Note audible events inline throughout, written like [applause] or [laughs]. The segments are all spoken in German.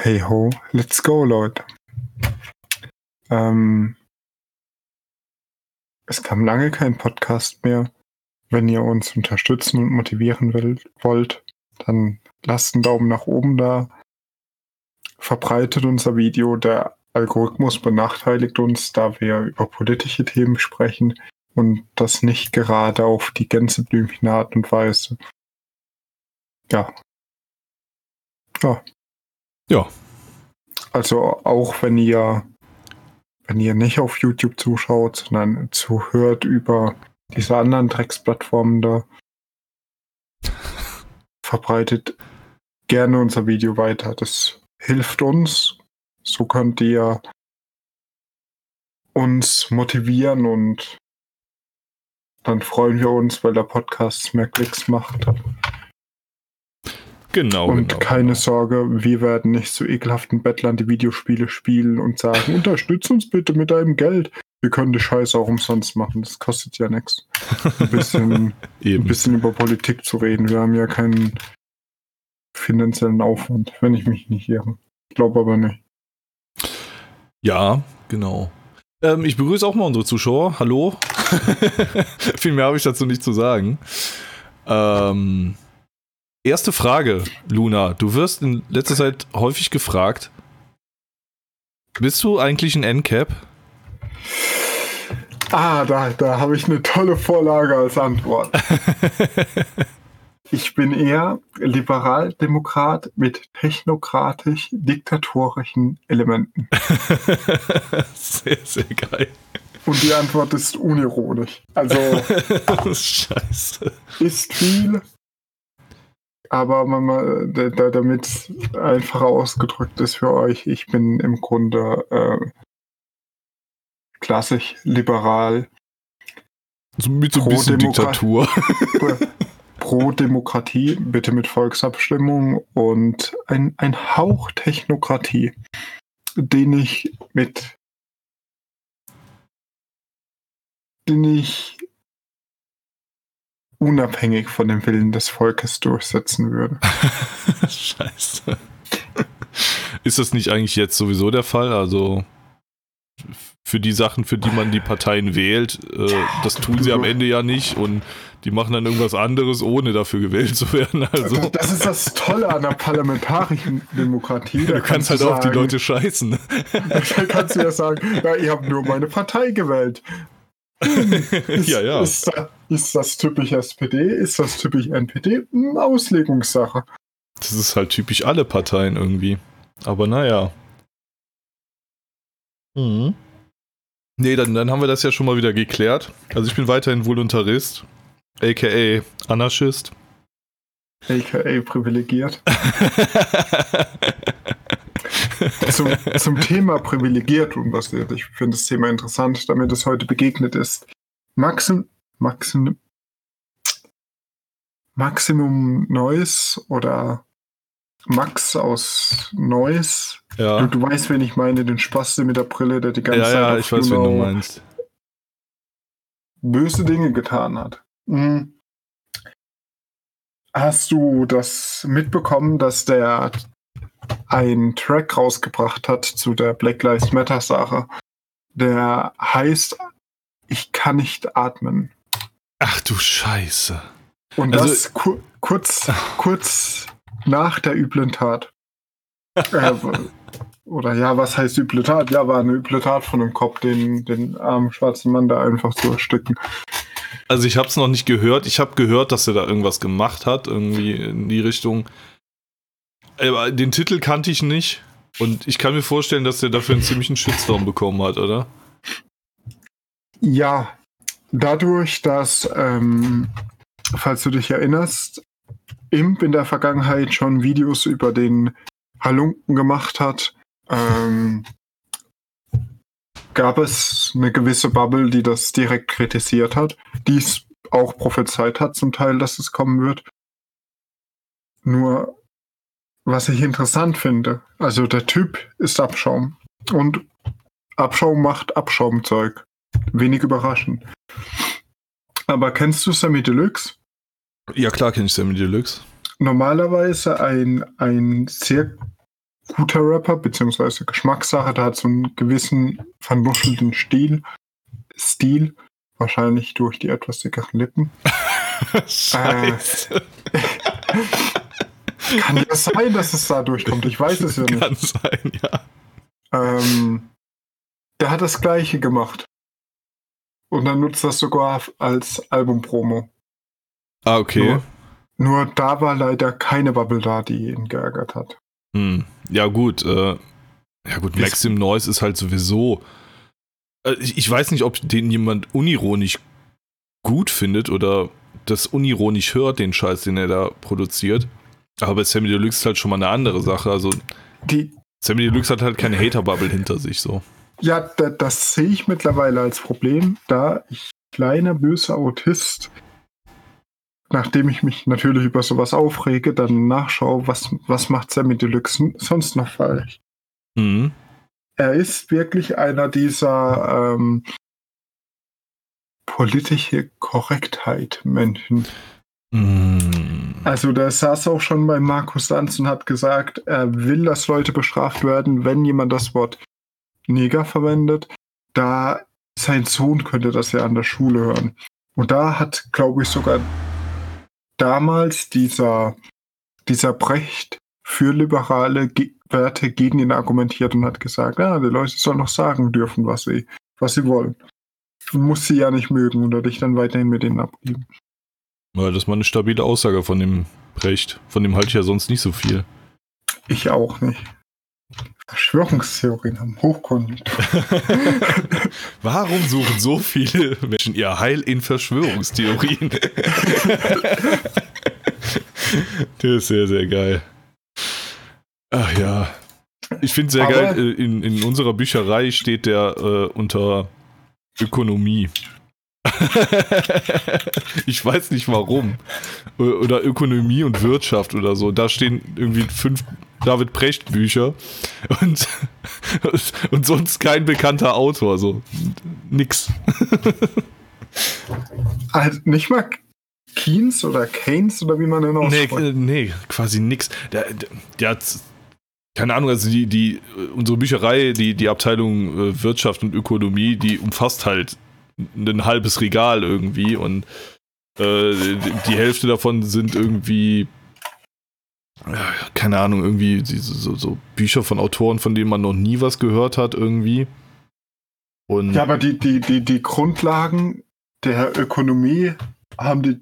Hey ho, let's go, Leute. Ähm, es kam lange kein Podcast mehr. Wenn ihr uns unterstützen und motivieren will, wollt, dann lasst einen Daumen nach oben da. Verbreitet unser Video. Der Algorithmus benachteiligt uns, da wir über politische Themen sprechen und das nicht gerade auf die Gänseblümchen Art und Weise. Ja. Ja. Ja. Also auch wenn ihr wenn ihr nicht auf YouTube zuschaut, sondern zuhört über diese anderen Drecksplattformen da, verbreitet gerne unser Video weiter. Das hilft uns. So könnt ihr uns motivieren und dann freuen wir uns, weil der Podcast mehr Klicks macht. Genau. Und genau, keine genau. Sorge, wir werden nicht zu ekelhaften Bettlern die Videospiele spielen und sagen, unterstütz uns bitte mit deinem Geld. Wir können die Scheiße auch umsonst machen, das kostet ja nichts. Ein bisschen, [laughs] ein bisschen über Politik zu reden. Wir haben ja keinen finanziellen Aufwand, wenn ich mich nicht irre. Ich glaube aber nicht. Ja, genau. Ähm, ich begrüße auch mal unsere Zuschauer. Hallo. [laughs] Viel mehr habe ich dazu nicht zu sagen. Ähm, erste Frage, Luna. Du wirst in letzter Zeit häufig gefragt, bist du eigentlich ein NCAP? Ah, da, da habe ich eine tolle Vorlage als Antwort. [laughs] Ich bin eher Liberaldemokrat mit technokratisch-diktatorischen Elementen. [laughs] sehr, sehr geil. Und die Antwort ist unironisch. Also [laughs] Scheiße. ist viel, aber man, da- da- damit es einfacher ausgedrückt ist für euch, ich bin im Grunde äh, klassisch liberal, So mit so ein Pro bisschen Diktatur. [laughs] pro Demokratie, bitte mit Volksabstimmung und ein, ein Hauch Technokratie, den ich mit den ich unabhängig von dem Willen des Volkes durchsetzen würde. [laughs] Scheiße. Ist das nicht eigentlich jetzt sowieso der Fall? Also für die Sachen, für die man die Parteien wählt, äh, das tun sie am Ende ja nicht und die machen dann irgendwas anderes, ohne dafür gewählt zu werden. Also Das, ist das Tolle an der parlamentarischen Demokratie. Da du kannst halt du auf die Leute scheißen. [laughs] Da kannst du ja sagen, ja, ihr habt nur meine Partei gewählt. Ist, ja, ja. Ist, ist das typisch SPD? Ist das typisch NPD? Hm, Auslegungssache. Das ist halt typisch alle Parteien irgendwie. Aber naja. Mhm. Nee, dann, dann haben wir das ja schon mal wieder geklärt. Also ich bin weiterhin Voluntarist, aka Anarchist. AKA privilegiert. [laughs] Zum, zum Thema privilegiert und was ich finde das Thema interessant, damit es heute begegnet ist. Maxim, Maxim, Maximum Neues oder Max aus Neues. Du, ja. du weißt, wen ich meine, den Spaß mit der Brille, der die ganze Ja, Zeit ja, ich weiß, wen du meinst. böse Dinge getan hat. Mhm. Hast du das mitbekommen, dass der einen Track rausgebracht hat zu der Black Lives Matter Sache? Der heißt Ich kann nicht atmen. Ach du Scheiße. Und Also- das ku kurz, kurz nach der üblen Tat. [laughs] äh, oder ja, was heißt üble Tat? Ja, war eine üble Tat von dem Kopf, den, den armen schwarzen Mann da einfach zu ersticken. Also ich habe es noch nicht gehört. Ich habe gehört, dass er da irgendwas gemacht hat, irgendwie in die Richtung. Den Titel kannte ich nicht. Und ich kann mir vorstellen, dass er dafür einen ziemlichen Shitstorm bekommen hat, oder? Ja, dadurch, dass, ähm, falls du dich erinnerst, Imp in der Vergangenheit schon Videos über den Halunken gemacht hat, ähm, gab es eine gewisse Bubble, die das direkt kritisiert hat, die es auch prophezeit hat zum Teil, dass es kommen wird. Nur, was ich interessant finde, also der Typ ist Abschaum und Abschaum macht Abschaumzeug. Wenig überraschend. Aber kennst du Sammy Deluxe? Ja, klar kenne ich Sammy Deluxe. Normalerweise ein, ein sehr guter Rapper, beziehungsweise Geschmackssache. Der hat so einen gewissen vernuschelten Stil. Stil. Wahrscheinlich durch die etwas dickeren Lippen. [laughs] Scheiße. Äh, kann ja sein, dass es da durchkommt. Ich weiß es ja nicht. Kann sein, ja. Ähm, der hat das gleiche gemacht. Und dann nutzt das sogar als Album-Promo. Ah, okay. Nur, nur da war leider keine Bubble da, die ihn geärgert hat. Hm. Ja, gut. Äh, ja, gut, Maxim Noise ist halt sowieso. Äh, ich, ich weiß nicht, ob den jemand unironisch gut findet oder das unironisch hört, den Scheiß, den er da produziert. Aber bei Sammy Deluxe ist halt schon mal eine andere Sache. Also, Die, Sammy Deluxe hat halt keine Hater-Bubble hinter sich, so. ja, da, das sehe ich mittlerweile als Problem, da ich kleiner böser Autist, nachdem ich mich natürlich über sowas aufrege, dann nachschaue, was, was macht Sammy Deluxe sonst noch falsch. Mhm. er ist wirklich einer dieser ähm, politische Korrektheit Menschen. Mhm. Also der saß auch schon bei Markus Lanz und hat gesagt, er will, dass Leute bestraft werden, wenn jemand das Wort Neger verwendet. Da sein Sohn könnte das ja an der Schule hören. Und da hat, glaube ich, sogar damals dieser, dieser Brecht für liberale Ge Werte gegen ihn argumentiert und hat gesagt, ja, die Leute sollen noch sagen dürfen, was sie, was sie wollen. Du musst sie ja nicht mögen oder dich dann weiterhin mit ihnen abgeben. Ja, das ist mal eine stabile Aussage von dem Brecht. Von dem halte ich ja sonst nicht so viel. Ich auch nicht. Verschwörungstheorien haben Hochkonjunktur. [laughs] Warum suchen so viele Menschen ihr Heil in Verschwörungstheorien? [laughs] Der ist sehr, sehr geil. Ach ja. Ich finde sehr Aber- geil, äh, in, in unserer Bücherei steht der äh, unter Ökonomie. [laughs] ich weiß nicht warum. Oder Ökonomie und Wirtschaft oder so. Da stehen irgendwie fünf David Precht Bücher und, [laughs] und sonst kein bekannter Autor. So nix. [laughs] Also nicht mal Keynes oder Keynes oder wie man den Nee, ausspricht. äh, nee, quasi nix. Der, der, der hat, keine Ahnung, also die, die, äh, unsere Bücherei, die, die Abteilung äh, Wirtschaft und Ökonomie, die umfasst halt ein halbes Regal irgendwie und äh, die, Hälfte davon sind irgendwie, keine Ahnung, irgendwie so, so Bücher von Autoren, von denen man noch nie was gehört hat irgendwie. Und Ja, aber die, die, die, die Grundlagen der Ökonomie haben die,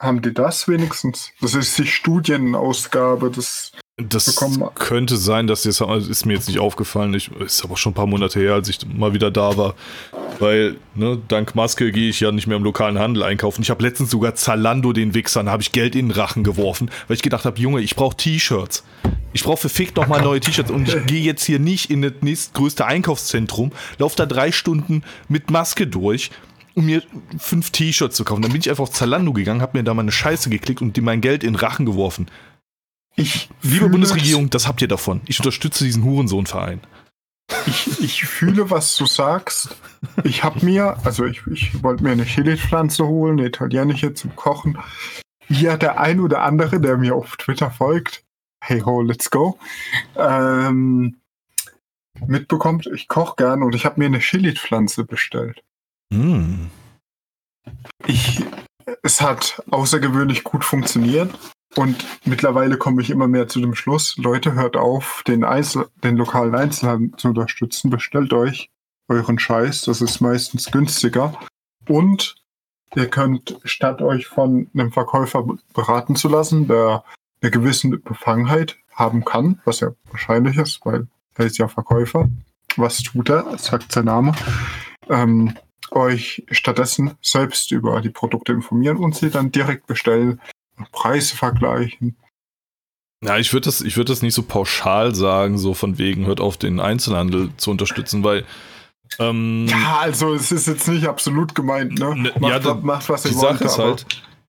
haben die das wenigstens? Das ist die Studienausgabe des. Das bekommen. könnte sein, dass das also ist mir jetzt nicht aufgefallen. Ich, ist aber schon ein paar Monate her, als ich mal wieder da war. Weil, ne, dank Maske gehe ich ja nicht mehr im lokalen Handel einkaufen. Ich habe letztens sogar Zalando den Wichsern, habe ich Geld in den Rachen geworfen, weil ich gedacht habe, Junge, ich brauche T-Shirts. Ich brauche verfickt nochmal neue T-Shirts und ich gehe jetzt hier nicht in das nächstgrößte Einkaufszentrum, laufe da drei Stunden mit Maske durch, um mir fünf T-Shirts zu kaufen. Dann bin ich einfach auf Zalando gegangen, habe mir da mal eine Scheiße geklickt und dir mein Geld in den Rachen geworfen. Ich Liebe Bundesregierung, das habt ihr davon. Ich unterstütze diesen Hurensohnverein. Ich, ich fühle, was du sagst. Ich habe mir, also ich, ich wollte mir eine Chili-Pflanze holen, eine italienische zum Kochen. Hier der ein oder andere, der mir auf Twitter folgt, hey ho, let's go, ähm, mitbekommt, ich koche gern und ich habe mir eine Chili-Pflanze bestellt. Mm. Ich, es hat außergewöhnlich gut funktioniert und mittlerweile komme ich immer mehr zu dem Schluss, Leute, hört auf, den, Einzel den lokalen Einzelhandel zu unterstützen, bestellt euch euren Scheiß, das ist meistens günstiger und ihr könnt, statt euch von einem Verkäufer beraten zu lassen, der eine gewisse Befangenheit haben kann, was ja wahrscheinlich ist, weil er ist ja Verkäufer. Was tut er? Sagt sein Name. Ähm, euch stattdessen selbst über die Produkte informieren und sie dann direkt bestellen, Preise vergleichen. Ja, ich würde das, ich das nicht so pauschal sagen, so von wegen, hört auf, den Einzelhandel zu unterstützen, weil ähm, Ja, also es ist jetzt nicht absolut gemeint, ne? Ne, Macht, ja, da- macht was ihr die wollt, Sache ist halt,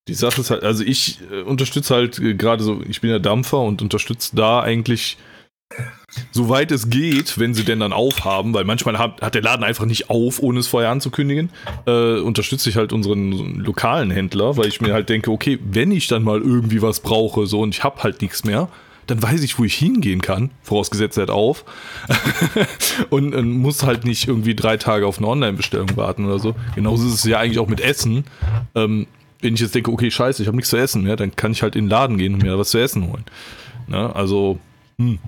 die Sache ist halt, also ich äh, unterstütze halt äh, gerade so, ich bin ja Dampfer und unterstütze da eigentlich, soweit es geht, wenn sie denn dann aufhaben, weil manchmal hat, hat der Laden einfach nicht auf, ohne es vorher anzukündigen, äh, unterstütze ich halt unseren lokalen Händler, weil ich mir halt denke, okay, wenn ich dann mal irgendwie was brauche, so und ich habe halt nichts mehr, dann weiß ich, wo ich hingehen kann, vorausgesetzt er hat auf. [laughs] und, und muss halt nicht irgendwie drei Tage auf eine Online-Bestellung warten oder so. Genauso ist es ja eigentlich auch mit Essen. Ähm, wenn ich jetzt denke, okay, scheiße, ich habe nichts zu essen mehr, dann kann ich halt in den Laden gehen und mir was zu essen holen. Ne? Also, hm.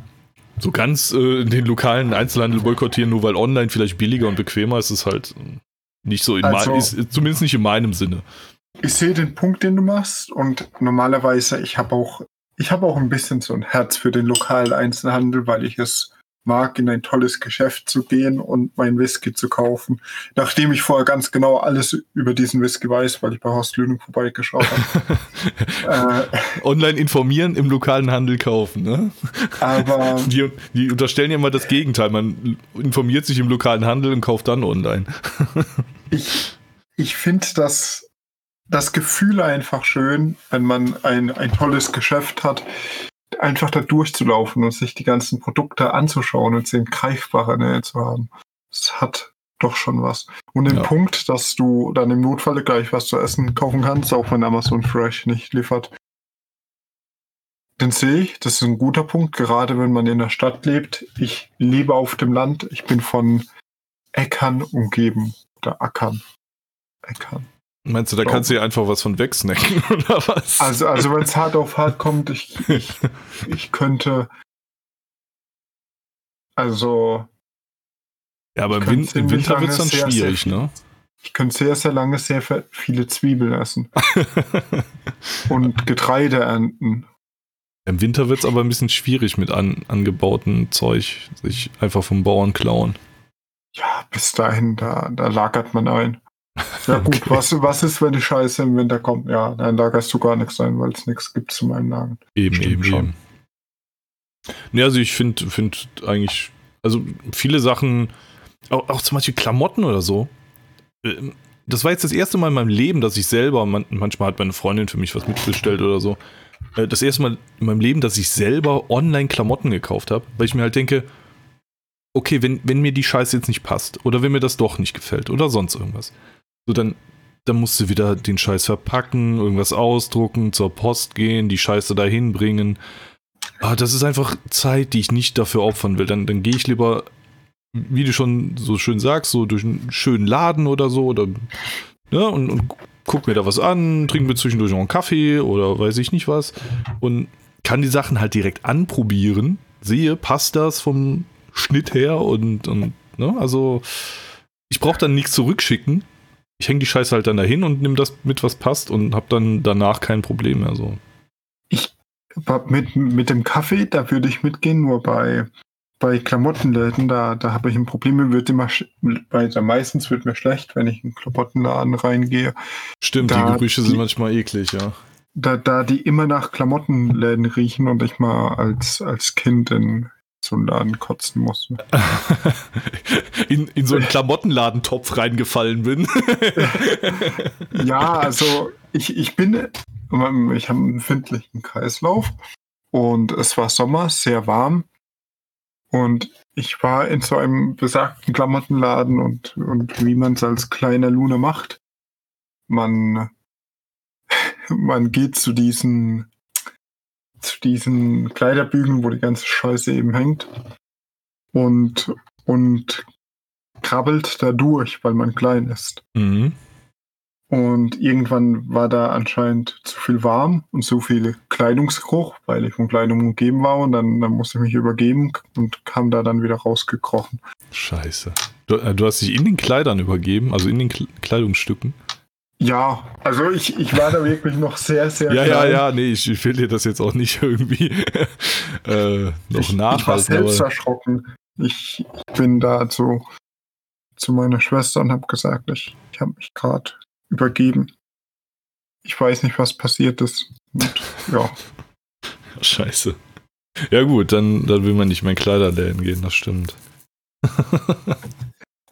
So ganz äh, den lokalen Einzelhandel boykottieren, nur weil online vielleicht billiger und bequemer ist, ist halt nicht so, in also, ist, zumindest nicht in meinem Sinne. Ich sehe den Punkt, den du machst und normalerweise, ich habe auch, ich habe auch ein bisschen so ein Herz für den lokalen Einzelhandel, weil ich es mag, in ein tolles Geschäft zu gehen und meinen Whisky zu kaufen. Nachdem ich vorher ganz genau alles über diesen Whisky weiß, weil ich bei Horst Lüning vorbeigeschaut habe. [laughs] äh, Online informieren, im lokalen Handel kaufen, ne? Aber. [laughs] Die, die unterstellen ja immer das Gegenteil. Man informiert sich im lokalen Handel und kauft dann online. [laughs] ich ich finde das, das Gefühl einfach schön, wenn man ein, ein tolles Geschäft hat einfach da durchzulaufen und sich die ganzen Produkte anzuschauen und sie in greifbarer Nähe zu haben. Das hat doch schon was. Und den ja. Punkt, dass du dann im Notfall gleich was zu essen kaufen kannst, auch wenn Amazon Fresh nicht liefert, den sehe ich. Das ist ein guter Punkt, gerade wenn man in der Stadt lebt. Ich lebe auf dem Land. Ich bin von Äckern umgeben. Oder Ackern. Äckern. Meinst du, da kannst du ja einfach was von wegsnacken [laughs] oder was? Also, also wenn es hart auf hart kommt, ich, ich, [laughs] ich könnte. Also. Ja, aber im, Win im Winter wird es dann sehr, schwierig, sehr, ne? Ich könnte sehr, sehr lange sehr viele Zwiebeln essen. [laughs] und Getreide ernten. Im Winter wird es aber ein bisschen schwierig mit an, angebauten Zeug, sich einfach vom Bauern klauen. Ja, bis dahin, da, da lagert man ein. Ja gut, okay. was, was ist, wenn die Scheiße im Winter kommt? Ja, dann lagerst du gar nichts ein, weil es nichts gibt zum Einlagen. Eben, Stimmt eben, schon. eben. Ne, also ich finde find eigentlich, also viele Sachen, auch, auch, zum Beispiel Klamotten oder so. Ähm, das war jetzt das erste Mal in meinem Leben, dass ich selber, man, manchmal hat meine Freundin für mich was mitbestellt oder so. Äh, das erste Mal in meinem Leben, dass ich selber online Klamotten gekauft habe, weil ich mir halt denke, okay, wenn, wenn mir die Scheiße jetzt nicht passt oder wenn mir das doch nicht gefällt oder sonst irgendwas, so, dann, dann musst du wieder den Scheiß verpacken, irgendwas ausdrucken, zur Post gehen, die Scheiße dahin bringen. Ah, das ist einfach Zeit, die ich nicht dafür opfern will. Dann, dann gehe ich lieber, wie du schon so schön sagst, so durch einen schönen Laden oder so oder ja, und, und guck mir da was an, trinke mir zwischendurch noch einen Kaffee oder weiß ich nicht was und kann die Sachen halt direkt anprobieren, sehe, passt das vom Schnitt her und, und ne, also ich brauche dann nichts zurückschicken, ich hänge die Scheiße halt dann dahin und nehme das mit, was passt und habe dann danach kein Problem mehr. So. Ich mit, mit dem Kaffee, da würde ich mitgehen, nur bei, bei Klamottenläden, da, da habe ich ein Problem, wird immer, weil da meistens wird mir schlecht, wenn ich in einen Klamottenladen reingehe. Stimmt, da, die Gerüche sind manchmal eklig, ja. Da, da die immer nach Klamottenläden riechen und ich mal als, als Kind in so einen Laden kotzen musste. [laughs] in, in so einen Klamottenladentopf reingefallen bin. [laughs] ja, also ich, ich bin, ich habe einen empfindlichen Kreislauf und es war Sommer, sehr warm und ich war in so einem besagten Klamottenladen und, und wie man es als kleiner Lune macht. Man, [laughs] man geht zu diesen zu diesen Kleiderbügeln, wo die ganze Scheiße eben hängt. Und, und krabbelt da durch, weil man klein ist. Mhm. Und irgendwann war da anscheinend zu viel warm und zu viel Kleidungsgeruch, weil ich von Kleidung umgeben war und dann, dann musste ich mich übergeben und kam da dann wieder rausgekrochen. Scheiße. Du, äh, du hast dich in den Kleidern übergeben, also in den Kleidungsstücken? Ja, also ich, ich war da wirklich noch sehr, sehr Ja, klein. ja, ja, nee, ich will dir das jetzt auch nicht [laughs] irgendwie äh, noch ich, nachhalten. Ich war selbst erschrocken. Ich bin da zu, zu meiner Schwester und habe gesagt, ich, ich habe mich gerade übergeben. Ich weiß nicht, was passiert ist. Und, ja. [laughs] Scheiße. Ja gut, dann, dann will man nicht mehr in Kleiderläden gehen, das stimmt. [laughs]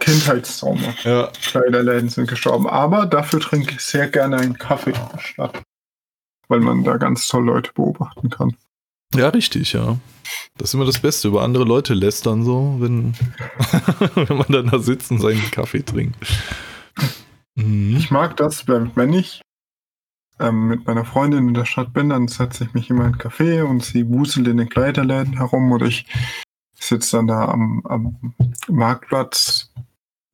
Kindheitstrauma. Ja. Kleiderläden sind gestorben. Aber dafür trinke ich sehr gerne einen Kaffee in der Stadt. Weil man da ganz toll Leute beobachten kann. Ja, richtig, ja. Das ist immer das Beste, über andere Leute lästern so, wenn, [laughs] wenn man dann da sitzt und seinen Kaffee trinkt. Mhm. Ich mag das, wenn ich, ähm, mit meiner Freundin in der Stadt bin, dann setze ich mich immer in ein Café und sie wuselt in den Kleiderläden herum oder ich sitze dann da am, am Marktplatz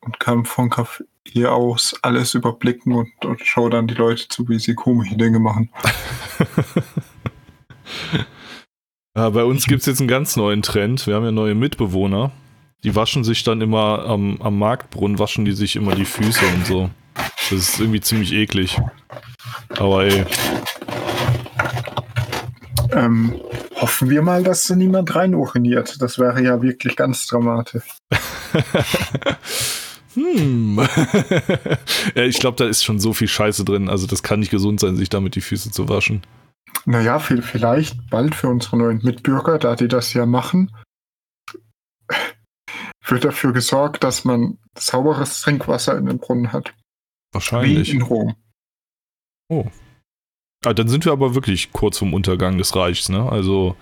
und kann von Café aus alles überblicken und, und schaue dann die Leute zu, wie sie komische Dinge machen. [laughs] ja, bei uns gibt es jetzt einen ganz neuen Trend. Wir haben ja neue Mitbewohner. Die waschen sich dann immer am, am Marktbrunnen, waschen die sich immer die Füße und so. Das ist irgendwie ziemlich eklig. Aber ey. Ähm, hoffen wir mal, dass da niemand rein uriniert. Das wäre ja wirklich ganz dramatisch. [laughs] hm. [laughs] ich glaube, da ist schon so viel Scheiße drin. Also, das kann nicht gesund sein, sich damit die Füße zu waschen. Naja, vielleicht bald für unsere neuen Mitbürger, da die das ja machen, wird dafür gesorgt, dass man sauberes Trinkwasser in den Brunnen hat. Wahrscheinlich. Wie in Rom. Oh. Ah, dann sind wir aber wirklich kurz vom Untergang des Reichs, ne? Also,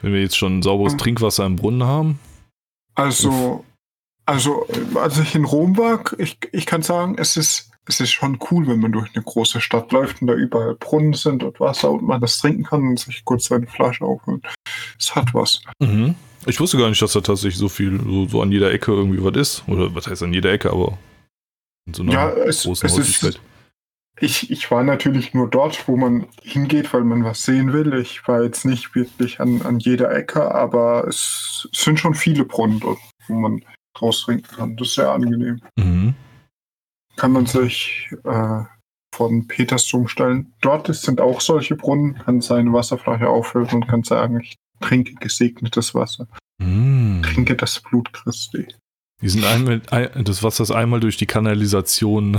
wenn wir jetzt schon sauberes. Trinkwasser im Brunnen haben. Also, also, als ich in Rom war, ich, ich kann sagen, es ist, es ist schon cool, wenn man durch eine große Stadt läuft und da überall Brunnen sind und Wasser und man das trinken kann und sich kurz seine Flasche aufhört. Es hat was. Mhm. Ich wusste gar nicht, dass da tatsächlich so viel, so, so an jeder Ecke irgendwie was ist. Oder was heißt an jeder Ecke, aber in so einer ja, es, großen es Ist, ich, ich war natürlich nur dort, wo man hingeht, weil man was sehen will. Ich war jetzt nicht wirklich an, an jeder Ecke, aber es, es sind schon viele Brunnen dort, wo man draus trinken kann. Das ist sehr angenehm. Mhm. Kann man sich äh, von Petersdom stellen. Dort sind auch solche Brunnen, kann seine Wasserflasche auffüllen und kann sagen, ich trinke gesegnetes Wasser. Mm. Trinke das Blut Christi. Die sind einmal, das Wasser ist einmal durch die Kanalisation. [laughs] [laughs]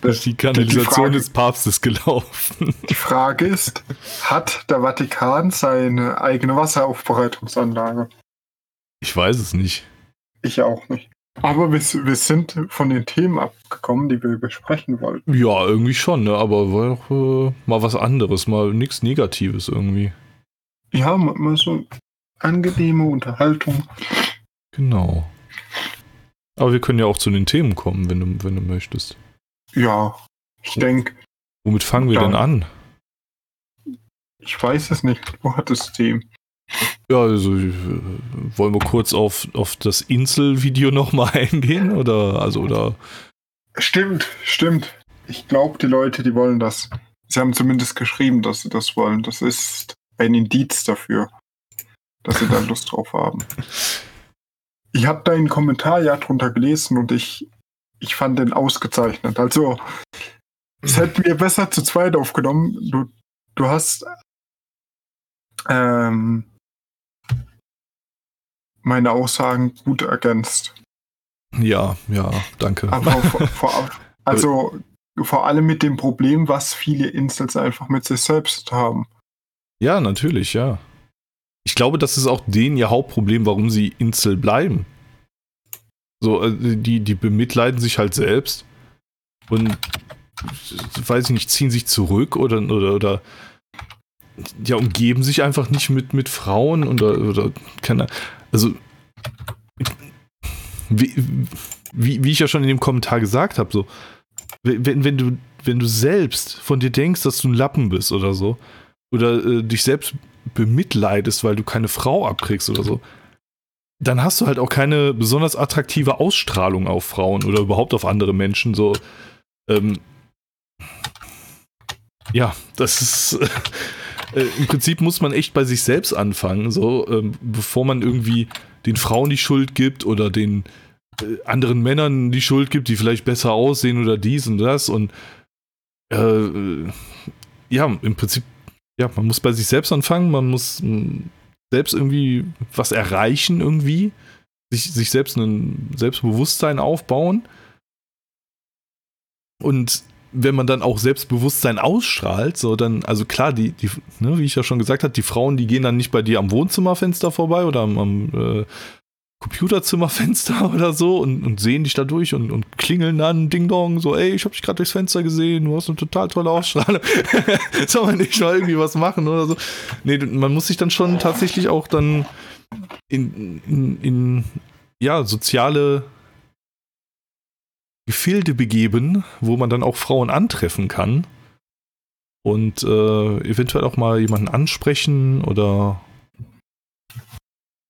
durch die Kanalisation die Frage, des Papstes gelaufen. [laughs] Die Frage ist, hat der Vatikan seine eigene Wasseraufbereitungsanlage? Ich weiß es nicht. Ich auch nicht. Aber wir, wir sind von den Themen abgekommen, die wir besprechen wollten. Ja, irgendwie schon, ne? aber war doch äh, mal was anderes, mal nichts Negatives irgendwie. Ja, mal so angenehme Unterhaltung. Genau. Aber wir können ja auch zu den Themen kommen, wenn du, wenn du möchtest. Ja, ich denke. Womit fangen wir denn an? Ich weiß es nicht. Wo hat das Themen? Ja, also äh, wollen wir kurz auf, auf das Insel-Video nochmal [laughs] eingehen? Oder also oder. Stimmt, stimmt. Ich glaube, die Leute, die wollen das. Sie haben zumindest geschrieben, dass sie das wollen. Das ist ein Indiz dafür dass sie da [laughs] Lust drauf haben. Ich habe deinen Kommentar ja drunter gelesen und ich, ich fand den ausgezeichnet. Also, es hätten wir besser zu zweit aufgenommen. Du, du hast ähm, meine Aussagen gut ergänzt. Ja, ja, danke. Aber vor, vor, [laughs] also vor allem mit dem Problem, was viele Insels einfach mit sich selbst haben. Ja, natürlich, ja. Ich glaube, das ist auch denen ihr Hauptproblem, warum sie Insel bleiben. So, äh, die, die bemitleiden sich halt selbst und weiß ich nicht, ziehen sich zurück oder, oder, oder ja, umgeben sich einfach nicht mit, mit Frauen oder, oder keine Also, wie, wie, ich ja schon in dem Kommentar gesagt habe, so, wenn, wenn, du, wenn du selbst von dir denkst, dass du ein Lappen bist oder so, oder äh, dich selbst bemitleidest, weil du keine Frau abkriegst oder so, dann hast du halt auch keine besonders attraktive Ausstrahlung auf Frauen oder überhaupt auf andere Menschen. So, ähm, ja, das ist. [laughs] Äh, Im Prinzip muss man echt bei sich selbst anfangen, so, ähm, bevor man irgendwie den Frauen die Schuld gibt oder den äh, anderen Männern die Schuld gibt, die vielleicht besser aussehen oder dies und das. Und äh, ja, im Prinzip ja, man muss bei sich selbst anfangen, man muss hm, selbst irgendwie was erreichen irgendwie, sich, sich selbst ein Selbstbewusstsein aufbauen. Und wenn man dann auch Selbstbewusstsein ausstrahlt, so dann, also klar, die, die ne, wie ich ja schon gesagt habe, die Frauen, die gehen dann nicht bei dir am Wohnzimmerfenster vorbei oder am, am äh, Computerzimmerfenster [laughs] oder so und, und sehen dich da durch und, und klingeln dann Ding Dong, so, ey, ich hab dich gerade durchs Fenster gesehen, du hast eine total tolle Ausstrahlung. [laughs] Soll man nicht mal irgendwie was machen oder so? Nee, man muss sich dann schon tatsächlich auch dann in, in, in ja, soziale Gefilde begeben, wo man dann auch Frauen antreffen kann und äh, eventuell auch mal jemanden ansprechen oder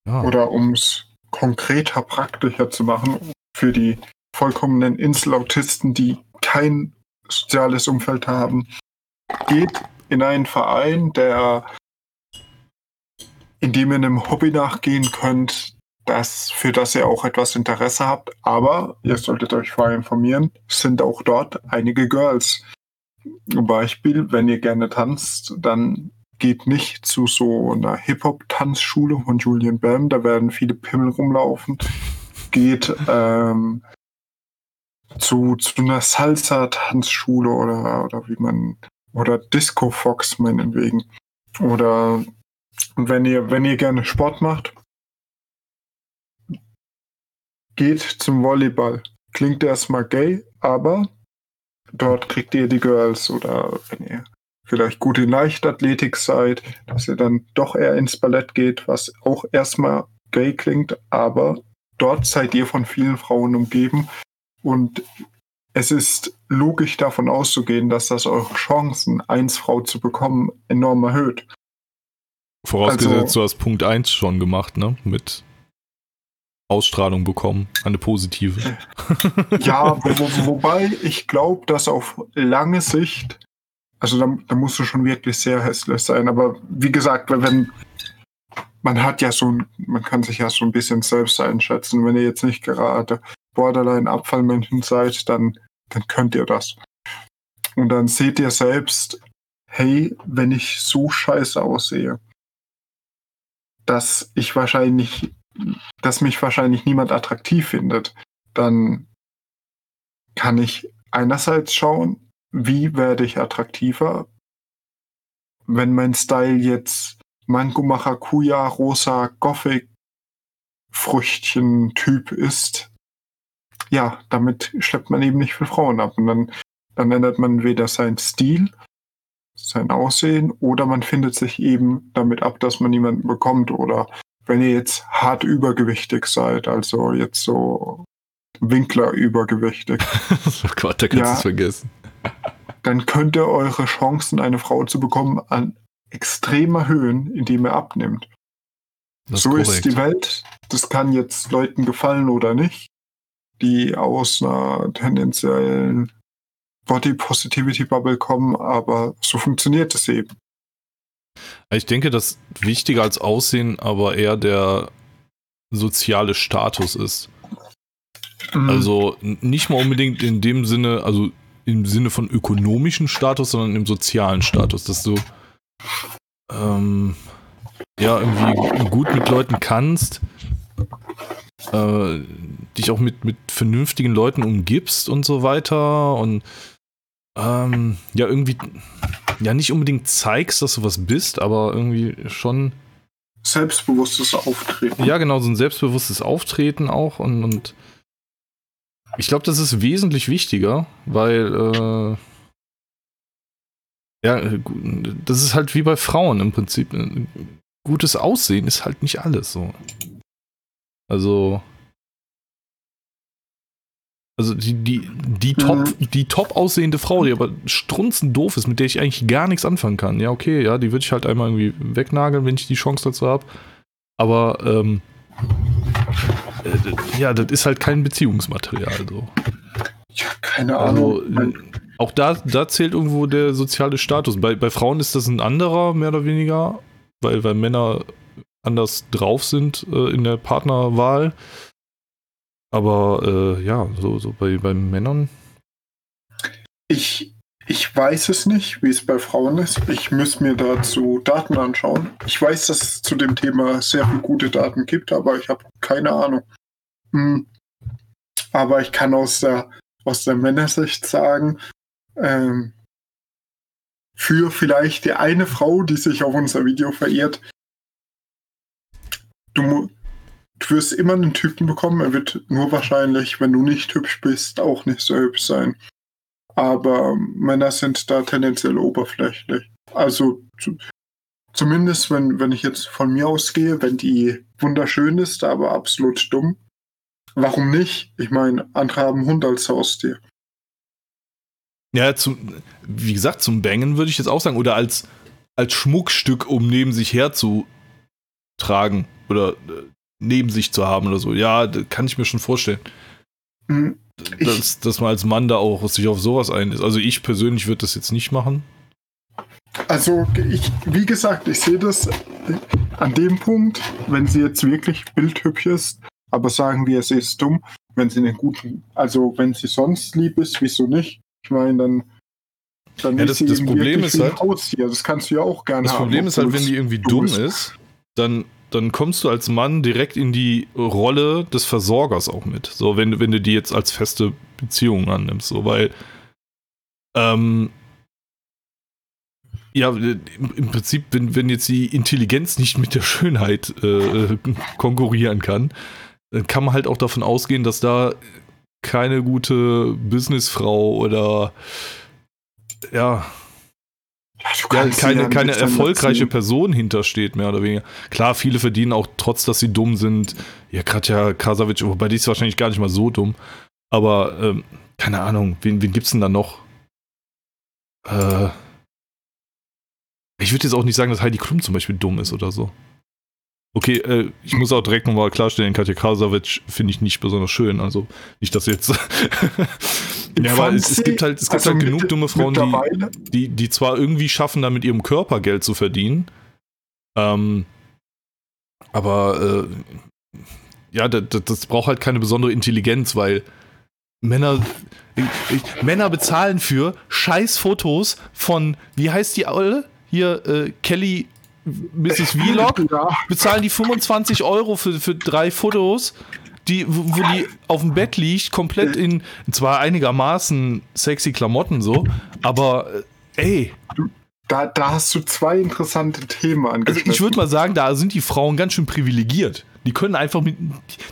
ja. oder um es konkreter, praktischer zu machen für die vollkommenen Inselautisten, die kein soziales Umfeld haben, geht in einen Verein, der in dem ihr einem Hobby nachgehen könnt, das, für das ihr auch etwas Interesse habt. Aber ihr solltet euch vorher informieren, sind auch dort einige Girls. Zum Beispiel, wenn ihr gerne tanzt, dann geht nicht zu so einer Hip-Hop-Tanzschule von Julian Bam, da werden viele Pimmel rumlaufen. Geht ähm, zu, zu einer Salsa-Tanzschule oder, oder wie man, oder Disco Fox meinetwegen. Oder wenn ihr, wenn ihr gerne Sport macht, geht zum Volleyball. Klingt erstmal gay, aber dort kriegt ihr die Girls oder wenn ihr vielleicht gut in Leichtathletik seid, dass ihr dann doch eher ins Ballett geht, was auch erstmal gay klingt, aber dort seid ihr von vielen Frauen umgeben und es ist logisch davon auszugehen, dass das eure Chancen, eins Frau zu bekommen, enorm erhöht. Vorausgesetzt, also, du hast Punkt 1 schon gemacht, ne? Mit Ausstrahlung bekommen, eine positive. Ja, wo, wo, [laughs] wobei ich glaube, dass auf lange Sicht, also da, da musst du schon wirklich sehr hässlich sein, aber wie gesagt, wenn man hat ja so, man kann sich ja so ein bisschen selbst einschätzen, wenn ihr jetzt nicht gerade Borderline-Abfallmännchen seid, dann, dann könnt ihr das. Und dann seht ihr selbst, hey, wenn ich so scheiße aussehe, dass ich wahrscheinlich, dass mich wahrscheinlich niemand attraktiv findet, dann kann ich einerseits schauen, wie werde ich attraktiver, wenn mein Style jetzt Mango Maracuja, rosa, Gothic, Früchtchen-Typ ist, ja, damit schleppt man eben nicht für Frauen ab. Und dann, dann ändert man weder seinen Stil sein Aussehen oder man findet sich eben damit ab, dass man niemanden bekommt oder wenn ihr jetzt hart übergewichtig seid, also jetzt so Winkler übergewichtig. [laughs] oh Gott, da kannst ja, du es vergessen. Dann könnt ihr eure Chancen, eine Frau zu bekommen, an extrem erhöhen, indem ihr abnimmt. Das so ist, ist die Welt. Das kann jetzt Leuten gefallen oder nicht, die aus einer tendenziellen Body Positivity Bubble kommen, aber so funktioniert es eben. Ich denke, dass wichtiger als Aussehen aber eher der soziale Status ist. Mhm. Also nicht mal unbedingt in dem Sinne, also im Sinne von ökonomischen Status, sondern im sozialen Status, dass du ähm, ja irgendwie gut mit Leuten kannst, äh, dich auch mit, mit vernünftigen Leuten umgibst und so weiter und ähm, ja, irgendwie, ja, nicht unbedingt zeigst, dass du was bist, aber irgendwie schon. Selbstbewusstes Auftreten. Ja, genau, so ein selbstbewusstes Auftreten auch und, und ich glaube, das ist wesentlich wichtiger, weil, äh, ja, das ist halt wie bei Frauen im Prinzip. Gutes Aussehen ist halt nicht alles so. Also, also die, die, die, top, mhm. die top aussehende Frau, die aber strunzend doof ist, mit der ich eigentlich gar nichts anfangen kann. Ja, okay, ja, die würde ich halt einmal irgendwie wegnageln, wenn ich die Chance dazu habe. Aber ähm, äh, ja, das ist halt kein Beziehungsmaterial so. Ja, keine Ahnung. Also, auch da, da zählt irgendwo der soziale Status. Bei, bei Frauen ist das ein anderer, mehr oder weniger, weil, weil Männer anders drauf sind äh, in der Partnerwahl. Aber äh, ja, so, so bei, bei Männern. Ich, ich weiß es nicht, wie es bei Frauen ist. Ich muss mir dazu Daten anschauen. Ich weiß, dass es zu dem Thema sehr viele gute Daten gibt, aber ich habe keine Ahnung. Hm. Aber ich kann aus der, aus der Männersicht sagen, ähm, für vielleicht die eine Frau, die sich auf unser Video verirrt, du, du wirst immer einen Typen bekommen. Er wird nur wahrscheinlich, wenn du nicht hübsch bist, auch nicht so hübsch sein. Aber Männer sind da tendenziell oberflächlich. Also zu, zumindest, wenn, wenn ich jetzt von mir ausgehe, wenn die wunderschön ist, aber absolut dumm, warum nicht? Ich meine, andere haben Hund als Haustier. Ja, zum, wie gesagt, zum Bangen würde ich jetzt auch sagen. Oder als, als Schmuckstück, um neben sich herzutragen. Oder äh, neben sich zu haben oder so. Ja, kann ich mir schon vorstellen. Mhm. Dass, dass man als Mann da auch sich auf sowas einlässt. Also ich persönlich würde das jetzt nicht machen. Also ich, wie gesagt, ich sehe das an dem Punkt, wenn sie jetzt wirklich bildhübsch ist, aber sagen wir, sie ist dumm, wenn sie einen guten, also wenn sie sonst lieb ist, wieso nicht? Ich meine, dann, dann ja, das, das Problem ist halt, Haustier. Das kannst du ja auch gerne haben. Das Problem ist halt, wenn die irgendwie dumm ist, ist, dann dann kommst du als Mann direkt in die Rolle des Versorgers auch mit. So, wenn, wenn du die jetzt als feste Beziehung annimmst, so, weil ähm, ja, im Prinzip, wenn, wenn jetzt die Intelligenz nicht mit der Schönheit äh, konkurrieren kann, dann kann man halt auch davon ausgehen, dass da keine gute Businessfrau oder ja, ja, keine, keine erfolgreiche Person hintersteht, mehr oder weniger. Klar, viele verdienen auch trotz, dass sie dumm sind. Ja, Katja Kasavic, wobei die ist wahrscheinlich gar nicht mal so dumm. Aber, ähm, keine Ahnung, wen, wen gibt's denn da noch? Äh, ich würde jetzt auch nicht sagen, dass Heidi Klum zum Beispiel dumm ist oder so. Okay, äh, ich muss auch direkt nochmal klarstellen, Katja Krasavic finde ich nicht besonders schön. Also nicht, dass jetzt. [laughs] ja, aber es, es, gibt halt, es gibt also halt genug dumme Frauen, die, die, die zwar irgendwie schaffen, da mit ihrem Körper Geld zu verdienen. Ähm, aber äh, ja, das, das braucht halt keine besondere Intelligenz, weil Männer, ich, ich, Männer bezahlen für scheiß Fotos von, wie heißt die Olle? Hier, äh, Kelly Mrs. [laughs] Vlog, ja. bezahlen die 25 Euro für, für drei Fotos, die, wo die auf dem Bett liegt, komplett in zwar einigermaßen sexy Klamotten so, aber äh, ey. Da, da hast du zwei interessante Themen angesprochen. Also ich würde mal sagen, da sind die Frauen ganz schön privilegiert. Die können einfach mit,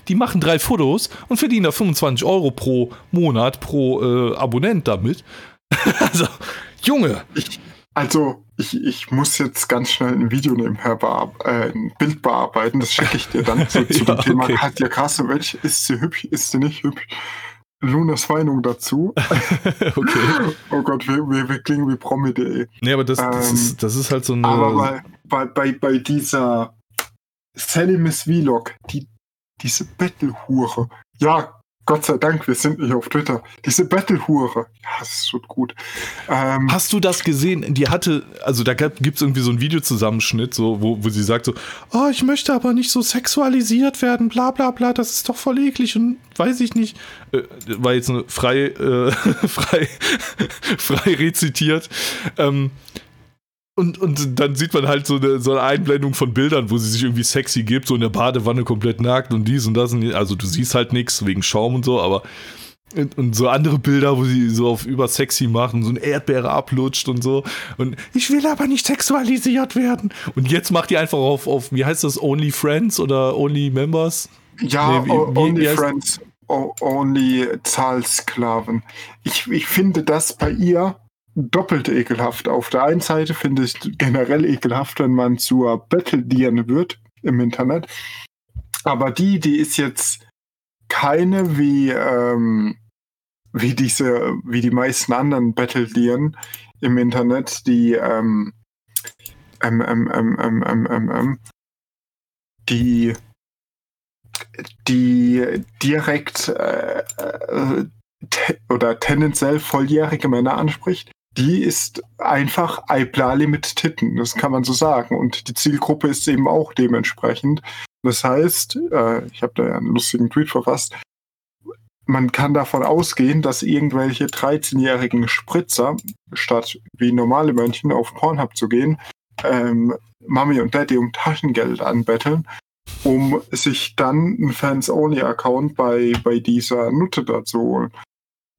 die machen drei Fotos und verdienen da 25 Euro pro Monat, pro äh, Abonnent damit. [laughs] also, Junge. Ich, also, ich, ich muss jetzt ganz schnell ein Video nebenher äh, ein Bild bearbeiten, das schicke ich dir dann [laughs] zu, zu ja, dem Thema okay. Katja Krasowitsch. Ist sie hübsch, ist sie nicht hübsch? Lunas Meinung dazu. [laughs] okay. Oh Gott, wir, wir, wir klingen wie Promi.de. Nee, aber das, das, ähm, ist, das ist halt so eine. Aber bei, bei, bei, bei dieser Sally Miss Vlog, die, diese Bettelhure. Ja, Gott sei Dank, wir sind nicht auf Twitter. Diese Battlehure. Ja, das ist so gut. Ähm, Hast du das gesehen? Die hatte, also da gibt es irgendwie so einen Videozusammenschnitt, so, wo, wo sie sagt so, oh, ich möchte aber nicht so sexualisiert werden, bla bla bla, das ist doch voll eklig und weiß ich nicht. Äh, war jetzt eine frei, äh, [laughs] frei, [laughs] frei rezitiert. Ähm, und, und dann sieht man halt so eine, so eine Einblendung von Bildern, wo sie sich irgendwie sexy gibt, so in der Badewanne komplett nackt und dies und das. Und also du siehst halt nichts wegen Schaum und so, aber und, und, so andere Bilder, wo sie so auf über sexy machen, so ein Erdbeere ablutscht und so. Und ich will aber nicht sexualisiert werden. Und jetzt macht die einfach auf, auf wie heißt das, Only Friends oder Only Members? Ja, nee, wie, Only wie Friends, Only Zahlsklaven. Ich, ich finde das bei ihr doppelt ekelhaft. Auf der einen Seite finde ich generell ekelhaft, wenn man zur Battle-Dirne wird im Internet. Aber die, die ist jetzt keine wie, ähm, wie diese, wie die meisten anderen Battle-Diren im Internet, die ähm, ähm, ähm, ähm, ähm, ähm, ähm, ähm die die direkt äh, äh, te oder tendenziell volljährige Männer anspricht, die ist einfach Eiblali mit Titten, das kann man so sagen. Und die Zielgruppe ist eben auch dementsprechend. Das heißt, äh, ich habe da ja einen lustigen Tweet verfasst, man kann davon ausgehen, dass irgendwelche 13-jährigen Spritzer, statt wie normale Männchen auf Pornhub zu gehen, ähm, Mami und Daddy um Taschengeld anbetteln, um sich dann einen Fans-Only-Account bei, bei dieser Nutte dazu holen.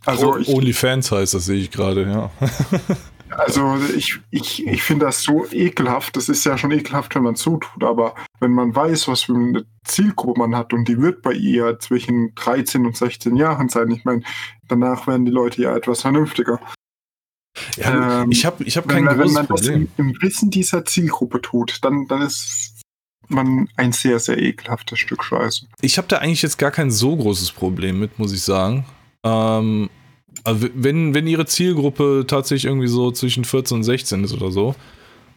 Also OnlyFans heißt das, sehe ich gerade, ja. [laughs] also ich, ich, ich finde das so ekelhaft. Das ist ja schon ekelhaft, wenn man zutut, aber wenn man weiß, was für eine Zielgruppe man hat und die wird bei ihr zwischen 13 und 16 Jahren sein, ich meine, danach werden die Leute ja etwas vernünftiger. Ja, ähm, ich habe ich hab kein wenn, großes Wenn man Problem. das im, im, Wissen dieser Zielgruppe tut, dann, dann ist man ein sehr, sehr ekelhaftes Stück Scheiße. Ich habe da eigentlich jetzt gar kein so großes Problem mit, muss ich sagen. Ähm, also wenn, wenn ihre Zielgruppe tatsächlich irgendwie so zwischen 14 und 16 ist oder so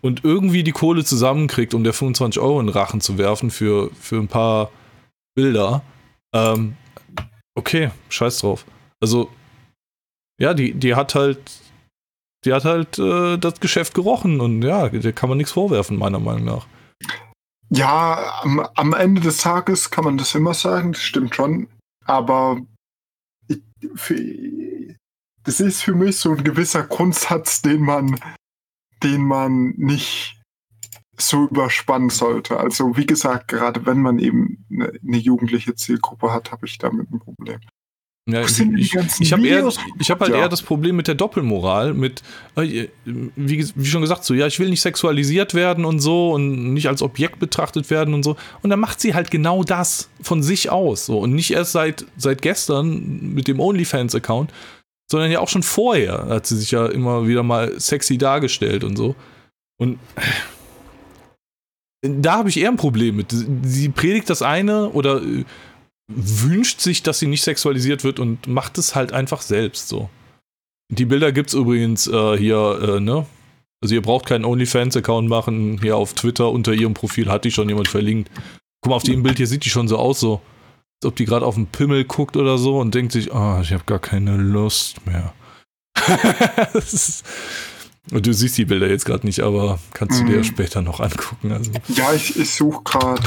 und irgendwie die Kohle zusammenkriegt, um der 25 Euro in Rachen zu werfen für, für ein paar Bilder, ähm, okay, scheiß drauf. Also, ja, die, die hat halt, die hat halt äh, das Geschäft gerochen und ja, der kann man nichts vorwerfen, meiner Meinung nach. Ja, am, am Ende des Tages kann man das immer sagen, das stimmt schon. Aber das ist für mich so ein gewisser Grundsatz, den man, den man nicht so überspannen sollte. Also wie gesagt, gerade wenn man eben eine, eine jugendliche Zielgruppe hat, habe ich damit ein Problem. Ja, ich ich habe hab halt ja. eher das Problem mit der Doppelmoral, mit, äh, wie, wie, schon gesagt, so, ja, ich will nicht sexualisiert werden und so und nicht als Objekt betrachtet werden und so. Und dann macht sie halt genau das von sich aus. So. Und nicht erst seit, seit gestern mit dem OnlyFans-Account, sondern ja auch schon vorher hat sie sich ja immer wieder mal sexy dargestellt und so. Und da habe ich eher ein Problem mit. Sie predigt das eine oder äh, wünscht sich, dass sie nicht sexualisiert wird und macht es halt einfach selbst so. Die Bilder gibt's übrigens äh, hier, äh, ne? Also ihr braucht keinen OnlyFans-Account machen. Hier auf Twitter unter ihrem Profil hat die schon jemand verlinkt. Guck mal, auf dem Bild hier sieht die schon so aus, so als ob die gerade auf den Pimmel guckt oder so und denkt sich, ah, oh, ich habe gar keine Lust mehr. [laughs] ist, und du siehst die Bilder jetzt gerade nicht, aber kannst du dir ja mhm. später noch angucken. Also. Ja, ich, ich suche gerade.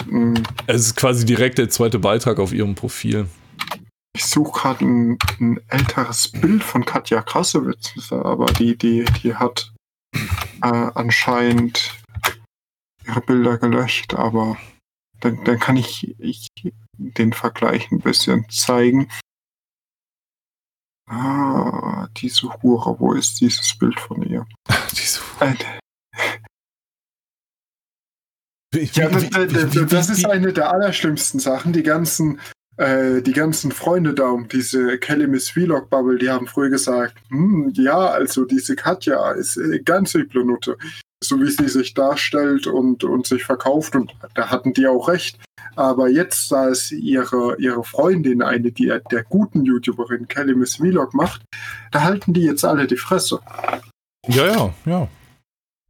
Es ist quasi direkt der zweite Beitrag auf ihrem Profil. Ich suche gerade ein, ein, älteres Bild von Katja Krassewitz, aber die, die, die hat äh, anscheinend ihre Bilder gelöscht, aber dann, dann kann ich, ich den Vergleich ein bisschen zeigen. Ah, diese Hure, wo ist dieses Bild von ihr? [laughs] diese Hure. ja, das, das, das ist eine der allerschlimmsten Sachen. Die ganzen, äh, die ganzen Freunde da um diese Kelly Miss Vlog Bubble, die haben früher gesagt, hm, ja, also diese Katja ist äh, ganz üble Nutte so wie sie sich darstellt und, und sich verkauft. Und da hatten die auch recht. Aber jetzt, da es ihre, ihre Freundin, eine die, der guten YouTuberin Kelly Miss Vlog macht, da halten die jetzt alle die Fresse. Ja, ja, ja.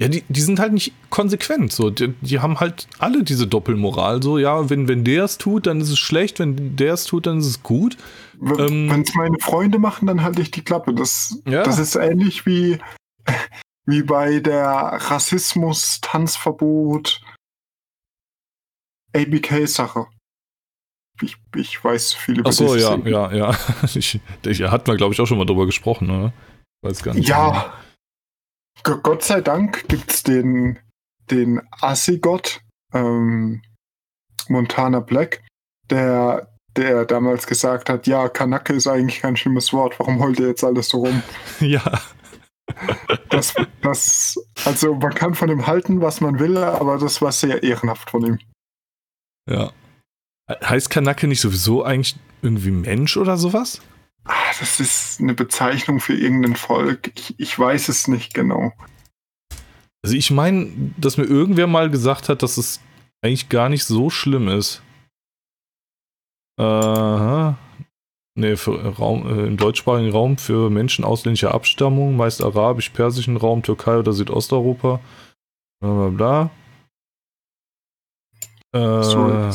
Ja, die, die sind halt nicht konsequent. So. Die, die haben halt alle diese Doppelmoral. So, ja, wenn, wenn der es tut, dann ist es schlecht. Wenn der es tut, dann ist es gut. Wenn es ähm, meine Freunde machen, dann halte ich die Klappe. Das, ja. das ist ähnlich wie, [laughs] wie bei der Rassismus-Tanzverbot ABK-Sache. Ich, ich weiß viel über Ach so, ja, ja, ja. [laughs] Ich, ich, hat man, glaube ich, auch schon mal drüber gesprochen, ne? Weiß gar nicht. Ja. Genau. Gott sei Dank gibt es den, den Assigott, ähm, Montana Black, der, der damals gesagt hat, ja, Kanake ist eigentlich kein schlimmes Wort, warum heult ihr jetzt alles so rum? [laughs] ja. Das, das, also man kann von ihm halten, was man will, aber das war sehr ehrenhaft von ihm. Ja. Heißt Kanake nicht sowieso eigentlich irgendwie Mensch oder sowas? Ah, das ist eine Bezeichnung für irgendein Volk. Ich, ich weiß es nicht genau. Also ich meine, dass mir irgendwer mal gesagt hat, dass es eigentlich gar nicht so schlimm ist. Aha. Nee, für äh, Raum, äh, im deutschsprachigen Raum für Menschen ausländischer Abstammung, meist arabisch-persischen Raum, Türkei oder Südosteuropa. Bla bla bla. Äh,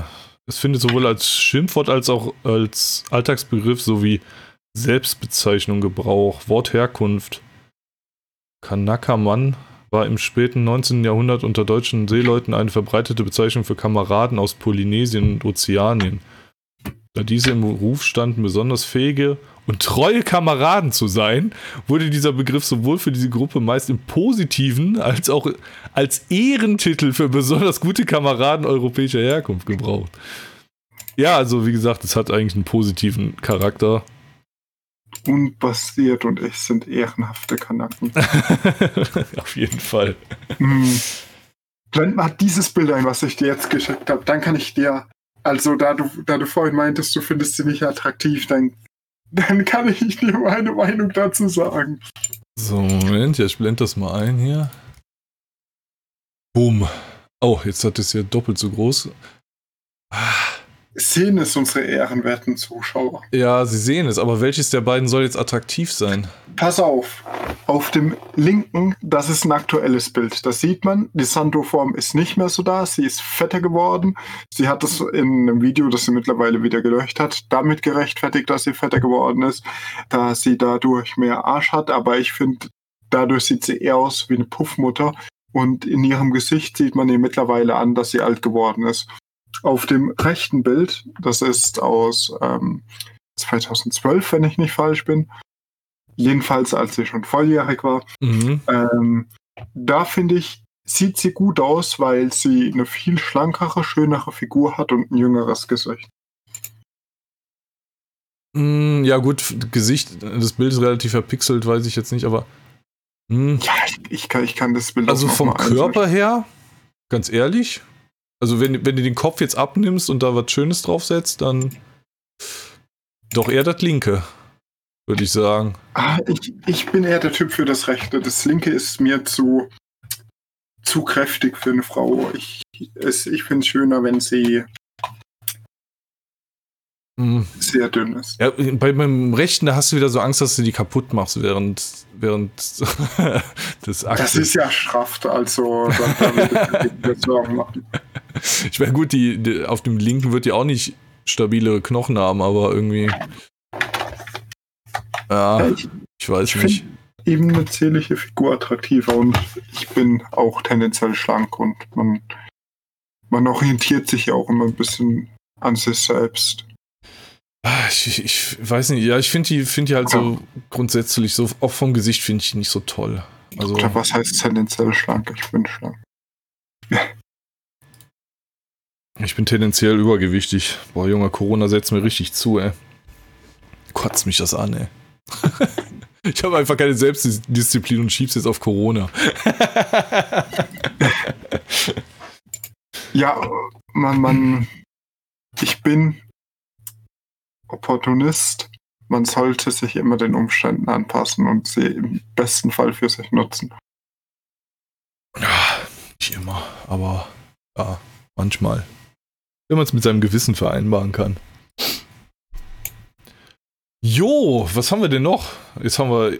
es findet sowohl als Schimpfwort als auch als Alltagsbegriff sowie Selbstbezeichnung Gebrauch, Wortherkunft. Kanaka-Mann war im späten 19. Jahrhundert unter deutschen Seeleuten eine verbreitete Bezeichnung für Kameraden aus Polynesien und Ozeanien. Da diese im Ruf standen, besonders fähige und treue Kameraden zu sein, wurde dieser Begriff sowohl für diese Gruppe meist im positiven als auch als Ehrentitel für besonders gute Kameraden europäischer Herkunft gebraucht. Ja, also wie gesagt, es hat eigentlich einen positiven Charakter. Unbasiert und ich sind ehrenhafte Kanaken. [laughs] Auf jeden Fall. Hm. Blend mal dieses Bild ein, was ich dir jetzt geschickt habe. Dann kann ich dir also, da du, da du vorhin meintest, du findest sie nicht attraktiv, dann, dann kann ich dir meine Meinung dazu sagen. So, Moment, ja, ich blende das mal ein hier. Boom. Oh, jetzt hat es hier doppelt so groß. Sehen es unsere ehrenwerten Zuschauer. Ja, sie sehen es, aber welches der beiden soll jetzt attraktiv sein? Pass auf. Auf dem linken, das ist ein aktuelles Bild. Das sieht man, die Santo-Form ist nicht mehr so da. Sie ist fetter geworden. Sie hat es in einem Video, das sie mittlerweile wieder gelöscht hat, damit gerechtfertigt, dass sie fetter geworden ist, da sie dadurch mehr Arsch hat. Aber ich finde, dadurch sieht sie eher aus wie eine Puffmutter. Und in ihrem Gesicht sieht man ihr mittlerweile an, dass sie alt geworden ist. Auf dem rechten Bild, das ist aus ähm, 2012, wenn ich nicht falsch bin, jedenfalls als sie schon volljährig war, Mhm. ähm, da finde ich, sieht sie gut aus, weil sie eine viel schlankere, schönere Figur hat und ein jüngeres Gesicht. Mm, ja, gut, Gesicht, das Bild ist relativ verpixelt, weiß ich jetzt nicht, aber. Mm. Ja, ich, ich, kann, ich kann das Bild Also vom Körper her, ganz ehrlich, also wenn, wenn du den Kopf jetzt abnimmst und da was Schönes draufsetzt, dann doch eher das linke, würde ich sagen. Ah, ich, ich bin eher der Typ für das Rechte. Das Linke ist mir zu, zu kräftig für eine Frau. Ich, ich finde es schöner, wenn sie Mm. sehr dünn ist. Ja, bei meinem rechten, da hast du wieder so Angst, dass du die kaputt machst während, während [laughs] des Aktes. Das ist ja schraft, also da, da würde ich mir Sorgen machen. [laughs] Ich meine, gut, die, die, auf dem linken wird die auch nicht stabile Knochen haben, aber irgendwie. Ja, Ich, ich weiß ich nicht. finde eben eine zierliche Figur attraktiver und ich bin auch tendenziell schlank und man, man orientiert sich ja auch immer ein bisschen an sich selbst. Ah, Ich, ich weiß nicht, ja, ich finde die, find die halt so grundsätzlich, so auch vom Gesicht finde ich die nicht so toll. Also, Oder was heißt tendenziell schlank? Ich bin schlank. ich bin tendenziell übergewichtig. Boah, Junge, Corona setzt mir richtig zu, ey. Kotzt mich das an, ey. [laughs] ich habe einfach keine Selbstdisziplin und schieb's jetzt auf Corona. [laughs] Ja, man, man, ich bin Opportunist. Man sollte sich immer den Umständen anpassen und sie im besten Fall für sich nutzen. Ja, nicht immer, aber ja, manchmal. Wenn man es mit seinem Gewissen vereinbaren kann. Jo, was haben wir denn noch? Jetzt haben wir.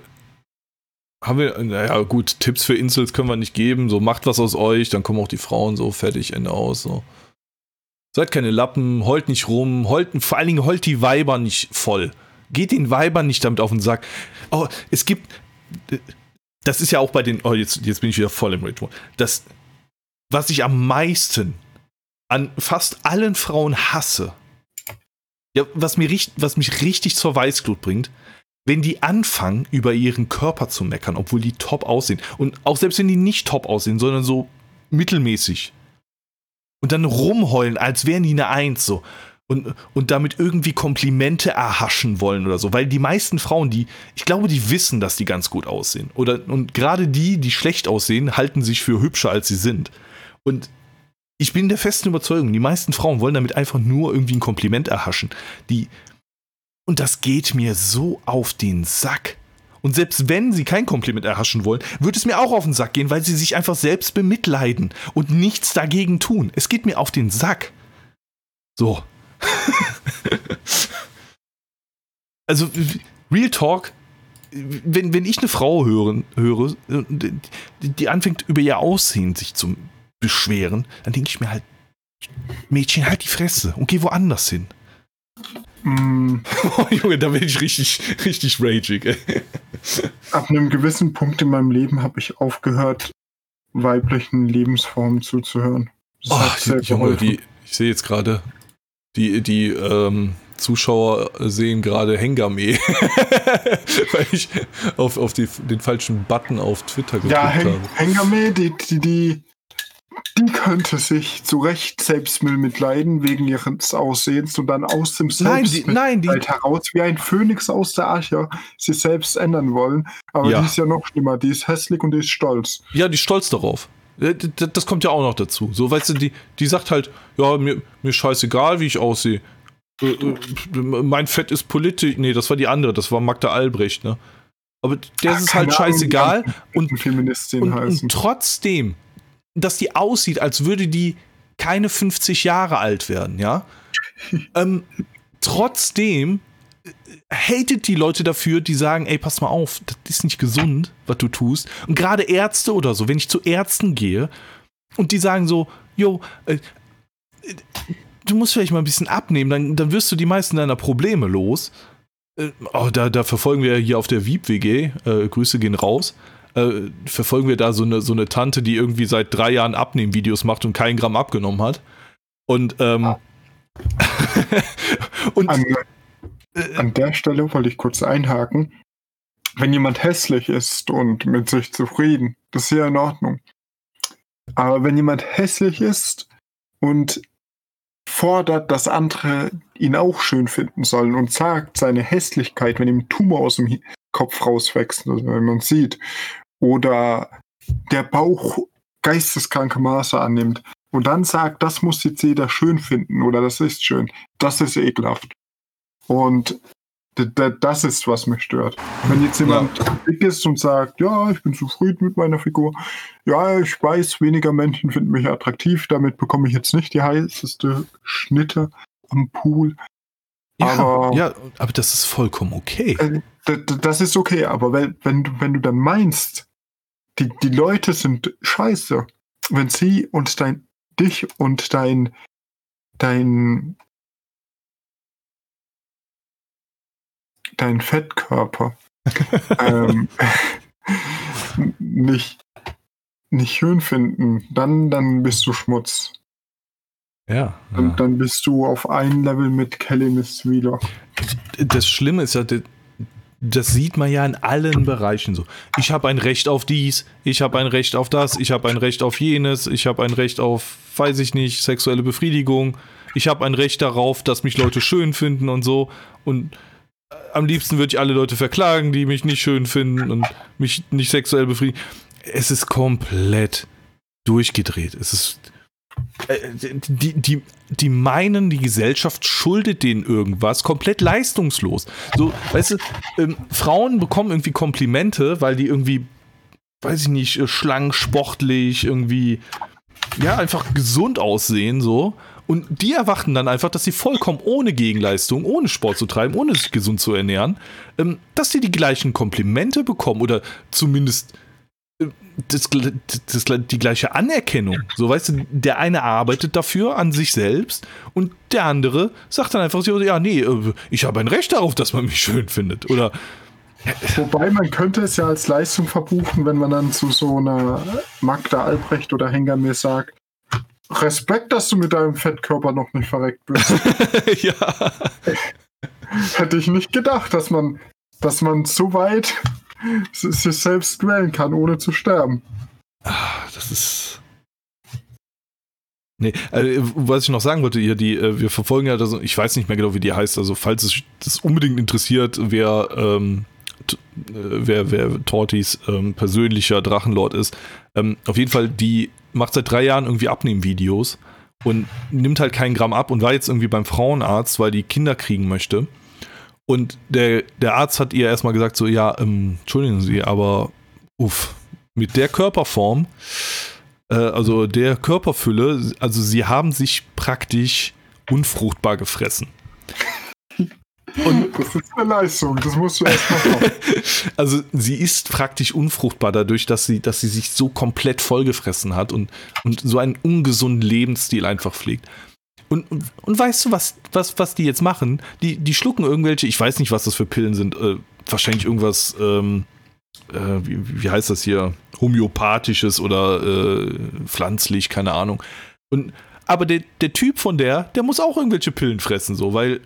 Haben wir, naja, gut, Tipps für Insels können wir nicht geben. So, macht was aus euch, dann kommen auch die Frauen so fertig, Ende aus. So. Seid keine Lappen, heult nicht rum, heult, vor allen Dingen heult die Weiber nicht voll. Geht den Weibern nicht damit auf den Sack. Oh, es gibt. Das ist ja auch bei den. Oh, jetzt, jetzt bin ich wieder voll im Ritual. Das, was ich am meisten an fast allen Frauen hasse, ja, was, mir, was mich richtig zur Weißglut bringt, wenn die anfangen, über ihren Körper zu meckern, obwohl die top aussehen. Und auch selbst wenn die nicht top aussehen, sondern so mittelmäßig. Und dann rumheulen, als wären die eine Eins so. Und, und damit irgendwie Komplimente erhaschen wollen oder so. Weil die meisten Frauen, die, ich glaube, die wissen, dass die ganz gut aussehen. Oder, und gerade die, die schlecht aussehen, halten sich für hübscher, als sie sind. Und ich bin der festen Überzeugung, die meisten Frauen wollen damit einfach nur irgendwie ein Kompliment erhaschen. Die, und das geht mir so auf den Sack. Und selbst wenn sie kein Kompliment erhaschen wollen, wird es mir auch auf den Sack gehen, weil sie sich einfach selbst bemitleiden und nichts dagegen tun. Es geht mir auf den Sack. So. [laughs] also, Real Talk, wenn, wenn ich eine Frau hören, höre, die, die anfängt über ihr Aussehen sich zu beschweren, dann denke ich mir halt, Mädchen, halt die Fresse und geh woanders hin. Mm, Oh, [laughs] Junge, da bin ich richtig, richtig ragig, ey. ab einem gewissen Punkt in meinem Leben habe ich aufgehört, weiblichen Lebensformen zuzuhören. Das Oh, Junge, die, ich sehe jetzt gerade, die, die ähm, Zuschauer sehen gerade Hengame, [laughs] weil ich auf, auf die, den falschen Button auf Twitter gedrückt Ja, habe. Hen Hengame, die, die, die, die könnte sich zu Recht Selbstmüll mitleiden wegen ihres Aussehens und dann aus dem Nein, die, Selbstmitleid nein, die, heraus wie ein Phönix aus der Asche sich selbst ändern wollen. Aber Ja. die ist ja noch schlimmer. Die ist hässlich und die ist stolz. ja, die ist stolz darauf. Äh, Das kommt ja auch noch dazu. So, weißt du, die, die sagt halt, ja, mir, mir scheißegal, wie ich aussehe. Äh, äh, Mein Fett ist politisch. Nee, das war die andere, das war Magda Albrecht, ne? Aber der Ach, ist halt Ahnung, scheißegal. die Und Und, und trotzdem dass die aussieht, als würde die keine 50 Jahre alt werden, ja. [laughs] ähm, trotzdem äh, hatet die Leute dafür, die sagen, ey, pass mal auf, das ist nicht gesund, was du tust. Und gerade Ärzte oder so, wenn ich zu Ärzten gehe und die sagen so, jo, äh, du musst vielleicht mal ein bisschen abnehmen, dann, dann wirst du die meisten deiner Probleme los. Äh, oh, da, da verfolgen wir hier auf der Wieb-WG, äh, Grüße gehen raus, äh, verfolgen wir da so eine, so eine Tante, die irgendwie seit drei Jahren Abnehmvideos macht und keinen Gramm abgenommen hat. Und, ähm, ah. [laughs] und an, äh, an der Stelle wollte ich kurz einhaken. Wenn jemand hässlich ist und mit sich zufrieden, das ist ja in Ordnung. Aber wenn jemand hässlich ist und fordert, dass andere ihn auch schön finden sollen und sagt seine Hässlichkeit, wenn ihm ein Tumor aus dem Kopf rauswächst, also wenn man sieht, oder der Bauch geisteskranke Maße annimmt und dann sagt, das muss jetzt jeder schön finden oder das ist schön, das ist ekelhaft. Und das ist, was mich stört. Wenn jetzt jemand ja. dick ist und sagt, ja, ich bin zufrieden mit meiner Figur, ja, ich weiß, weniger Menschen finden mich attraktiv, damit bekomme ich jetzt nicht die heißeste Schnitte am Pool. Ja, aber, ja, aber das ist vollkommen okay. Äh, das ist okay, aber wenn, wenn, du, wenn du dann meinst, die, die Leute sind scheiße, wenn sie und dein, dich und dein, dein deinen Fettkörper [laughs] ähm, [laughs] nicht, nicht schön finden, dann, dann bist du Schmutz. Ja. Dann, ja. dann bist du auf ein Level mit Kelly Miss wieder. Das Schlimme ist ja, das sieht man ja in allen Bereichen so. Ich habe ein Recht auf dies, ich habe ein Recht auf das, ich habe ein Recht auf jenes, ich habe ein Recht auf, weiß ich nicht, sexuelle Befriedigung, ich habe ein Recht darauf, dass mich Leute schön finden und so. Und am liebsten würde ich alle Leute verklagen, die mich nicht schön finden und mich nicht sexuell befriedigen. Es ist komplett durchgedreht. Es ist. Äh, die, die, die meinen, die Gesellschaft schuldet denen irgendwas, komplett leistungslos. So, weißt du, ähm, Frauen bekommen irgendwie Komplimente, weil die irgendwie, weiß ich nicht, äh, schlank, sportlich, irgendwie, ja, einfach gesund aussehen, so. Und die erwarten dann einfach, dass sie vollkommen ohne Gegenleistung, ohne Sport zu treiben, ohne sich gesund zu ernähren, ähm, dass sie die gleichen Komplimente bekommen oder zumindest das, das, die gleiche Anerkennung. So, weißt du, der eine arbeitet dafür an sich selbst und der andere sagt dann einfach so, ja, nee, äh, ich habe ein Recht darauf, dass man mich schön findet. Oder Wobei man könnte es ja als Leistung verbuchen, wenn man dann zu so einer Magda Albrecht oder Henger mir sagt, Respekt, dass du mit deinem Fettkörper noch nicht verreckt bist. [laughs] ja. Hätte ich nicht gedacht, dass man, dass man so weit [laughs] sich selbst quälen kann, ohne zu sterben. Ah, das ist. Nee, also, was ich noch sagen wollte, hier, die, äh, wir verfolgen ja, das, ich weiß nicht mehr genau, wie die heißt, also falls es das unbedingt interessiert, wer, ähm, äh, wer, wer Tortis ähm, persönlicher Drachenlord ist, ähm, auf jeden Fall, die macht seit drei Jahren irgendwie Abnehmvideos und nimmt halt keinen Gramm ab und war jetzt irgendwie beim Frauenarzt, weil die Kinder kriegen möchte. Und der, der Arzt hat ihr erstmal gesagt: So, ja, ähm, entschuldigen Sie, aber uff, mit der Körperform, äh, also der Körperfülle, also sie haben sich praktisch unfruchtbar gefressen. [laughs] Und das ist eine Leistung, das musst du erst mal machen. [laughs] Also sie ist praktisch unfruchtbar dadurch, dass sie, dass sie sich so komplett vollgefressen hat und, und so einen ungesunden Lebensstil einfach pflegt. Und, und, und, weißt du, was, was, was die jetzt machen? Die, die schlucken irgendwelche, ich weiß nicht, was das für Pillen sind, äh, wahrscheinlich irgendwas, ähm, äh, wie, wie, heißt das hier, homöopathisches oder äh, pflanzlich, keine Ahnung. Und, aber der, der Typ von der, der muss auch irgendwelche Pillen fressen, so, weil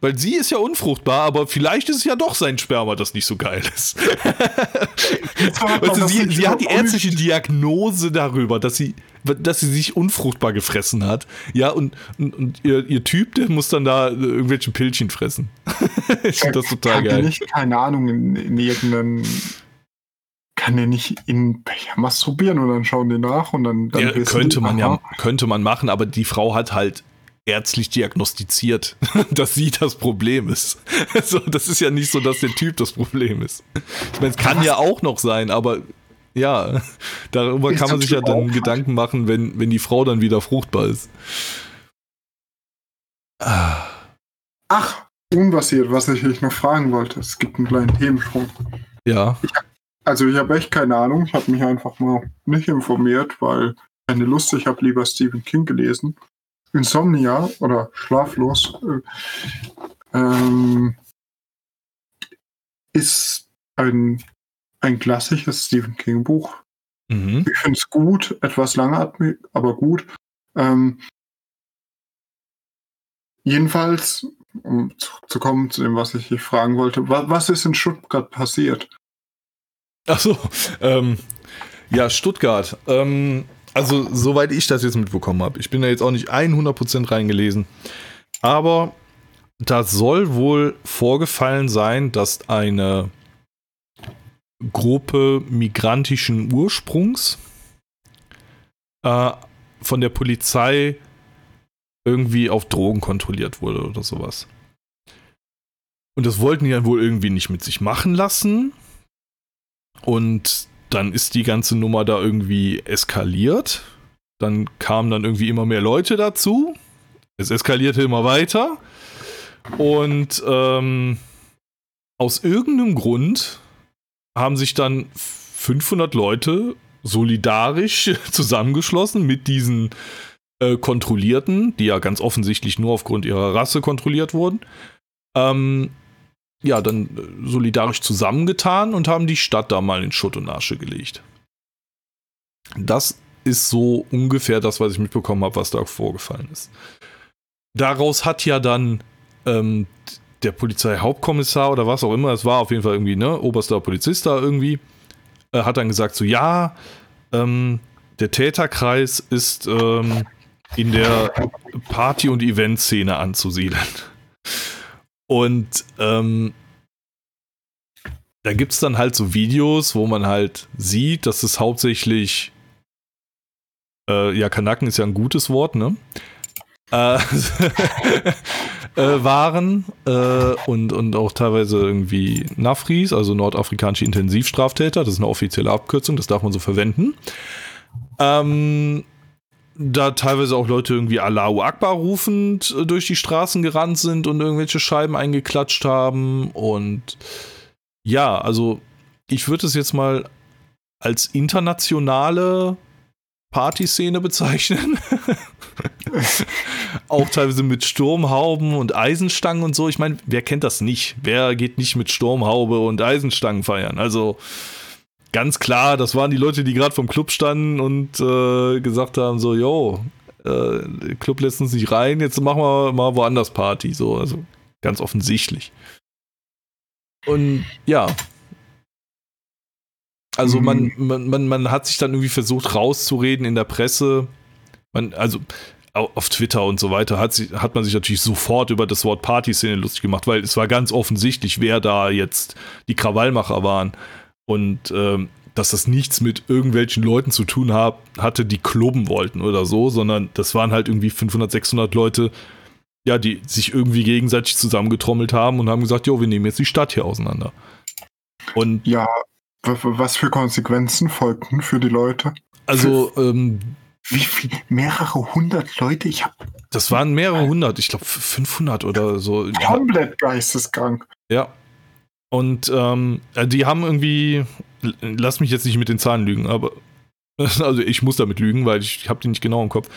weil sie ist ja unfruchtbar, aber vielleicht ist es ja doch sein Sperma, das nicht so geil ist. weißt du, sie, sie hat die ärztliche Diagnose darüber, dass sie, dass sie sich unfruchtbar gefressen hat. Ja, und, und, und ihr, ihr, Typ, der muss dann da irgendwelche Pillchen fressen. [laughs] ich finde das total geil. Nicht, keine Ahnung, in, in irgendeinem kann der nicht in Becher masturbieren und dann schauen die nach und dann, dann ja, könnte man ja könnte man machen, aber die Frau hat halt ärztlich diagnostiziert, [laughs] dass sie das Problem ist. [laughs] Also, das ist ja nicht so, dass der Typ das Problem ist. Ich meine, es kann ja auch noch sein, aber Ja, [laughs] darüber kann man sich ja dann Gedanken machen, wenn, wenn die Frau dann wieder fruchtbar ist. Ach, unbasiert, was ich noch fragen wollte. Es gibt einen kleinen Themensprung. ja, Also ich habe echt keine Ahnung. Ich habe mich einfach mal nicht informiert, weil keine Lust. Ich habe lieber Stephen King gelesen. Insomnia oder Schlaflos äh, ähm, ist ein, ein klassisches Stephen King Buch. mhm. Ich finde es gut, etwas langatmig, aber gut. Ähm, jedenfalls, um zurückzukommen zu dem, was ich dich fragen wollte, wa was ist in Stuttgart passiert? Achso, ähm, ja, Stuttgart. Ähm, also, soweit ich das jetzt mitbekommen habe, ich bin da jetzt auch nicht 100% reingelesen, aber da soll wohl vorgefallen sein, dass eine Gruppe migrantischen Ursprungs äh, von der Polizei irgendwie auf Drogen kontrolliert wurde oder sowas. Und das wollten die dann wohl irgendwie nicht mit sich machen lassen. Und dann ist die ganze Nummer da irgendwie eskaliert. Dann kamen dann irgendwie immer mehr Leute dazu. Es eskalierte immer weiter. Und ähm, aus irgendeinem Grund haben sich dann 500 Leute solidarisch [laughs] zusammengeschlossen mit diesen äh, Kontrollierten, die ja ganz offensichtlich nur aufgrund ihrer Rasse kontrolliert wurden. Ähm, ja, dann äh, solidarisch zusammengetan und haben die Stadt da mal in Schutt und Asche gelegt. Das ist so ungefähr das, was ich mitbekommen habe, was da vorgefallen ist. Daraus hat ja dann ähm, der Polizeihauptkommissar oder was auch immer, es war auf jeden Fall irgendwie, ne, oberster Polizist da irgendwie, äh, hat dann gesagt, so ja, ähm, der Täterkreis ist ähm, in der Party- und Eventszene anzusiedeln. Und ähm, da gibt es dann halt so Videos, wo man halt sieht, dass es hauptsächlich, äh, ja, Kanaken ist ja ein gutes Wort, ne? Äh, [laughs] äh, waren äh, und, und auch teilweise irgendwie Nafris, also nordafrikanische Intensivstraftäter, das ist eine offizielle Abkürzung, das darf man so verwenden. Ähm, da teilweise auch Leute irgendwie Allahu Akbar rufend äh, durch die Straßen gerannt sind und irgendwelche Scheiben eingeklatscht haben. Und ja, also ich würde es jetzt mal als internationale Partyszene bezeichnen. [laughs] auch teilweise mit Sturmhauben und Eisenstangen und so. Ich meine, wer kennt das nicht? Wer geht nicht mit Sturmhaube und Eisenstangen feiern? Also ganz klar, das waren die Leute, die gerade vom Club standen und äh, gesagt haben: so, yo, äh, Club lässt uns nicht rein, jetzt machen wir mal woanders Party. So, also ganz offensichtlich. Und ja. Also man, man, man, man hat sich dann irgendwie versucht rauszureden in der Presse. Man, also au- auf Twitter und so weiter hat, sich, hat man sich natürlich sofort über das Wort Partyszene lustig gemacht, weil es war ganz offensichtlich, wer da jetzt die Krawallmacher waren. Und ähm, dass das nichts mit irgendwelchen Leuten zu tun hab, hatte, die klubben wollten oder so, sondern das waren halt irgendwie 500, 600 Leute, ja, die sich irgendwie gegenseitig zusammengetrommelt haben und haben gesagt, jo, wir nehmen jetzt die Stadt hier auseinander. Und Ja, was für Konsequenzen folgten für die Leute? also, ähm, Wie viel? Mehrere hundert Leute? Ich habe das waren mehrere hundert, ich glaube 500 oder so. Komplett geisteskrank. Ja. Und ähm, äh, die haben irgendwie, lass mich jetzt nicht mit den Zahlen lügen, aber [laughs] also ich muss damit lügen, weil ich habe die nicht genau im Kopf.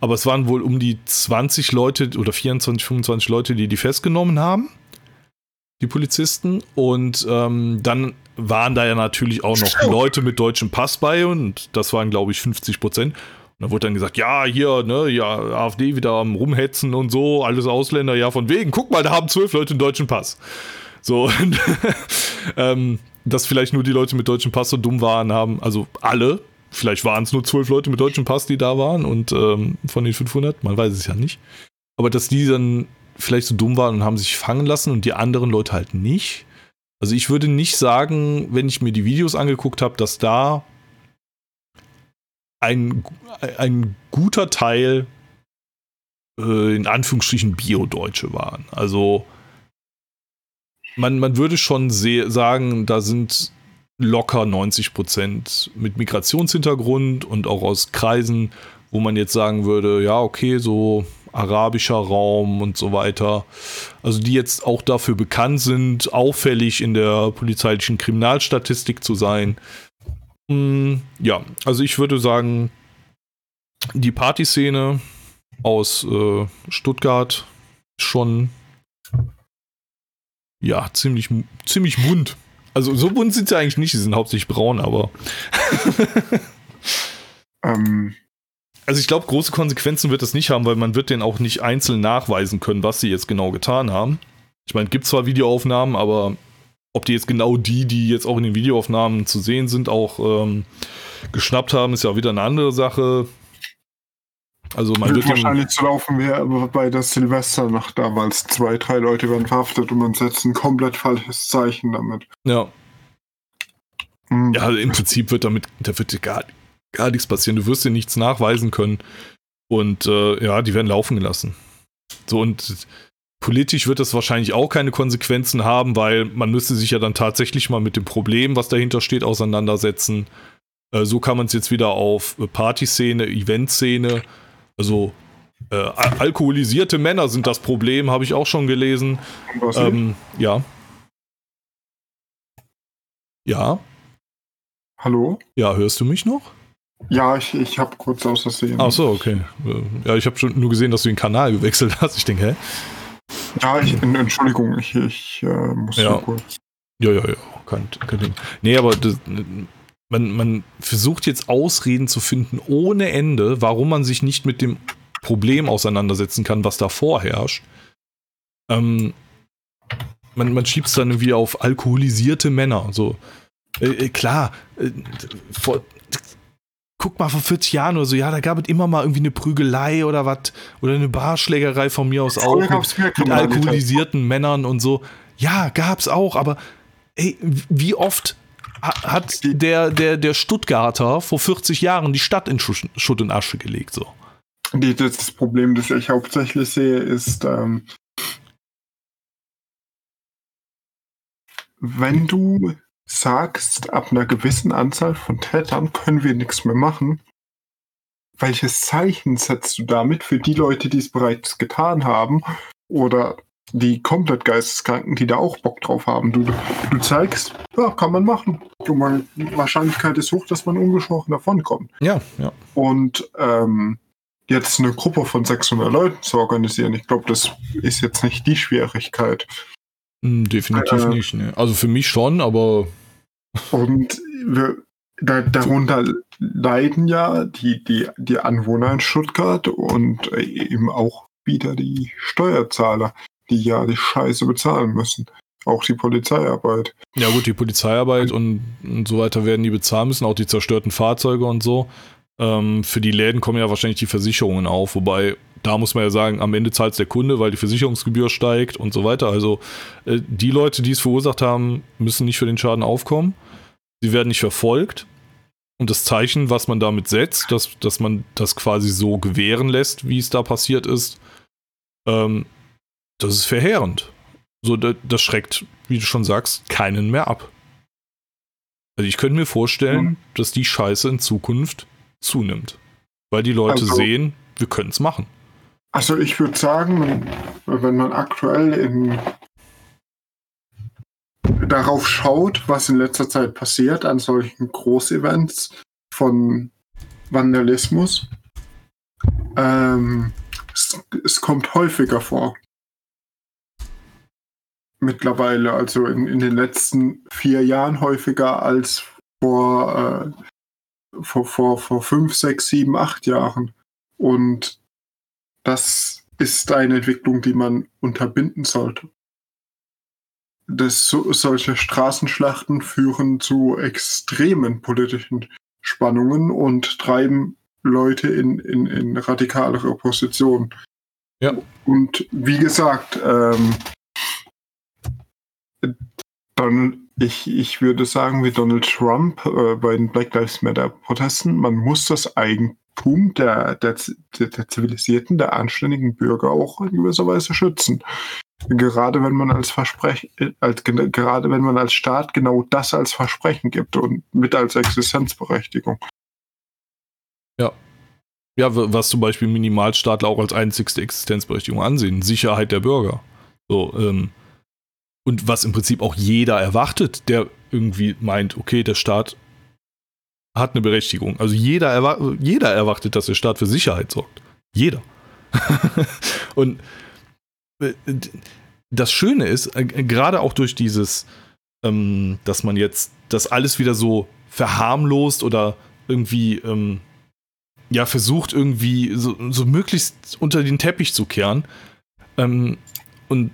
Aber es waren wohl um die 20 Leute oder 24, 25 Leute, die die festgenommen haben, die Polizisten. Und ähm, dann waren da ja natürlich auch noch Leute mit deutschem Pass bei und das waren glaube ich 50 Prozent. Und dann wurde dann gesagt, ja, hier, ne, ja, AfD wieder am Rumhetzen und so, alles Ausländer, ja, von wegen, guck mal, da haben zwölf Leute einen deutschen Pass. So, [laughs] ähm, dass vielleicht nur die Leute mit deutschem Pass so dumm waren, haben, also alle, vielleicht waren es nur zwölf Leute mit deutschem Pass, die da waren und ähm, von den 500, man weiß es ja nicht. Aber dass die dann vielleicht so dumm waren und haben sich fangen lassen und die anderen Leute halt nicht. Also ich würde nicht sagen, wenn ich mir die Videos angeguckt habe, dass da ein, ein guter Teil äh, in Anführungsstrichen Bio-Deutsche waren. Also man, man würde schon sagen, da sind locker 90 Prozent mit Migrationshintergrund und auch aus Kreisen, wo man jetzt sagen würde, ja, okay, so arabischer Raum und so weiter. Also die jetzt auch dafür bekannt sind, auffällig in der polizeilichen Kriminalstatistik zu sein. Hm, ja, also ich würde sagen, die Partyszene aus äh, Stuttgart schon ja ziemlich ziemlich bunt. Also so bunt sind sie eigentlich nicht, sie sind hauptsächlich braun, aber [laughs] ähm, also ich glaube, große Konsequenzen wird das nicht haben, weil man wird den auch nicht einzeln nachweisen können, was sie jetzt genau getan haben. Ich meine, es gibt zwar Videoaufnahmen, aber ob die jetzt genau die, die jetzt auch in den Videoaufnahmen zu sehen sind, auch ähm, geschnappt haben, ist ja auch wieder eine andere Sache. Also man wird, wahrscheinlich zu laufen wie bei der Silvesternacht damals. Zwei, drei Leute werden verhaftet und man setzt ein komplett falsches Zeichen damit. Ja. Mhm. Ja, im Prinzip wird damit, da wird gar, gar nichts passieren. Du wirst dir nichts nachweisen können. Und äh, ja, die werden laufen gelassen. So, und politisch wird das wahrscheinlich auch keine Konsequenzen haben, weil man müsste sich ja dann tatsächlich mal mit dem Problem, was dahinter steht, auseinandersetzen. Äh, so kann man es jetzt wieder auf Partyszene, Eventszene, also äh, alkoholisierte Männer sind das Problem, habe ich auch schon gelesen. Ähm, ja. Ja. Hallo? Ja, hörst du mich noch? Ja, ich, ich habe kurz aus Versehen. Ach so, okay. Ja, ich habe schon nur gesehen, dass du den Kanal gewechselt hast. Ich denke, hä? Ja, ich, Entschuldigung, ich, ich äh, muss ja. kurz. Ja, ja, ja, kein, kein Ding. Nee, aber das, man, man versucht jetzt Ausreden zu finden ohne Ende, warum man sich nicht mit dem Problem auseinandersetzen kann, was da vorherrscht. Ähm, man, man schiebt es dann wieder auf alkoholisierte Männer. So, äh, äh, klar, äh, vor, guck mal, vor 40 Jahren oder so, ja, da gab es immer mal irgendwie eine Prügelei oder was, oder eine Barschlägerei von mir aus auch mit, mit alkoholisierten Männern und so. Ja, gab's auch, aber ey, wie oft hat der, der, der Stuttgarter vor 40 Jahren die Stadt in Schutt und Asche gelegt, so. Das Problem, das ich hauptsächlich sehe, ist, ähm, wenn du sagst, ab einer gewissen Anzahl von Tätern können wir nichts mehr machen, welches Zeichen setzt du damit für die Leute, die es bereits getan haben oder die komplett Geisteskranken, die da auch Bock drauf haben? Du, du zeigst, ja, kann man machen. Die Wahrscheinlichkeit ist hoch, dass man ungeschoren davonkommt. Ja, ja. Und ähm, jetzt eine Gruppe von 600 Leuten zu organisieren, ich glaube, das ist jetzt nicht die Schwierigkeit. Hm, definitiv äh, nicht. Ne? Also für mich schon, aber und wir, da, darunter leiden ja die, die, die Anwohner in Stuttgart und eben auch wieder die Steuerzahler, die ja die Scheiße bezahlen müssen. Auch die Polizeiarbeit. Ja gut, die Polizeiarbeit und, und so weiter werden die bezahlen müssen, auch die zerstörten Fahrzeuge und so. Ähm, für die Läden kommen ja wahrscheinlich die Versicherungen auf, wobei da muss man ja sagen, am Ende zahlt es der Kunde, weil die Versicherungsgebühr steigt und so weiter. Also äh, die Leute, die es verursacht haben, müssen nicht für den Schaden aufkommen. Sie werden nicht verfolgt. Und das Zeichen, was man damit setzt, dass, dass man das quasi so gewähren lässt, wie es da passiert ist, ähm, das ist verheerend. So, das, das schreckt, wie du schon sagst, keinen mehr ab. Also ich könnte mir vorstellen, mhm. dass die Scheiße in Zukunft zunimmt. Weil die Leute also, sehen, wir können es machen. Also ich würde sagen, wenn man aktuell in, darauf schaut, was in letzter Zeit passiert an solchen Großevents von Vandalismus, ähm, es, es, kommt häufiger vor. Mittlerweile, also in, in den letzten vier Jahren häufiger als vor, äh, vor, vor, vor fünf, sechs, sieben, acht Jahren. Und das ist eine Entwicklung, die man unterbinden sollte. Das, so, solche Straßenschlachten führen zu extremen politischen Spannungen und treiben Leute in, in, in radikalere Positionen. Ja. Und wie gesagt, ähm, dann, ich, ich würde sagen, wie Donald Trump äh, bei den Black Lives Matter Protesten, man muss das Eigentum der, der, der, zivilisierten, der anständigen Bürger auch in gewisser Weise schützen. Gerade wenn man als Versprechen, als, gerade wenn man als Staat genau das als Versprechen gibt und mit als Existenzberechtigung. Ja. Ja, was zum Beispiel Minimalstaatler auch als einzigste Existenzberechtigung ansehen. Sicherheit der Bürger. So, ähm, und was im Prinzip auch jeder erwartet, der irgendwie meint, okay, der Staat hat eine Berechtigung. Also jeder, erwar jeder erwartet, dass der Staat für Sicherheit sorgt. Jeder. [laughs] und äh, das Schöne ist, äh, gerade auch durch dieses, ähm, dass man jetzt das alles wieder so verharmlost oder irgendwie ähm, ja versucht irgendwie so, so, möglichst unter den Teppich zu kehren ähm, und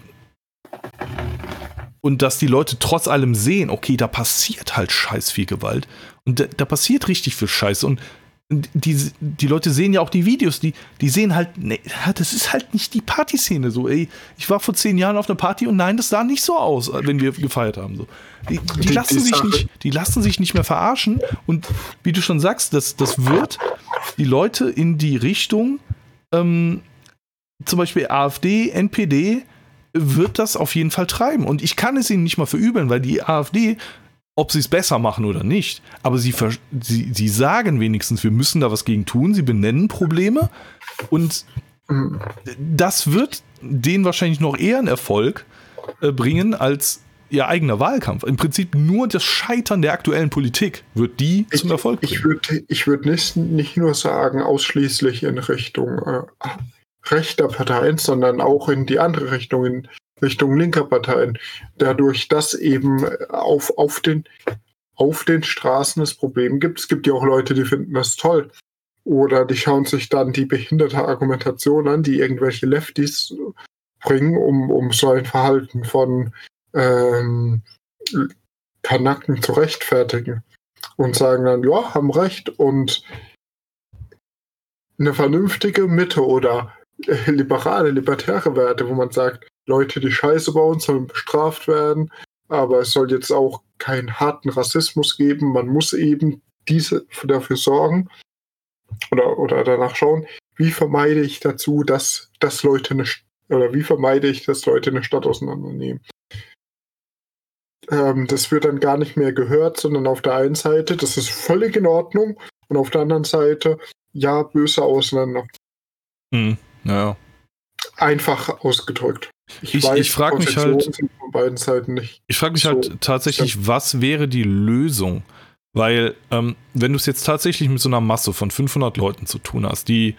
und dass die Leute trotz allem sehen, okay, da passiert halt scheiß viel Gewalt und da, da passiert richtig viel Scheiße und die, die Leute sehen ja auch die Videos, die, die sehen halt, nee, das ist halt nicht die Partyszene so, ey. Ich war vor zehn Jahren auf einer Party und nein, das sah nicht so aus, wenn wir gefeiert haben. So. Die, die, die lassen sich nicht, die lassen sich nicht mehr verarschen und wie du schon sagst, das, das wird die Leute in die Richtung, ähm, zum Beispiel AfD, NPD, wird das auf jeden Fall treiben. Und ich kann es ihnen nicht mal verübeln, weil die AfD ob sie es besser machen oder nicht. Aber sie, sie, sie sagen wenigstens, wir müssen da was gegen tun. Sie benennen Probleme und das wird denen wahrscheinlich noch eher einen Erfolg äh, bringen als ihr eigener Wahlkampf. Im Prinzip nur das Scheitern der aktuellen Politik wird die ich, zum Erfolg bringen. Ich würde ich würd nicht, nicht nur sagen, ausschließlich in Richtung äh, rechter Parteien, sondern auch in die andere Richtung, in Richtung linker Parteien. Dadurch, dass eben auf, auf, den, auf den Straßen es Problem gibt. Es gibt ja auch Leute, die finden das toll. Oder die schauen sich dann die behinderte Argumentation an, die irgendwelche Lefties bringen, um, um so ein Verhalten von ähm, Kanaken zu rechtfertigen. Und sagen dann, ja, haben recht. Und eine vernünftige Mitte oder [laughs] liberale, libertäre Werte, wo man sagt, Leute, die Scheiße bauen, sollen bestraft werden, aber es soll jetzt auch keinen harten Rassismus geben. Man muss eben diese dafür sorgen oder, oder danach schauen, wie vermeide ich dazu, dass, dass Leute eine oder wie vermeide ich, dass Leute eine Stadt auseinandernehmen. Ähm, das wird dann gar nicht mehr gehört, sondern auf der einen Seite, das ist völlig in Ordnung, und auf der anderen Seite, ja, böse Ausländer. Hm, naja. Einfach ausgedrückt. Ich, ich, ich frage mich halt. Ich frage mich so halt tatsächlich, was wäre die Lösung? Weil, ähm, wenn du es jetzt tatsächlich mit so einer Masse von 500 Leuten zu tun hast, die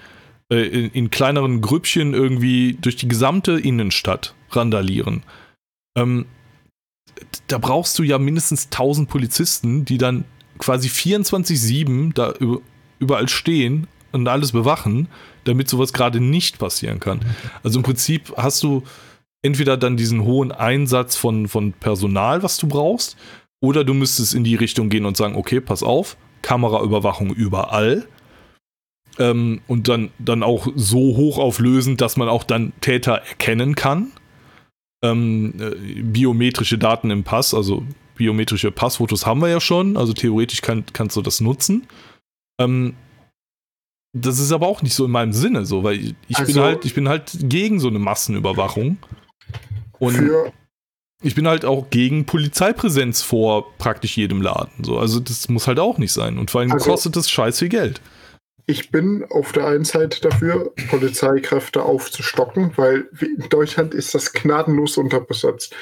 äh, in, in, kleineren Grüppchen irgendwie durch die gesamte Innenstadt randalieren, ähm, da brauchst du ja mindestens 1000 Polizisten, die dann quasi 24-7 da überall stehen und alles bewachen, damit sowas gerade nicht passieren kann. Also im Prinzip hast du entweder dann diesen hohen Einsatz von, von Personal, was du brauchst, oder du müsstest in die Richtung gehen und sagen, okay, pass auf, Kameraüberwachung überall. Ähm, und dann, dann auch so hoch auflösen, dass man auch dann Täter erkennen kann. Ähm, äh, biometrische Daten im Pass, also biometrische Passfotos haben wir ja schon, also theoretisch kann, kannst du das nutzen. Ähm, das ist aber auch nicht so in meinem Sinne, so, weil ich, ich also, bin halt, ich bin halt gegen so eine Massenüberwachung. Und für ich bin halt auch gegen Polizeipräsenz vor praktisch jedem Laden. So. Also das muss halt auch nicht sein. Und vor allem also, kostet das scheiß viel Geld. Ich bin auf der einen Seite dafür, Polizeikräfte aufzustocken, weil in Deutschland ist das gnadenlos unterbesetzt.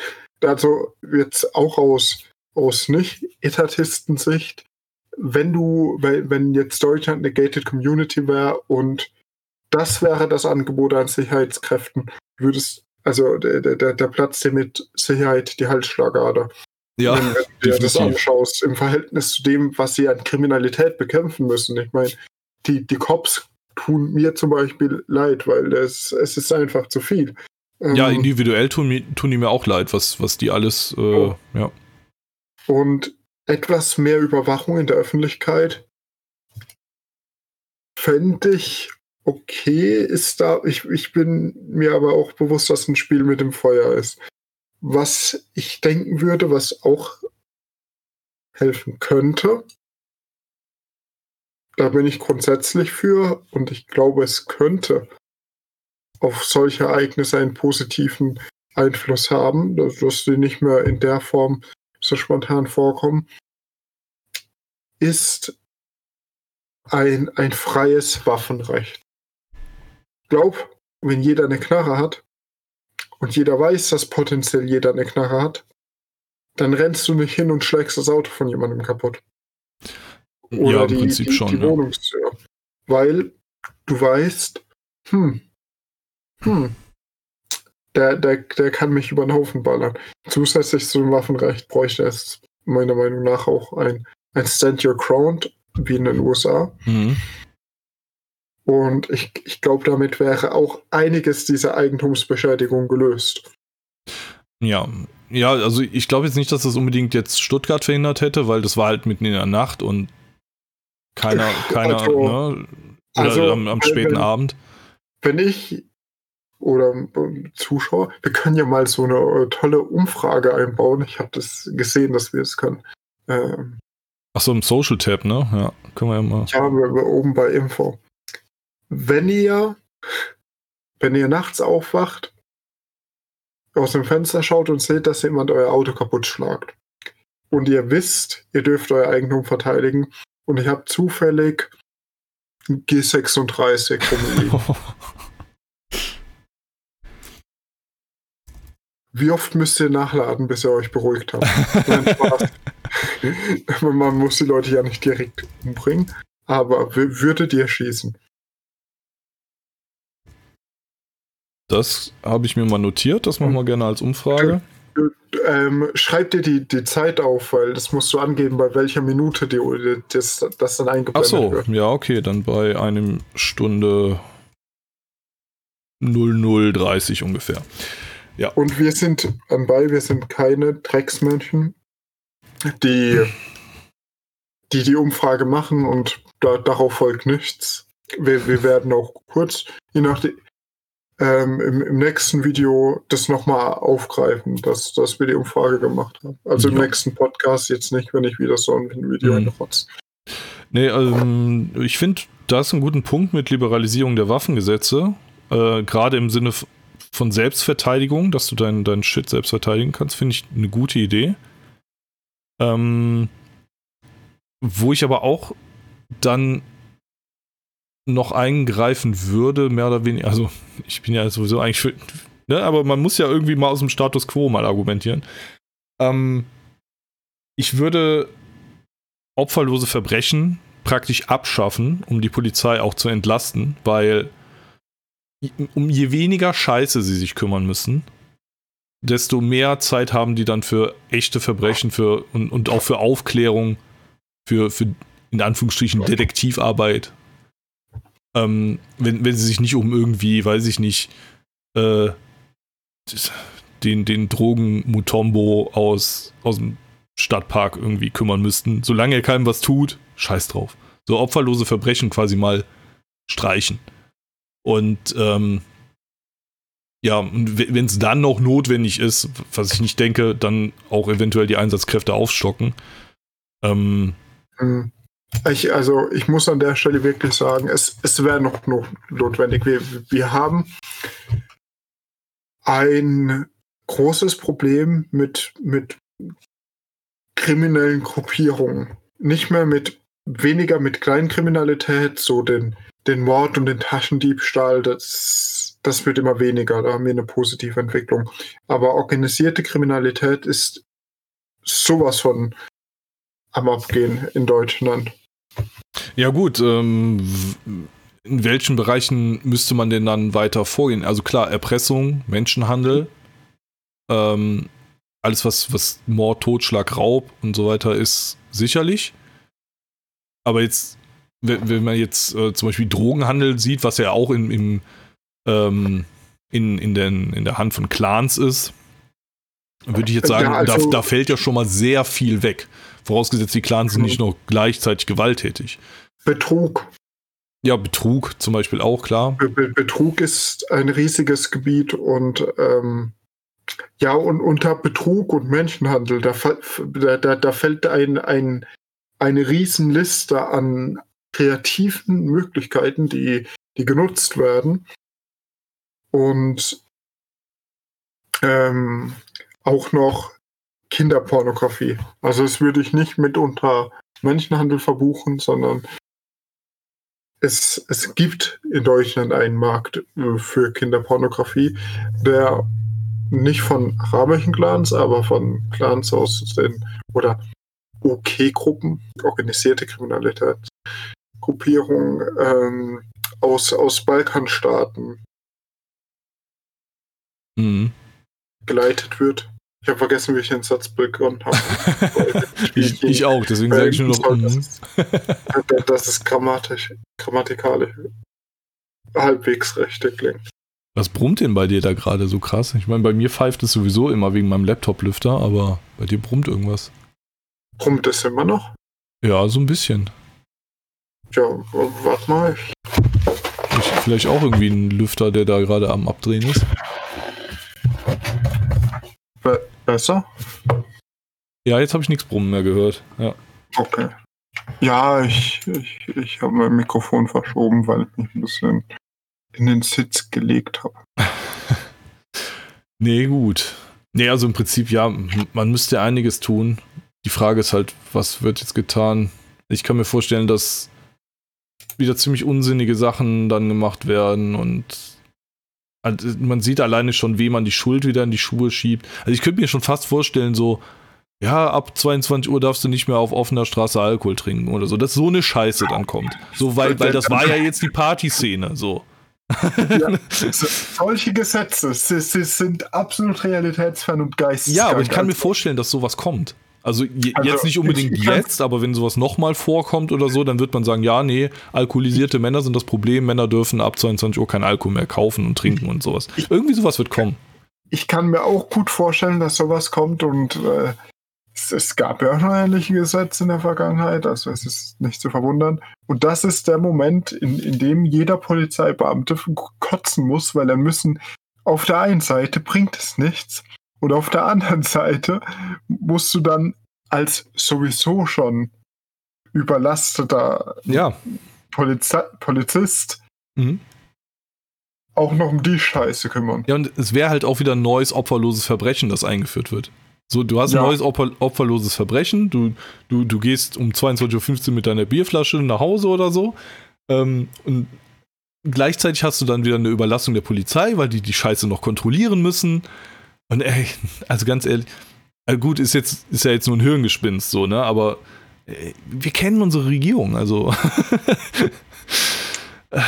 Also jetzt auch aus, aus nicht Etatistensicht, wenn du, wenn jetzt Deutschland eine gated Community wäre und das wäre das Angebot an Sicherheitskräften, würdest also der, der, der Platz dir mit Sicherheit die Halsschlagader. Ja, wenn du dir das anschaust, im Verhältnis zu dem, was sie an Kriminalität bekämpfen müssen. Ich meine, die, die Cops tun mir zum Beispiel leid, weil es, es ist einfach zu viel. Ja, ähm, individuell tun, tun die mir auch leid, was, was die alles, äh, oh. ja. Und etwas mehr Überwachung in der Öffentlichkeit fände ich okay ist da, ich, ich bin mir aber auch bewusst, dass ein Spiel mit dem Feuer ist. Was ich denken würde, was auch helfen könnte, da bin ich grundsätzlich für und ich glaube, es könnte auf solche Ereignisse einen positiven Einfluss haben, dass, die nicht mehr in der Form so spontan vorkommen, ist ein, ein freies Waffenrecht. Ich glaube, wenn jeder eine Knarre hat und jeder weiß, dass potenziell jeder eine Knarre hat, dann rennst du nicht hin und schlägst das Auto von jemandem kaputt. Oder ja, im die, Prinzip die, schon. die ja. Wohnungstür. Weil du weißt, hm, hm, der, der, der kann mich über den Haufen ballern. Zusätzlich zu dem Waffenrecht bräuchte es meiner Meinung nach auch ein, ein Stand Your Ground, wie in den USA. Mhm. Und ich, ich glaube, damit wäre auch einiges dieser Eigentumsbeschädigung gelöst. Ja, ja, also ich glaube jetzt nicht, dass das unbedingt jetzt Stuttgart verhindert hätte, weil das war halt mitten in der Nacht und keiner, keiner, Also- ne? Oder also, am, am wenn- späten Abend. Wenn ich oder ähm, Zuschauer, wir können ja mal so eine äh, tolle Umfrage einbauen. Ich habe das gesehen, dass wir es können. Ähm, Achso, im Social Tab, ne? Ja, können wir ja mal. ja, wir, wir oben bei Info. Wenn ihr, wenn ihr nachts aufwacht, aus dem Fenster schaut und seht, dass jemand euer Auto kaputt schlagt und ihr wisst, ihr dürft euer Eigentum verteidigen und ihr habt zufällig ein G36 rumliegen. [laughs] Wie oft müsst ihr nachladen, bis ihr euch beruhigt habt? Nein, Spaß. [laughs] Man muss die Leute ja nicht direkt umbringen, aber würdet ihr schießen? Das habe ich mir mal notiert, das machen wir gerne als Umfrage. Ähm, schreib dir die, die Zeit auf, weil das musst du angeben, bei welcher Minute die, das, das dann Ach eingeblendet so, wird. ja, okay, dann bei einem Stunde 0030 ungefähr. Und wir sind anbei, wir sind keine Drecksmenschen, die die, die Umfrage machen und da, darauf folgt nichts. Wir, wir werden auch kurz, je nachdem, ähm, im, im nächsten Video das nochmal aufgreifen, dass, dass wir die Umfrage gemacht haben. Also im Ja. nächsten Podcast jetzt nicht, wenn ich wieder so ein Video Mhm. hinrotze. Nee, ähm, ich finde, da ist ein guter Punkt mit Liberalisierung der Waffengesetze. Äh, Gerade im Sinne f- von Selbstverteidigung, dass du deinen dein Shit selbst verteidigen kannst, finde ich eine gute Idee. Ähm, wo ich aber auch dann noch eingreifen würde, mehr oder weniger, also ich bin ja sowieso eigentlich für, ne, aber man muss ja irgendwie mal aus dem Status quo mal argumentieren. Ähm, ich würde opferlose Verbrechen praktisch abschaffen, um die Polizei auch zu entlasten, weil um je weniger Scheiße sie sich kümmern müssen, desto mehr Zeit haben die dann für echte Verbrechen für, und, und auch für Aufklärung, für, für in Anführungsstrichen Detektivarbeit. Ähm, wenn, wenn sie sich nicht um irgendwie, weiß ich nicht, äh, den, den Drogen-Mutombo aus, aus dem Stadtpark irgendwie kümmern müssten. Solange er keinem was tut, scheiß drauf. So opferlose Verbrechen quasi mal streichen. Und ähm, ja, wenn es dann noch notwendig ist, was ich nicht denke, dann auch eventuell die Einsatzkräfte aufstocken. Ähm, Hm. Ich, also ich muss an der Stelle wirklich sagen, es, es wäre noch, noch notwendig. Wir, wir haben ein großes Problem mit, mit kriminellen Gruppierungen. Nicht mehr mit weniger mit Kleinkriminalität, so den, den Mord und den Taschendiebstahl, das, das wird immer weniger, da haben wir eine positive Entwicklung. Aber organisierte Kriminalität ist sowas von am Abgehen in Deutschland. ja, gut, ähm, in welchen Bereichen müsste man denn dann weiter vorgehen? Also klar, Erpressung, Menschenhandel, ähm, alles, was, was Mord, Totschlag, Raub und so weiter ist, sicherlich. Aber jetzt, wenn, wenn man jetzt äh, zum Beispiel Drogenhandel sieht, was ja auch in, im, ähm, in, in, den, in der Hand von Clans ist, würde ich jetzt sagen, Ja, also- da, da fällt ja schon mal sehr viel weg. Vorausgesetzt, die Clans sind Mhm. nicht noch gleichzeitig gewalttätig. Betrug. Ja, Betrug zum Beispiel auch, klar. Be Be Betrug ist ein riesiges Gebiet und ähm, ja, und unter Betrug und Menschenhandel, da, da, da fällt ein, ein, eine Riesenliste an kreativen Möglichkeiten, die, die genutzt werden. Und ähm, auch noch Kinderpornografie. Also das würde ich nicht mit unter Menschenhandel verbuchen, sondern es, es gibt in Deutschland einen Markt äh, für Kinderpornografie, der nicht von arabischen Clans, aber von Clans aus den oder OK-Gruppen, organisierte Kriminalität, Gruppierungen ähm, aus, aus Balkanstaaten Mhm. geleitet wird. Ich habe vergessen, wie ich den Satz begonnen habe. [laughs] Ich, ich auch, deswegen sage ich nur noch. Soll Mhm. [laughs] das, das ist grammatisch, grammatikalisch halbwegs richtig klingt. Was brummt denn bei dir da gerade so krass? Ich meine, bei mir pfeift es sowieso immer wegen meinem Laptop-Lüfter, aber bei dir brummt irgendwas. Brummt es immer noch? Ja, so ein bisschen. Ja, warte mal. Ich, Ich, vielleicht auch irgendwie ein Lüfter, der da gerade am Abdrehen ist. be besser? Ja, jetzt habe ich nichts brummen mehr gehört. Ja. Okay. Ja, ich, ich, ich habe mein Mikrofon verschoben, weil ich mich ein bisschen in den Sitz gelegt habe. [laughs] Nee, gut. Nee, also im Prinzip, ja, man müsste einiges tun. Die Frage ist halt, was wird jetzt getan? Ich kann mir vorstellen, dass wieder ziemlich unsinnige Sachen dann gemacht werden und also man sieht alleine schon, wem man die Schuld wieder in die Schuhe schiebt. Also ich könnte mir schon fast vorstellen, so, ja, ab 22 Uhr darfst du nicht mehr auf offener Straße Alkohol trinken oder so, dass so eine Scheiße dann kommt. So, weil, weil das war ja jetzt die Partyszene, so. Ja, so, solche Gesetze sie, sie sind absolut realitätsfern und geisteskrank. Ja, aber ich kann mir vorstellen, dass sowas kommt. Also, je, Also, jetzt nicht unbedingt jetzt, aber wenn sowas nochmal vorkommt oder so, dann wird man sagen, ja, nee, alkoholisierte Männer sind das Problem, Männer dürfen ab 22 Uhr kein Alkohol mehr kaufen und trinken und sowas. Irgendwie sowas wird kommen. ich kann mir auch gut vorstellen, dass sowas kommt und äh, es, es gab ja auch schon ähnliche Gesetze in der Vergangenheit, also es ist nicht zu verwundern. Und das ist der Moment, in, in dem jeder Polizeibeamte kotzen muss, weil er müssen, auf der einen Seite bringt es nichts und auf der anderen Seite musst du dann als sowieso schon überlasteter Ja. Polizei Polizist Mhm. auch noch um die Scheiße kümmern. Ja, und es wäre halt auch wieder ein neues opferloses Verbrechen, das eingeführt wird. So, du hast Ja. ein neues Opfer, opferloses Verbrechen, du, du, du gehst um 22.15 Uhr mit deiner Bierflasche nach Hause oder so. Ähm, und gleichzeitig hast du dann wieder eine Überlassung der Polizei, weil die die Scheiße noch kontrollieren müssen. Und ey, also ganz ehrlich, äh, gut, ist jetzt ist ja jetzt nur ein Hirngespinst so, ne? Aber äh, wir kennen unsere Regierung, also [laughs] Äh,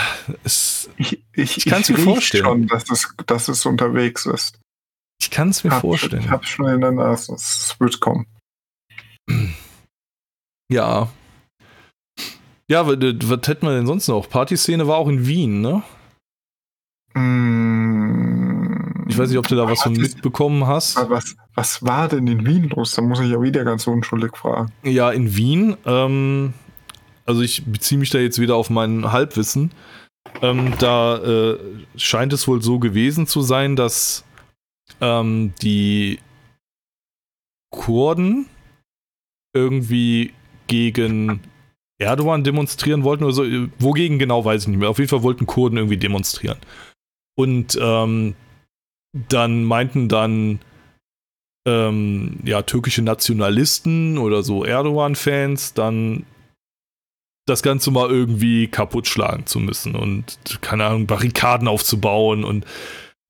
es, Ich, ich, Ich kann's mir riech vorstellen. schon, dass es, dass es unterwegs ist. ich kann es mir Hab- vorstellen. Ich hab's schon in der Nase. Es wird kommen. [clears throat] Ja. Ja, was, was hätten wir denn sonst noch? Partyszene war auch in Wien, ne? Mm, Ich weiß nicht, ob du da was von mitbekommen hast. was, was war denn in Wien los? Da muss ich ja wieder ganz unschuldig fragen. Ja, in Wien. Ähm, also ich beziehe mich da jetzt wieder auf mein Halbwissen. Ähm, da äh, scheint es wohl so gewesen zu sein, dass ähm, die Kurden irgendwie gegen Erdogan demonstrieren wollten oder so. Äh, Wogegen genau weiß ich nicht mehr. Auf jeden Fall wollten Kurden irgendwie demonstrieren. Und ähm, dann meinten dann ähm, ja, türkische Nationalisten oder so Erdogan-Fans dann das Ganze mal irgendwie kaputt schlagen zu müssen und, keine Ahnung, Barrikaden aufzubauen und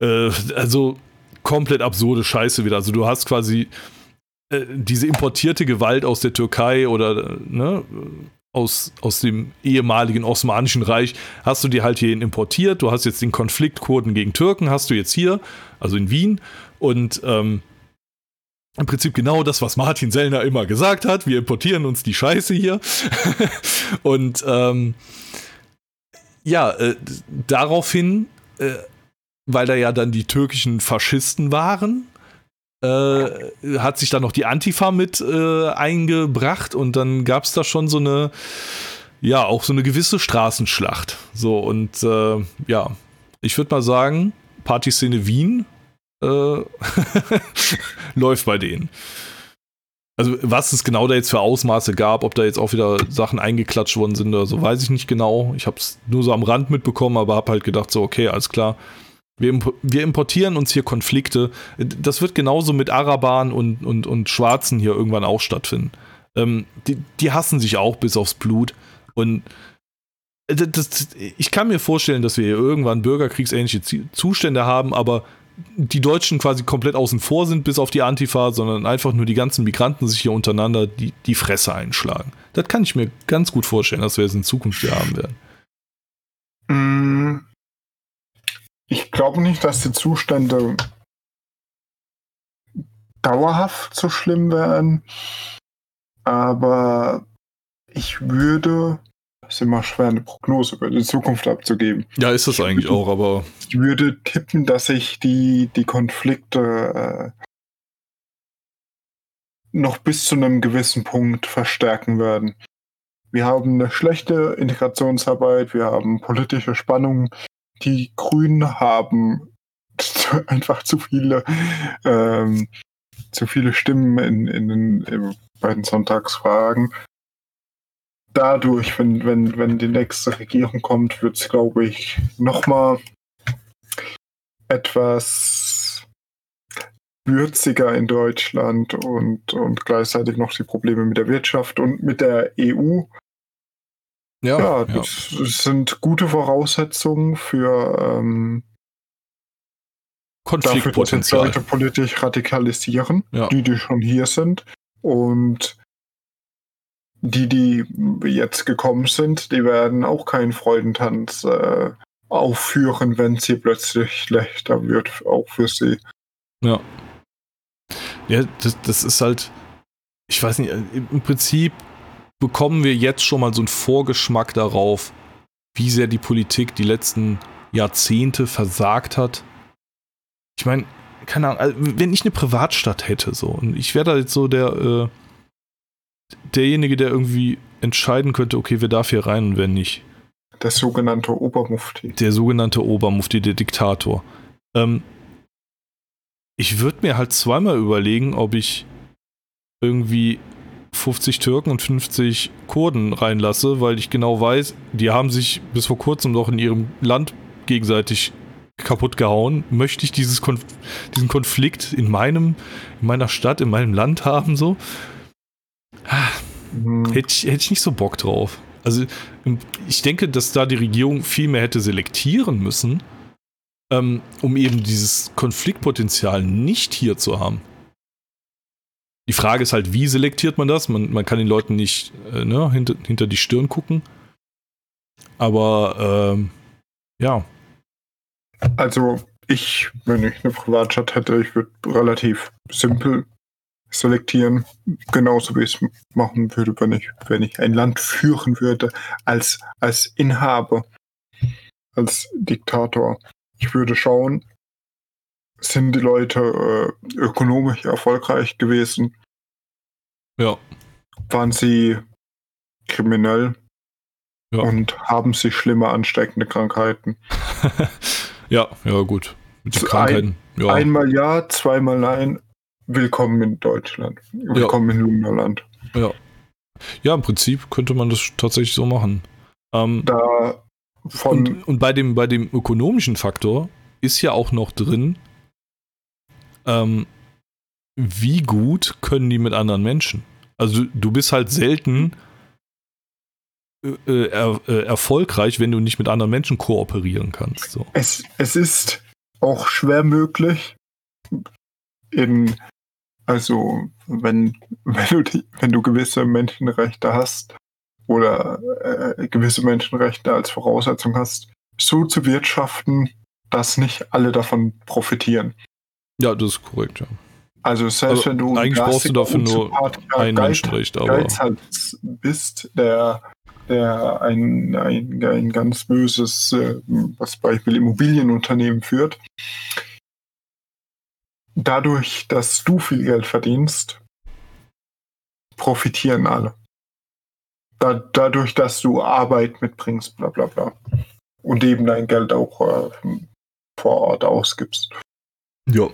äh, also komplett absurde Scheiße wieder. Also du hast quasi äh, diese importierte Gewalt aus der Türkei oder ne, aus, aus dem ehemaligen Osmanischen Reich, hast du dir halt hierhin importiert. Du hast jetzt den Konflikt Kurden gegen Türken, hast du jetzt hier, also in Wien. Und ähm, im Prinzip genau das, was Martin Sellner immer gesagt hat. Wir importieren uns die Scheiße hier. [laughs] und ähm, ja, äh, daraufhin, äh, weil da ja dann die türkischen Faschisten waren, äh, hat sich dann noch die Antifa mit äh, eingebracht und dann gab es da schon so eine, ja, auch so eine gewisse Straßenschlacht. So und äh, ja, ich würde mal sagen, Partyszene Wien äh, [laughs] läuft bei denen. Also, was es genau da jetzt für Ausmaße gab, ob da jetzt auch wieder Sachen eingeklatscht worden sind oder so, weiß ich nicht genau. Ich habe es nur so am Rand mitbekommen, aber habe halt gedacht, so, okay, alles klar. Wir, imp wir, importieren uns hier Konflikte. Das wird genauso mit Arabern und, und, und Schwarzen hier irgendwann auch stattfinden. Ähm, die, die, hassen sich auch bis aufs Blut. Und das, das, ich kann mir vorstellen, dass wir hier irgendwann bürgerkriegsähnliche Zustände haben, aber die Deutschen quasi komplett außen vor sind, bis auf die Antifa, sondern einfach nur die ganzen Migranten sich hier untereinander die, die Fresse einschlagen. Das kann ich mir ganz gut vorstellen, dass wir es in Zukunft hier haben werden. Ich glaube nicht, dass die Zustände dauerhaft so schlimm werden, aber ich würde ist immer schwer, eine Prognose über die Zukunft abzugeben. Ja, ist das eigentlich auch, aber. Ich würde tippen, dass sich die, die Konflikte äh, noch bis zu einem gewissen Punkt verstärken werden. Wir haben eine schlechte Integrationsarbeit, wir haben politische Spannungen. Die Grünen haben [laughs] einfach zu viele, ähm, zu viele Stimmen in, in, den Sonntagsfragen dadurch, wenn, wenn, wenn die nächste Regierung kommt, wird es, glaube ich, nochmal etwas würziger in Deutschland und, und gleichzeitig noch die Probleme mit der Wirtschaft und mit der EU. Ja, ja das, ja. sind gute Voraussetzungen für ähm, Konfliktpotenzial. Dafür, dass Leute politisch radikalisieren, ja. die, die schon hier sind. Und die, die jetzt gekommen sind, die werden auch keinen Freudentanz äh, aufführen, wenn sie plötzlich schlechter wird, auch für sie. Ja. Ja, das, das ist halt, ich weiß nicht, im Prinzip bekommen wir jetzt schon mal so einen Vorgeschmack darauf, wie sehr die Politik die letzten Jahrzehnte versagt hat. Ich meine, keine Ahnung, also wenn ich eine Privatstadt hätte, so, und ich wäre da jetzt so der, äh, derjenige, der irgendwie entscheiden könnte, okay, wer darf hier rein und wer nicht. Der sogenannte Obermufti. Der sogenannte Obermufti, der Diktator. Ähm, ich würde mir halt zweimal überlegen, ob ich irgendwie 50 Türken und 50 Kurden reinlasse, weil ich genau weiß, die haben sich bis vor kurzem noch in ihrem Land gegenseitig kaputt gehauen. Möchte ich dieses Konf diesen Konflikt in meinem, in meiner Stadt, in meinem Land haben, so? Mhm. Hätte, ich, hätte ich nicht so Bock drauf. Also ich denke, dass da die Regierung viel mehr hätte selektieren müssen, ähm, um eben dieses Konfliktpotenzial nicht hier zu haben. Die Frage ist halt, wie selektiert man das? Man, man kann den Leuten nicht äh, ne, hinter, hinter die Stirn gucken. Aber ähm, ja. Also ich, wenn ich eine Privatstadt hätte, ich würde relativ simpel selektieren, genauso wie ich es machen würde, wenn ich, wenn ich ein Land führen würde als, als Inhaber, als Diktator. Ich würde schauen, sind die Leute äh, ökonomisch erfolgreich gewesen? Ja. Waren sie kriminell? Ja. Und haben sie schlimme ansteckende Krankheiten? [laughs] ja, ja, gut. Mit den Krankheiten. Ein, ja. Einmal ja, zweimal nein, Willkommen in Deutschland. Willkommen ja. in Lunderland. Ja. Ja, im Prinzip könnte man das tatsächlich so machen. Ähm, da von und, und, bei, dem, bei dem ökonomischen Faktor ist ja auch noch drin, ähm, wie gut können die mit anderen Menschen? Also du bist halt selten äh, er, äh, erfolgreich, wenn du nicht mit anderen Menschen kooperieren kannst. So. Es, es ist auch schwer möglich, in also, wenn, [laughs] wenn, du, die, wenn du gewisse Menschenrechte hast oder äh, gewisse Menschenrechte als Voraussetzung hast, so zu wirtschaften, dass nicht alle davon profitieren. Ja, das ist korrekt, ja. Also selbst also, wenn du eigentlich brauchst du dafür nur ein Menschenrecht, aber Geizhals bist, der, der ein, ein, ein ganz böses, äh, was Beispiel Immobilienunternehmen führt, dadurch, dass du viel Geld verdienst, profitieren alle. Da, dadurch, dass du Arbeit mitbringst, bla bla bla. Und eben dein Geld auch äh, vor Ort ausgibst. Ja.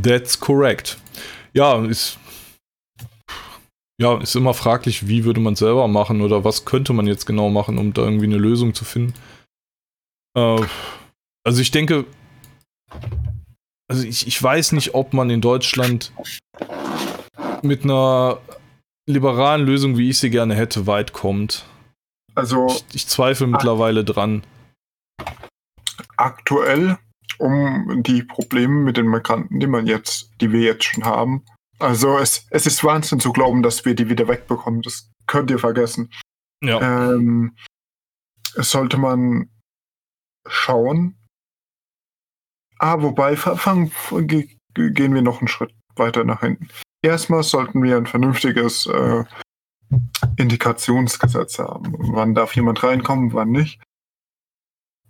That's correct. Ja, ist. Ja, ist immer fraglich, wie würde man selber machen oder was könnte man jetzt genau machen, um da irgendwie eine Lösung zu finden. Äh, Also ich denke, also ich, ich weiß nicht, ob man in Deutschland mit einer liberalen Lösung, wie ich sie gerne hätte, weit kommt. Also Ich, ich zweifle mittlerweile dran. aktuell, um die Probleme mit den Migranten, die man jetzt, die wir jetzt schon haben. Also es, es ist Wahnsinn zu glauben, dass wir die wieder wegbekommen. Das könnt ihr vergessen. Ja. Ähm, es sollte man schauen. Ah, wobei, fa- fangen, ge, ge- gehen wir noch einen Schritt weiter nach hinten. Erstmal sollten wir ein vernünftiges äh, Indikationsgesetz haben. Wann darf jemand reinkommen, wann nicht.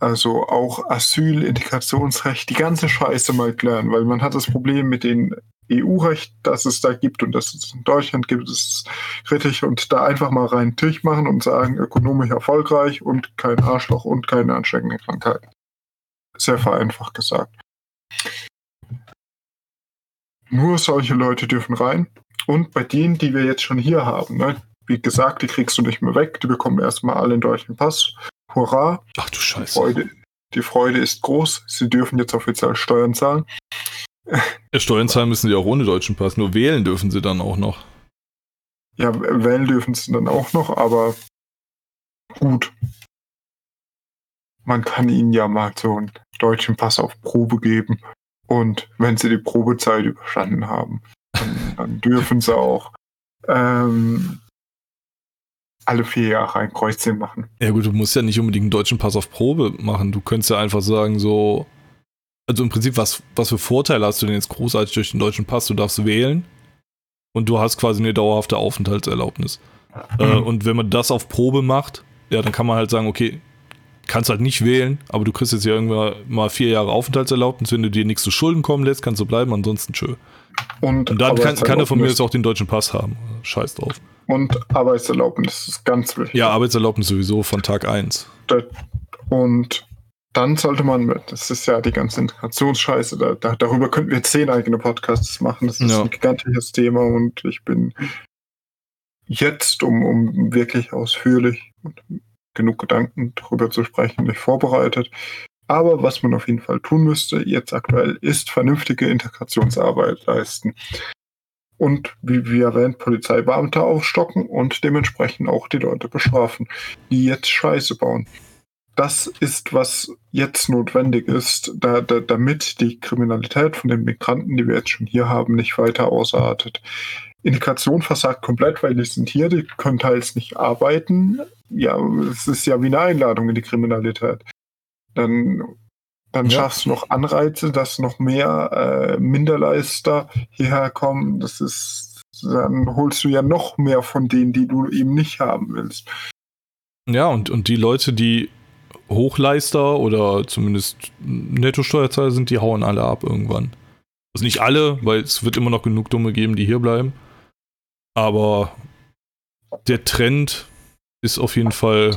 Also auch Asyl, Indikationsrecht, die ganze Scheiße mal klären, weil man hat das Problem mit dem EU-Recht, das es da gibt und das es in Deutschland gibt, ist kritisch und da einfach mal rein Tisch machen und sagen, ökonomisch erfolgreich und kein Arschloch und keine ansteckende Krankheit. Sehr vereinfacht gesagt. Nur solche Leute dürfen rein. Und bei denen, die wir jetzt schon hier haben, ne, wie gesagt, die kriegst du nicht mehr weg, die bekommen erstmal alle einen deutschen Pass. Hurra! Ach du Die Scheiße. Freude, die Freude ist groß. Sie dürfen jetzt offiziell Steuern zahlen. Ja, Steuern zahlen müssen sie auch ohne deutschen Pass, nur wählen dürfen sie dann auch noch. Ja, wählen dürfen sie dann auch noch, aber gut. Man kann ihnen ja mal so einen deutschen Pass auf Probe geben. Und wenn sie die Probezeit überstanden haben, dann, dann dürfen sie auch ähm, alle vier Jahre ein Kreuzchen machen. Ja gut, du musst ja nicht unbedingt einen deutschen Pass auf Probe machen. Du könntest ja einfach sagen, so. Also im Prinzip, was, was für Vorteile hast du denn jetzt großartig durch den deutschen Pass? Du darfst wählen und du hast quasi eine dauerhafte Aufenthaltserlaubnis. Äh, Mhm. und wenn man das auf Probe macht, ja, dann kann man halt sagen, okay, kannst halt nicht wählen, aber du kriegst jetzt ja irgendwann mal vier Jahre Aufenthaltserlaubnis. Wenn du dir nichts zu Schulden kommen lässt, kannst du bleiben, ansonsten tschö. Und, Und dann kann, kann er von mir jetzt auch den deutschen Pass haben. Scheiß drauf. Und Arbeitserlaubnis ist ganz wichtig. Ja, Arbeitserlaubnis sowieso von Tag 1. Und dann sollte man, das ist ja die ganze Integrationsscheiße, da, da, darüber könnten wir zehn eigene Podcasts machen. Das ist Ja. ein gigantisches Thema und ich bin jetzt, um, um wirklich ausführlich und genug Gedanken darüber zu sprechen, nicht vorbereitet. Aber was man auf jeden Fall tun müsste, jetzt aktuell, ist vernünftige Integrationsarbeit leisten. Und wie, wie erwähnt, Polizeibeamte aufstocken und dementsprechend auch die Leute bestrafen, die jetzt Scheiße bauen. Das ist, was jetzt notwendig ist, da, da, damit die Kriminalität von den Migranten, die wir jetzt schon hier haben, nicht weiter ausartet. Integration versagt komplett, weil die sind hier, die können teils nicht arbeiten. Ja, es ist ja wie eine Einladung in die Kriminalität. Dann, dann Ja. schaffst du noch Anreize, dass noch mehr äh, Minderleister hierher kommen. Das ist, dann holst du ja noch mehr von denen, die du eben nicht haben willst. Ja, und, und die Leute, die Hochleister oder zumindest Nettosteuerzahler sind, die hauen alle ab irgendwann. Also nicht alle, weil es wird immer noch genug Dumme geben, die hier bleiben. Aber der Trend ist auf jeden Fall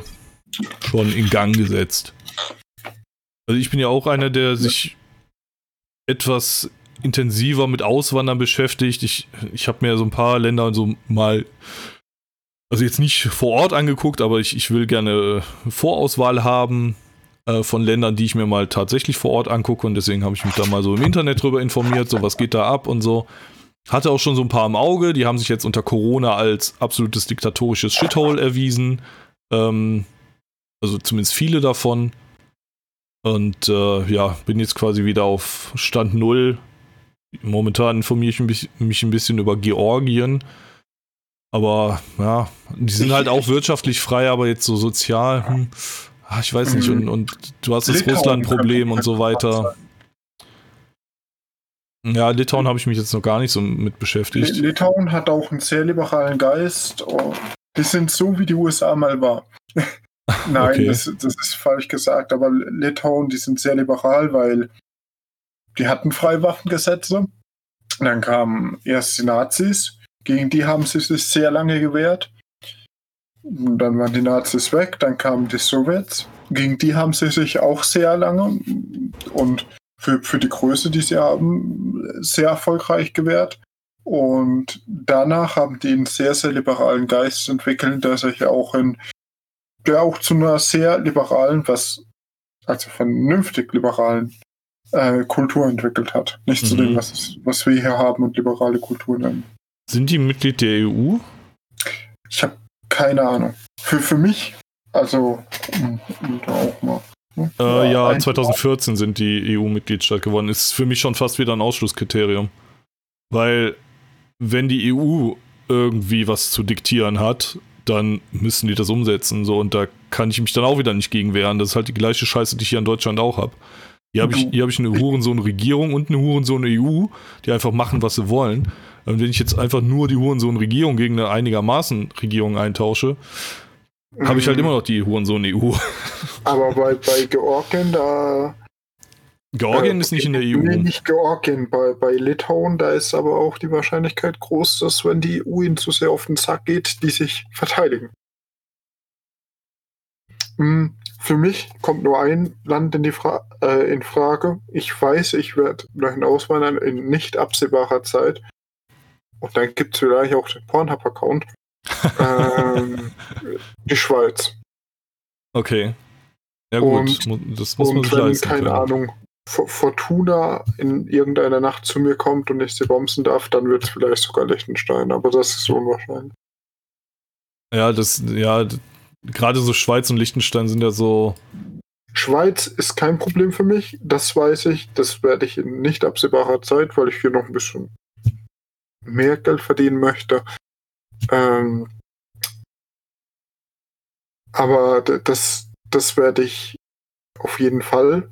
schon in Gang gesetzt. Also ich bin ja auch einer, der sich etwas intensiver mit Auswandern beschäftigt. Ich, ich habe mir so ein paar Länder so mal also jetzt nicht vor Ort angeguckt, aber ich, ich will gerne Vorauswahl haben äh, von Ländern, die ich mir mal tatsächlich vor Ort angucke und deswegen habe ich mich da mal so im Internet drüber informiert, so was geht da ab und so. Hatte auch schon so ein paar im Auge, die haben sich jetzt unter Corona als absolutes diktatorisches Shithole erwiesen. Ähm, also zumindest viele davon. Und äh, ja, bin jetzt quasi wieder auf Stand Null. Momentan informiere ich mich, mich ein bisschen über Georgien. Aber ja, die sind halt auch ich- wirtschaftlich frei, aber jetzt so sozial, hm, ah, ich weiß nicht. Und, und du hast das Russland-Problem und so weiter. Ja, Litauen habe ich mich jetzt noch gar nicht so mit beschäftigt. Litauen hat auch einen sehr liberalen Geist. Oh, die sind so, wie die USA mal war. [laughs] Nein, Okay. das, das ist falsch gesagt, aber Litauen, die sind sehr liberal, weil die hatten Freiwaffengesetze. Dann kamen erst die Nazis, gegen die haben sie sich sehr lange gewehrt. Und dann waren die Nazis weg, dann kamen die Sowjets, gegen die haben sie sich auch sehr lange und für, für die Größe, die sie haben, sehr erfolgreich gewehrt. Und danach haben die einen sehr, sehr liberalen Geist entwickelt, der sich auch in, der auch zu einer sehr liberalen, was also vernünftig liberalen äh, Kultur entwickelt hat. Nicht mhm. zu dem, was, was wir hier haben und liberale Kultur nennen. Sind die Mitglied der EU? Ich habe keine Ahnung. Für, für mich, also da auch mal. Ne? Äh, ja, 2014 sind die EU-Mitgliedstaat geworden. Ist für mich schon fast wieder ein Ausschlusskriterium. Weil, wenn die EU irgendwie was zu diktieren hat, dann müssen die das umsetzen. So, und da kann ich mich dann auch wieder nicht gegen wehren. Das ist halt die gleiche Scheiße, die ich hier in Deutschland auch habe. Hier habe ich, hab ich eine Hurensohn-Regierung und eine Hurensohn-EU, die einfach machen, was sie wollen. Und wenn ich jetzt einfach nur die Hurensohn-Regierung gegen eine einigermaßen Regierung eintausche, habe ich halt mhm. immer noch die Hurensohn-EU. Aber bei, bei Georgien, da. Georgien äh, ist nicht in der EU. Nee, nicht Georgien. Bei, bei Litauen, da ist aber auch die Wahrscheinlichkeit groß, dass, wenn die EU ihnen zu sehr auf den Sack geht, die sich verteidigen. Hm, für mich kommt nur ein Land in, die Fra äh, in Frage. Ich weiß, ich werde dahin auswandern in nicht absehbarer Zeit. Und dann gibt es vielleicht auch den Pornhub-Account. ähm, [laughs] die Schweiz. Okay. Ja gut, und, das muss man sich leisten. Keine können. Ahnung, Fortuna in irgendeiner Nacht zu mir kommt und ich sie bombsen darf, dann wird es vielleicht sogar Liechtenstein, aber das ist unwahrscheinlich. Ja, das, ja, gerade so Schweiz und Liechtenstein sind ja so. Schweiz ist kein Problem für mich, das weiß ich. Das werde ich in nicht absehbarer Zeit, weil ich hier noch ein bisschen mehr Geld verdienen möchte. Ähm, aber das, das werde ich auf jeden Fall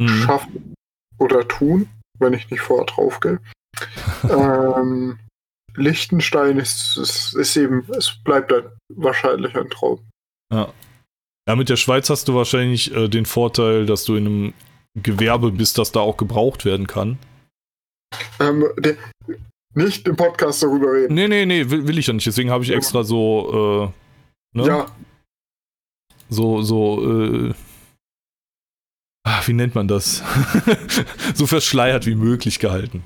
mhm. schaffen oder tun, wenn ich nicht vorher draufgehe. [laughs] ähm, Liechtenstein ist, ist, ist, eben, es bleibt dann wahrscheinlich ein Traum. Ja. Ja, mit der Schweiz hast du wahrscheinlich äh, den Vorteil, dass du in einem Gewerbe bist, das da auch gebraucht werden kann. Ähm, der, nicht im Podcast darüber reden. Nee, nee, nee, will, will ich ja nicht. Deswegen habe ich extra so, äh, ne? Ja. So, so, äh, ach, wie nennt man das? [laughs] so verschleiert wie möglich gehalten.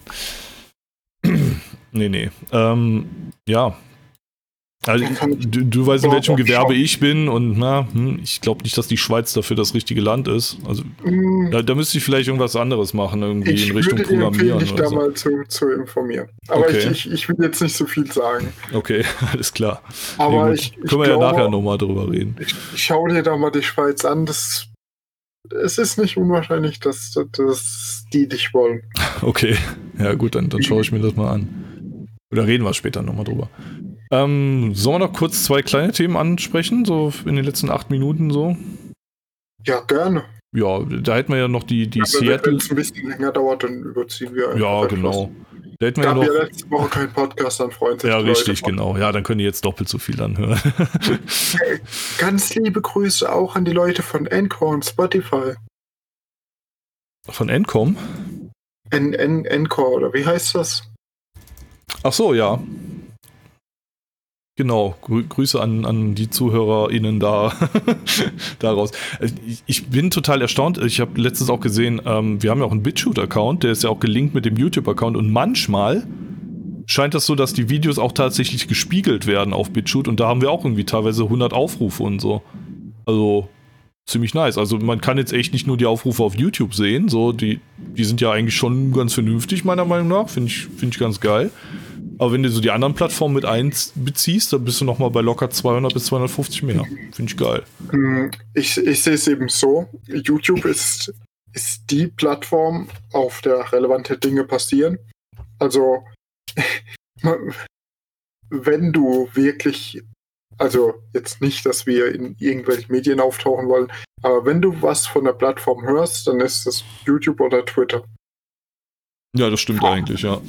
nee, nee. Ähm, ja, also, du, du weißt, in welchem Gewerbe ich bin und na, hm, ich glaube nicht, dass die Schweiz dafür das richtige Land ist. Also mm. da, da, müsste ich vielleicht irgendwas anderes machen, irgendwie ich in Richtung würde Programmieren. Ich würde dich da mal zu, zu, informieren. Aber okay. ich, ich, ich, will jetzt nicht so viel sagen. Okay, [laughs] alles klar. Aber nee, ich, Können wir glaube, ja nachher nochmal drüber reden. Ich, ich schaue dir da mal die Schweiz an. Das, es ist nicht unwahrscheinlich, dass, dass die dich wollen. [laughs] Okay, ja gut, dann, dann schaue ich mir das mal an. Oder reden wir später nochmal drüber. Ähm, sollen wir noch kurz zwei kleine Themen ansprechen, so in den letzten acht Minuten so? Ja, gerne. Ja, da hätten wir ja noch die, die ja, Seattle. Wenn es ein bisschen länger dauert, dann überziehen wir einfach. Ja, genau. Da hätten wir ja noch. ja letzte Woche keinen Podcast, dann freuen sich Ja, richtig, Leute genau. Ja, dann können die jetzt doppelt so viel anhören. Ganz liebe Grüße auch an die Leute von Encore und Spotify. Von Encom? En, en, Encore, oder wie heißt das? Ach so, ja. Genau, Grü Grüße an, an die ZuhörerInnen da [laughs] daraus. Ich, ich, bin total erstaunt. Ich habe letztens auch gesehen, ähm, wir haben ja auch einen BitChute-Account, der ist ja auch gelinkt mit dem YouTube-Account und manchmal scheint das so, dass die Videos auch tatsächlich gespiegelt werden auf BitChute und da haben wir auch irgendwie teilweise 100 Aufrufe und so. Also ziemlich nice. Also man kann jetzt echt nicht nur die Aufrufe auf YouTube sehen, so die, die sind ja eigentlich schon ganz vernünftig meiner Meinung nach, finde ich, find ich ganz geil. Aber wenn du so die anderen Plattformen mit einbeziehst, dann bist du nochmal bei locker 200 bis 250 mehr. Finde ich geil. Hm, ich, ich sehe es eben so. YouTube ist, ist die Plattform, auf der relevante Dinge passieren. Also, [laughs] wenn du wirklich, also jetzt nicht, dass wir in irgendwelchen Medien auftauchen wollen, aber wenn du was von der Plattform hörst, dann ist es YouTube oder Twitter. Ja, das stimmt eigentlich, ja.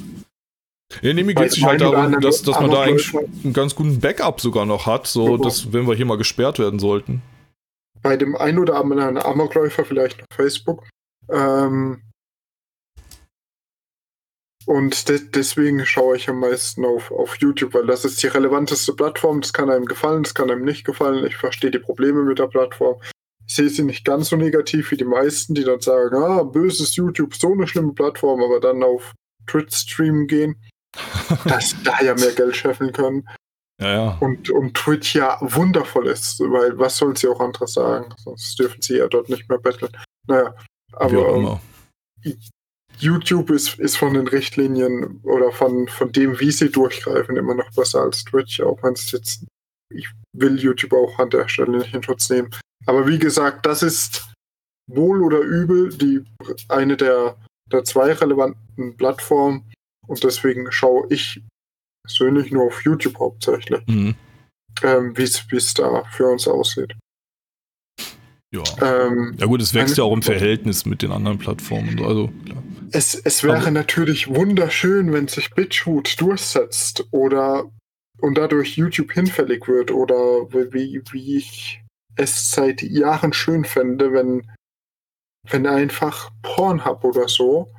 Ja, nee, mir geht es halt darum, dass, dass man da eigentlich einen ganz guten Backup sogar noch hat, so dass, wenn wir hier mal gesperrt werden sollten. Bei dem einen oder anderen Amokläufer vielleicht auf Facebook. Ähm, und de deswegen schaue ich am meisten auf, auf YouTube, weil das ist die relevanteste Plattform. Das kann einem gefallen, das kann einem nicht gefallen. Ich verstehe die Probleme mit der Plattform. Ich sehe sie nicht ganz so negativ wie die meisten, die dann sagen, ah, böses YouTube, so eine schlimme Plattform, aber dann auf Twitch streamen gehen [laughs] dass da ja mehr Geld scheffeln können. Ja, ja. Und, und Twitch ja wundervoll ist, weil was soll sie auch anderes sagen? Sonst dürfen sie ja dort nicht mehr betteln. Naja, aber YouTube ist, ist von den Richtlinien oder von, von dem, wie sie durchgreifen, immer noch besser als Twitch, auch wenn es jetzt, ich will YouTube auch an der Stelle nicht in Schutz nehmen. Aber wie gesagt, das ist wohl oder übel die eine der, der zwei relevanten Plattformen und deswegen schaue ich persönlich nur auf YouTube hauptsächlich, mhm. ähm, wie es da für uns aussieht. Ja. Ähm, ja gut, es wächst ja auch im Verhältnis mit den anderen Plattformen. Also, klar. Es, es wäre Aber, natürlich wunderschön, wenn sich BitChute durchsetzt oder und dadurch YouTube hinfällig wird oder wie, wie ich es seit Jahren schön fände, wenn, wenn einfach Pornhub oder so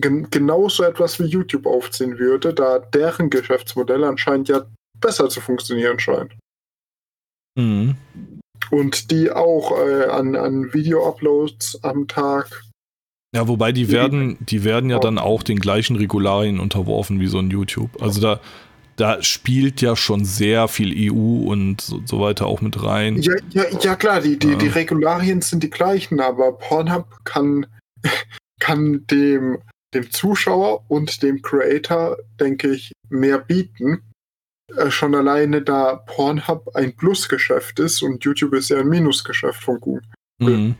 gen genauso etwas wie YouTube aufziehen würde, da deren Geschäftsmodell anscheinend ja besser zu funktionieren scheint. Mhm. Und die auch äh, an, an Video-Uploads am Tag. Ja, wobei die werden, die werden ja dann auch den gleichen Regularien unterworfen wie so ein YouTube. Also da, da spielt ja schon sehr viel EU und so, so weiter auch mit rein. Ja, ja, ja klar, die, die, ja. die Regularien sind die gleichen, aber Pornhub kann, kann dem, dem Zuschauer und dem Creator, denke ich, mehr bieten. Äh, schon alleine, da Pornhub ein Plusgeschäft ist und YouTube ist ja ein Minusgeschäft von Google. Mhm.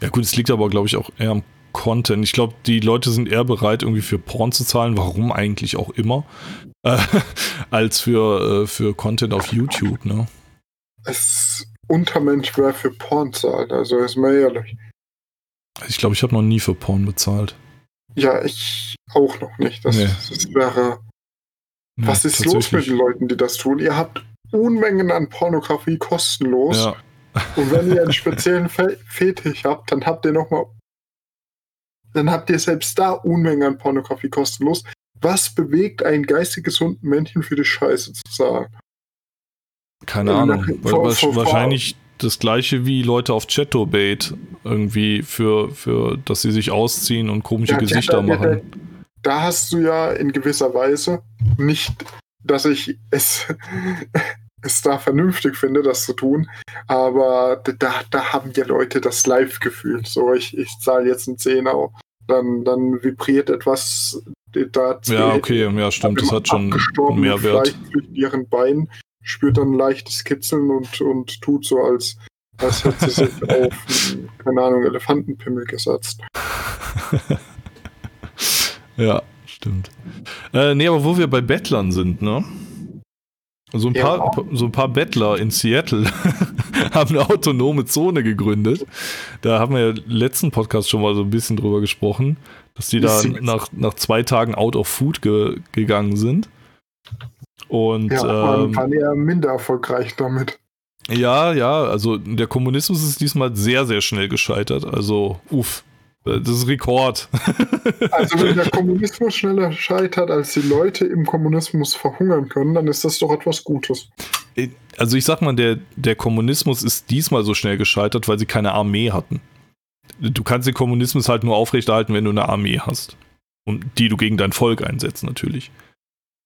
Ja gut, es liegt aber, glaube ich, auch eher am Content. Ich glaube, die Leute sind eher bereit, irgendwie für Porn zu zahlen, warum eigentlich auch immer, [laughs] äh, als für, äh, für Content auf YouTube, ne? Es Untermensch wer für Porn zahlt, also ist mal ehrlich. Ich glaube, ich habe noch nie für Porn bezahlt. Ja, ich auch noch nicht. Das, nee. das wäre. Nee, was ist los mit den Leuten, die das tun? Ihr habt Unmengen an Pornografie kostenlos. Ja. Und wenn ihr einen [laughs] speziellen Fetisch habt, dann habt ihr nochmal dann habt ihr selbst da Unmengen an Pornografie kostenlos. Was bewegt ein geistig gesunden Männchen für die Scheiße zu sagen? Keine Ahnung. Vor, vor, wahrscheinlich das gleiche wie Leute auf Chatobait irgendwie für, für, dass sie sich ausziehen und komische ja, Gesichter da, machen. Da, hast du ja in gewisser Weise nicht, dass ich es, [laughs] es da vernünftig finde, das zu tun, aber da, da haben ja Leute das Live-Gefühl. So, ich, ich zahle jetzt einen Zehner dann, dann vibriert etwas da Ja, okay, ja, stimmt, das hat schon einen Mehrwert. Zwischen ihren Beinen spürt dann ein leichtes Kitzeln und, und tut so, als, als hätte sie sich [laughs] auf, keine Ahnung, Elefantenpimmel gesetzt. [laughs] ja, stimmt. Äh, nee, aber wo wir bei Bettlern sind, ne? So ein, ja. paar, so ein paar Bettler in Seattle [laughs] haben eine autonome Zone gegründet. Da haben wir ja letzten Podcast schon mal so ein bisschen drüber gesprochen, dass die da nach, nach zwei Tagen out of food ge gegangen sind. Und ja, ähm, waren eher minder erfolgreich damit. Ja, ja, also der Kommunismus ist diesmal sehr, sehr schnell gescheitert. Also, uff, das ist Rekord. [laughs] Also wenn der Kommunismus schneller scheitert, als die Leute im Kommunismus verhungern können, dann ist das doch etwas Gutes. Also ich sag mal, der, der Kommunismus ist diesmal so schnell gescheitert, weil sie keine Armee hatten. Du kannst den Kommunismus halt nur aufrechterhalten, wenn du eine Armee hast. Und die du gegen dein Volk einsetzt, natürlich.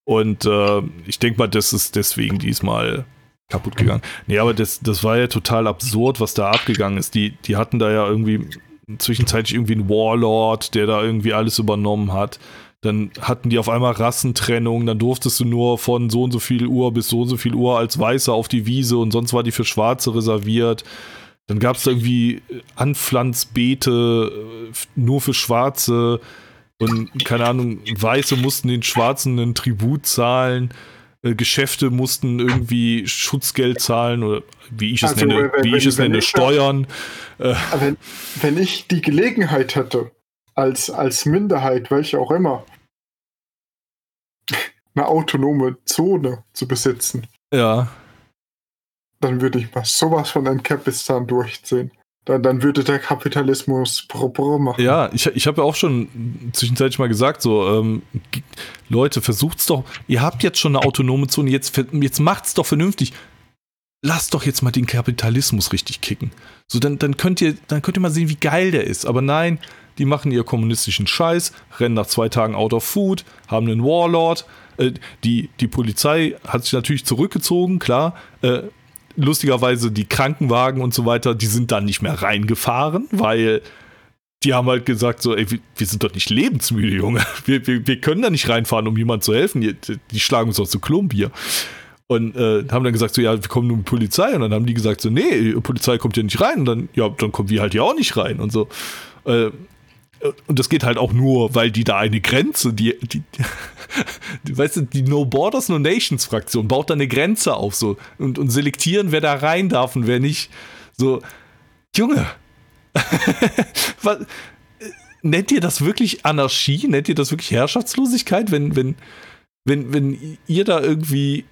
Und äh, ich denke mal, das ist deswegen diesmal kaputt gegangen. Nee, aber das, das war ja total absurd, was da abgegangen ist. Die, die hatten da ja irgendwie zwischenzeitlich irgendwie ein Warlord, der da irgendwie alles übernommen hat. Dann hatten die auf einmal Rassentrennung, dann durftest du nur von so und so viel Uhr bis so und so viel Uhr als Weißer auf die Wiese und sonst war die für Schwarze reserviert. Dann gab es irgendwie Anpflanzbeete äh, nur für Schwarze und keine Ahnung, Weiße mussten den Schwarzen einen Tribut zahlen. Äh, Geschäfte mussten irgendwie Schutzgeld zahlen oder wie ich es also, nenne, wenn, wie ich es nenne, ich, Steuern. Äh. Wenn, wenn ich die Gelegenheit hätte, als, als Minderheit, welche auch immer, eine autonome Zone zu besitzen. Ja. Dann würde ich mal sowas von einem Kapistan durchziehen dann, dann würde der Kapitalismus pro, machen. Ja, ich, ich habe ja auch schon zwischenzeitlich mal gesagt, so, ähm, Leute, versucht's doch, ihr habt jetzt schon eine autonome Zone, jetzt, jetzt macht's doch vernünftig. Lasst doch jetzt mal den Kapitalismus richtig kicken. So, dann, dann könnt ihr, dann könnt ihr mal sehen, wie geil der ist. Aber nein, die machen ihr kommunistischen Scheiß, rennen nach zwei Tagen out of food, haben einen Warlord, Äh, die, die Polizei hat sich natürlich zurückgezogen, klar. Äh, lustigerweise die Krankenwagen und so weiter, die sind dann nicht mehr reingefahren, weil die haben halt gesagt so, ey, wir sind doch nicht lebensmüde, Junge. [laughs] Wir, wir, wir können da nicht reinfahren, um jemandem zu helfen. Die, die schlagen uns doch zu Klump hier. Und äh, haben dann gesagt so, ja, wir kommen nur mit Polizei. Und dann haben die gesagt so, nee, Polizei kommt hier nicht rein. Und dann, ja, dann kommen wir halt hier auch nicht rein und so. Äh, und das geht halt auch nur, weil die da eine Grenze, die, die, die [laughs] weißt du, die No Borders, No Nations Fraktion baut da eine Grenze auf so und, und selektieren, wer da rein darf und wer nicht. So, Junge, [laughs] was, nennt ihr das wirklich Anarchie? Nennt ihr das wirklich Herrschaftslosigkeit, wenn, wenn, wenn, wenn ihr da irgendwie,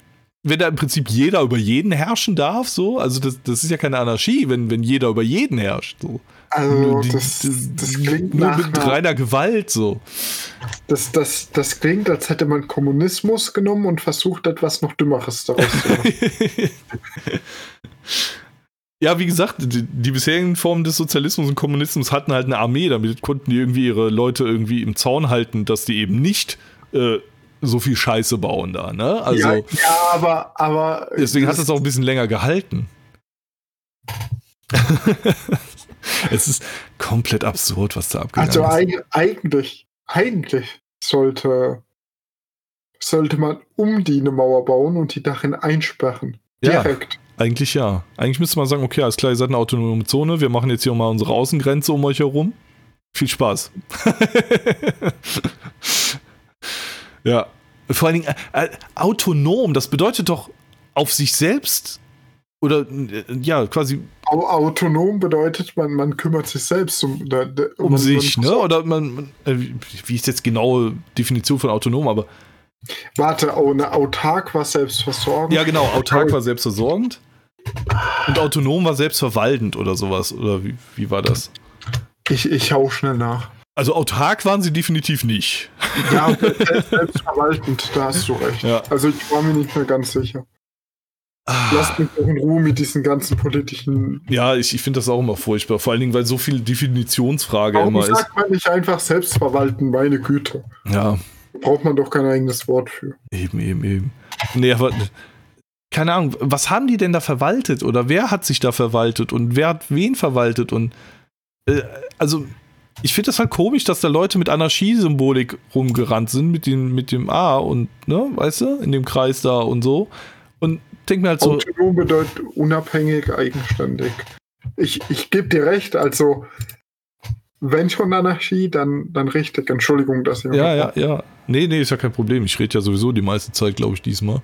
wenn da im Prinzip jeder über jeden herrschen darf, so? Also das, das ist ja keine Anarchie, wenn, wenn jeder über jeden herrscht. So. Also, das, das, klingt nur nach mit reiner Gewalt so. Das, das, das klingt, als hätte man Kommunismus genommen und versucht, etwas noch Dümmeres daraus zu machen. [laughs] ja, wie gesagt, die, die, bisherigen Formen des Sozialismus und Kommunismus hatten halt eine Armee, damit konnten die irgendwie ihre Leute irgendwie im Zaun halten, dass die eben nicht äh, so viel Scheiße bauen da, ne? Also, ja, ja aber, aber. Deswegen hat es auch ein bisschen länger gehalten. [laughs] [laughs] es ist komplett absurd, was da abgegangen also ist. Also eigentlich, eigentlich sollte, sollte man um die eine Mauer bauen und die darin einsperren. Direkt. Ja. Eigentlich ja. Eigentlich müsste man sagen, okay, alles klar, ihr seid eine autonome Zone, wir machen jetzt hier mal unsere Außengrenze um euch herum. Viel Spaß. [laughs] ja. Vor allen Dingen, äh, äh, autonom, das bedeutet doch auf sich selbst oder äh, ja, quasi. Autonom bedeutet, man, man kümmert sich selbst um, um man, sich, man ne? Oder man, äh, wie ist jetzt genaue Definition von autonom, aber. Warte, eine autark war selbstversorgend. Ja, genau, autark war selbstversorgend. Und autonom war selbstverwaltend oder sowas. Oder wie, wie war das? Ich, ich hau schnell nach. Also autark waren sie definitiv nicht. Ja, [laughs] selbstverwaltend, da hast du recht. Ja. Also ich war mir nicht mehr ganz sicher. Ah. Lasst mich doch in Ruhe mit diesen ganzen politischen. Ja, ich, ich finde das auch immer furchtbar. Vor allen Dingen, weil so viel Definitionsfrage Warum immer ist. Sagt man nicht einfach selbstverwalten, meine Güte? Ja. braucht man doch kein eigenes Wort für. Eben, eben, eben. Nee, aber keine Ahnung, was haben die denn da verwaltet? Oder wer hat sich da verwaltet? Und wer hat wen verwaltet? Und äh, also, ich finde das halt komisch, dass da Leute mit Anarchiesymbolik rumgerannt sind, mit dem, mit dem A und, ne, weißt du, in dem Kreis da und so. Und denke mir halt so. Autonom bedeutet unabhängig, eigenständig. Ich, ich gebe dir recht, also wenn schon Anarchie, dann, dann richtig. Entschuldigung, dass ich. Ja, ja, ja. Nee, nee, ist ja kein Problem. Ich rede ja sowieso die meiste Zeit, glaube ich, diesmal.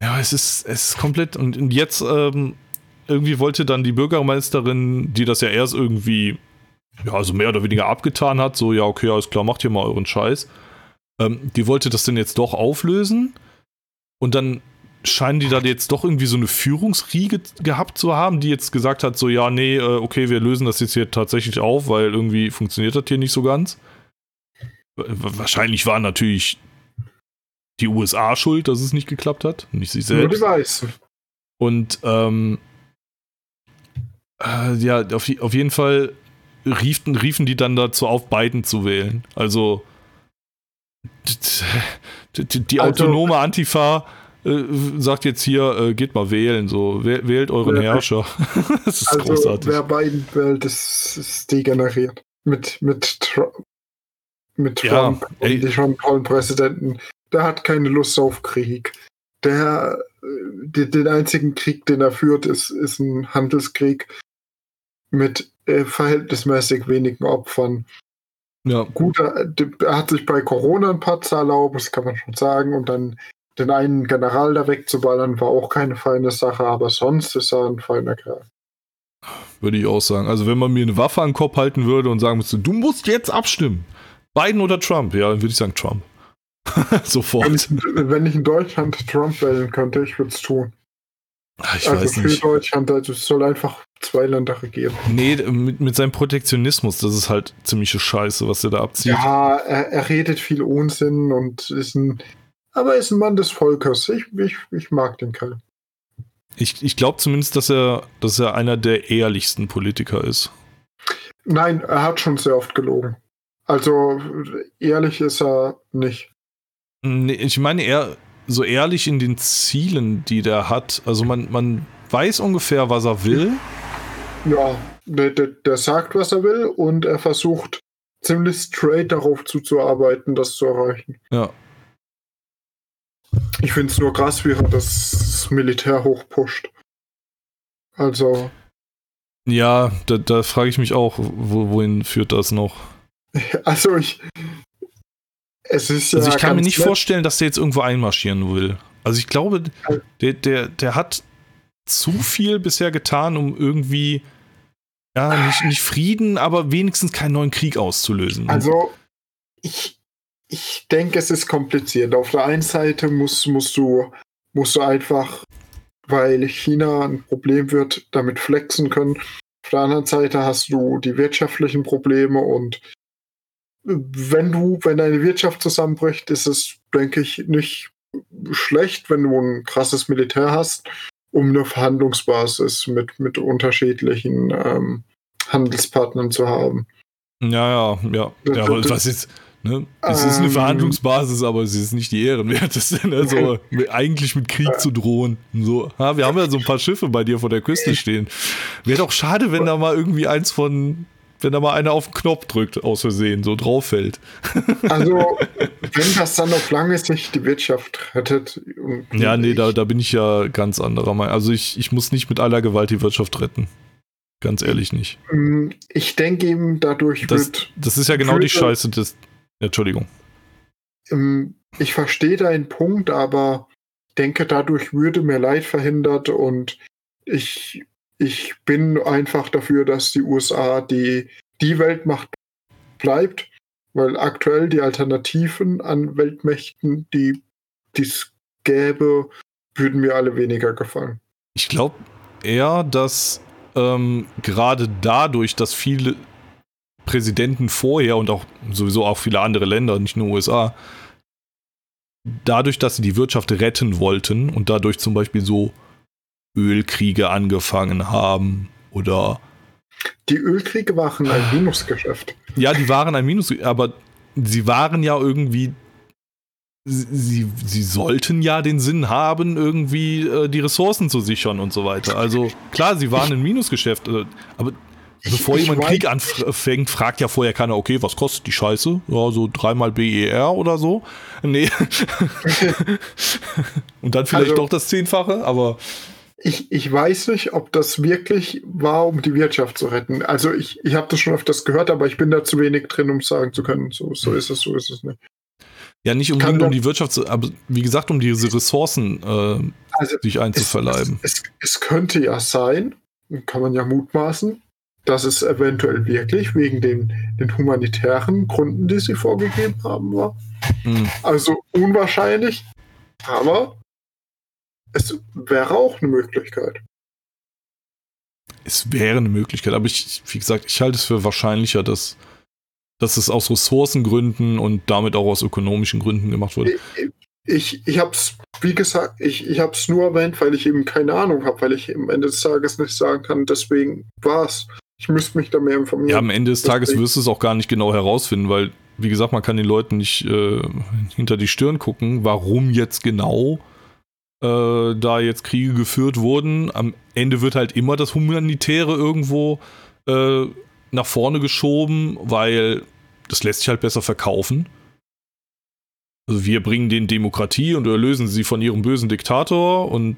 Ja, es ist, es ist komplett. Und jetzt ähm, irgendwie wollte dann die Bürgermeisterin, die das ja erst irgendwie, ja, also mehr oder weniger abgetan hat, so, ja, okay, alles klar, macht hier mal euren Scheiß. Ähm, die wollte das denn jetzt doch auflösen. Und dann scheinen die da jetzt doch irgendwie so eine Führungsriege gehabt zu haben, die jetzt gesagt hat, so ja, nee, äh, okay, wir lösen das jetzt hier tatsächlich auf, weil irgendwie funktioniert das hier nicht so ganz. Wahrscheinlich waren natürlich die USA schuld, dass es nicht geklappt hat, nicht sie selbst. Nur die. Und ähm, äh, ja, auf, auf jeden Fall riefen, riefen die dann dazu auf, Biden zu wählen. Also die, die also, autonome Antifa äh, sagt jetzt hier, äh, geht mal wählen, so, wählt euren wer, Herrscher. [laughs] das ist also, großartig. Wer Biden wählt, ist, ist degeneriert. Mit, mit, Trump, mit Trump ja, und schon tollen Präsidenten. Der hat keine Lust auf Krieg. Der, äh, die, den einzigen Krieg, den er führt, ist, ist ein Handelskrieg mit äh, verhältnismäßig wenigen Opfern. Ja. Gut, er, er, hat sich bei Corona ein paar erlaubt, das kann man schon sagen, und dann den einen General da wegzuballern, war auch keine feine Sache, aber sonst ist er ein feiner Kerl. Würde ich auch sagen. Also, wenn man mir eine Waffe an den Kopf halten würde und sagen müsste, du musst jetzt abstimmen. Biden oder Trump? Ja, dann würde ich sagen Trump. [laughs] Sofort. Wenn ich, wenn ich, in Deutschland Trump wählen könnte, ich würde es tun. Ach, ich also weiß für nicht. Deutschland, also es soll einfach zwei Länder regieren. Nee, mit, mit seinem Protektionismus, das ist halt ziemliche Scheiße, was er da abzieht. Ja, er, er redet viel Unsinn und ist ein aber er ist ein Mann des Volkes. Ich, ich, ich mag den Kerl. Ich, ich glaube zumindest, dass er, dass er einer der ehrlichsten Politiker ist. Nein, er hat schon sehr oft gelogen. Also ehrlich ist er nicht. Nee, ich meine eher so ehrlich in den Zielen, die der hat. Also man, man weiß ungefähr, was er will. Ja, der, der, der sagt, was er will und er versucht ziemlich straight darauf zuzuarbeiten, das zu erreichen. Ja. Ich finde es nur krass, wie er das Militär hochpusht. Also, Ja, da, da frage ich mich auch, wo, wohin führt das noch? [laughs] also ich. Es ist ja. Also ich kann mir nicht nett. vorstellen, dass der jetzt irgendwo einmarschieren will. Also ich glaube, der, der, der hat zu viel bisher getan, um irgendwie, ja, nicht, nicht Frieden, aber wenigstens keinen neuen Krieg auszulösen. Also, ich, ich denke, es ist kompliziert. Auf der einen Seite musst, musst, du, musst du einfach, weil China ein Problem wird, damit flexen können. Auf der anderen Seite hast du die wirtschaftlichen Probleme und wenn du, wenn deine Wirtschaft zusammenbricht, ist es, denke ich, nicht schlecht, wenn du ein krasses Militär hast, um eine Verhandlungsbasis mit, mit unterschiedlichen ähm, Handelspartnern zu haben. ja, ja, ja. ja aber was jetzt, ne? Es ist eine Ähm. Verhandlungsbasis, aber sie ist nicht die ehrenwerteste. [laughs] Ne? So, eigentlich mit Krieg zu drohen. So, ha, wir haben ja so ein paar Schiffe bei dir vor der Küste stehen. Wäre doch schade, wenn da mal irgendwie eins von, wenn da mal einer auf den Knopf drückt, aus Versehen, so drauf fällt. [laughs] Also, wenn das dann auf lange Sicht die Wirtschaft rettet. Ja, nee, da, da bin ich ja ganz anderer Meinung. Also ich, ich muss nicht mit aller Gewalt die Wirtschaft retten. Ganz ehrlich nicht. Mm, Ich denke eben, dadurch Das, wird. das ist ja genau die Scheiße des. Entschuldigung. ähm, Ich verstehe deinen Punkt, aber ich denke, dadurch würde mehr Leid verhindert und ich, ich bin einfach dafür, dass die USA die, die Weltmacht bleibt, weil aktuell die Alternativen an Weltmächten, die es gäbe, würden mir alle weniger gefallen. Ich glaube eher, dass ähm, gerade dadurch, dass viele Präsidenten vorher und auch sowieso auch viele andere Länder, nicht nur USA, dadurch, dass sie die Wirtschaft retten wollten und dadurch zum Beispiel so Ölkriege angefangen haben oder Die Ölkriege waren ein Minusgeschäft. Ja, die waren ein Minus, aber sie waren ja irgendwie. Sie, sie sollten ja den Sinn haben, irgendwie äh, die Ressourcen zu sichern und so weiter. Also klar, sie waren ein Minusgeschäft, äh, aber bevor ich jemand weiß- Krieg anfängt, fragt ja vorher keiner, okay, was kostet die Scheiße? Ja, so dreimal BER oder so. Nee. [laughs] und dann vielleicht Also- doch das Zehnfache, aber Ich, ich weiß nicht, ob das wirklich war, um die Wirtschaft zu retten. Also ich, ich habe das schon öfters gehört, aber ich bin da zu wenig drin, um sagen zu können, so, so ist es, so ist es nicht. ja, nicht unbedingt um die Wirtschaft, zu- aber wie gesagt, um diese Ressourcen äh, Also sich einzuverleiben. Es, es, es könnte ja sein, kann man ja mutmaßen, dass es eventuell wirklich wegen den, den humanitären Gründen, die sie vorgegeben haben, war. Hm. Also unwahrscheinlich, aber es wäre auch eine Möglichkeit. es wäre eine Möglichkeit, aber ich, wie gesagt, ich halte es für wahrscheinlicher, dass, dass es aus Ressourcengründen und damit auch aus ökonomischen Gründen gemacht wurde. Ich, ich habe es, wie gesagt, ich, ich habe es nur erwähnt, weil ich eben keine Ahnung habe, weil ich am Ende des Tages nicht sagen kann, deswegen war es. Ich müsste mich da mehr Ja, informieren. am Ende des Tages Deswegen- wirst du es auch gar nicht genau herausfinden, weil, wie gesagt, man kann den Leuten nicht äh, hinter die Stirn gucken, warum jetzt genau äh, da jetzt Kriege geführt wurden. Am Ende wird halt immer das Humanitäre irgendwo äh, nach vorne geschoben, weil das lässt sich halt besser verkaufen. Also wir bringen denen Demokratie und erlösen sie von ihrem bösen Diktator und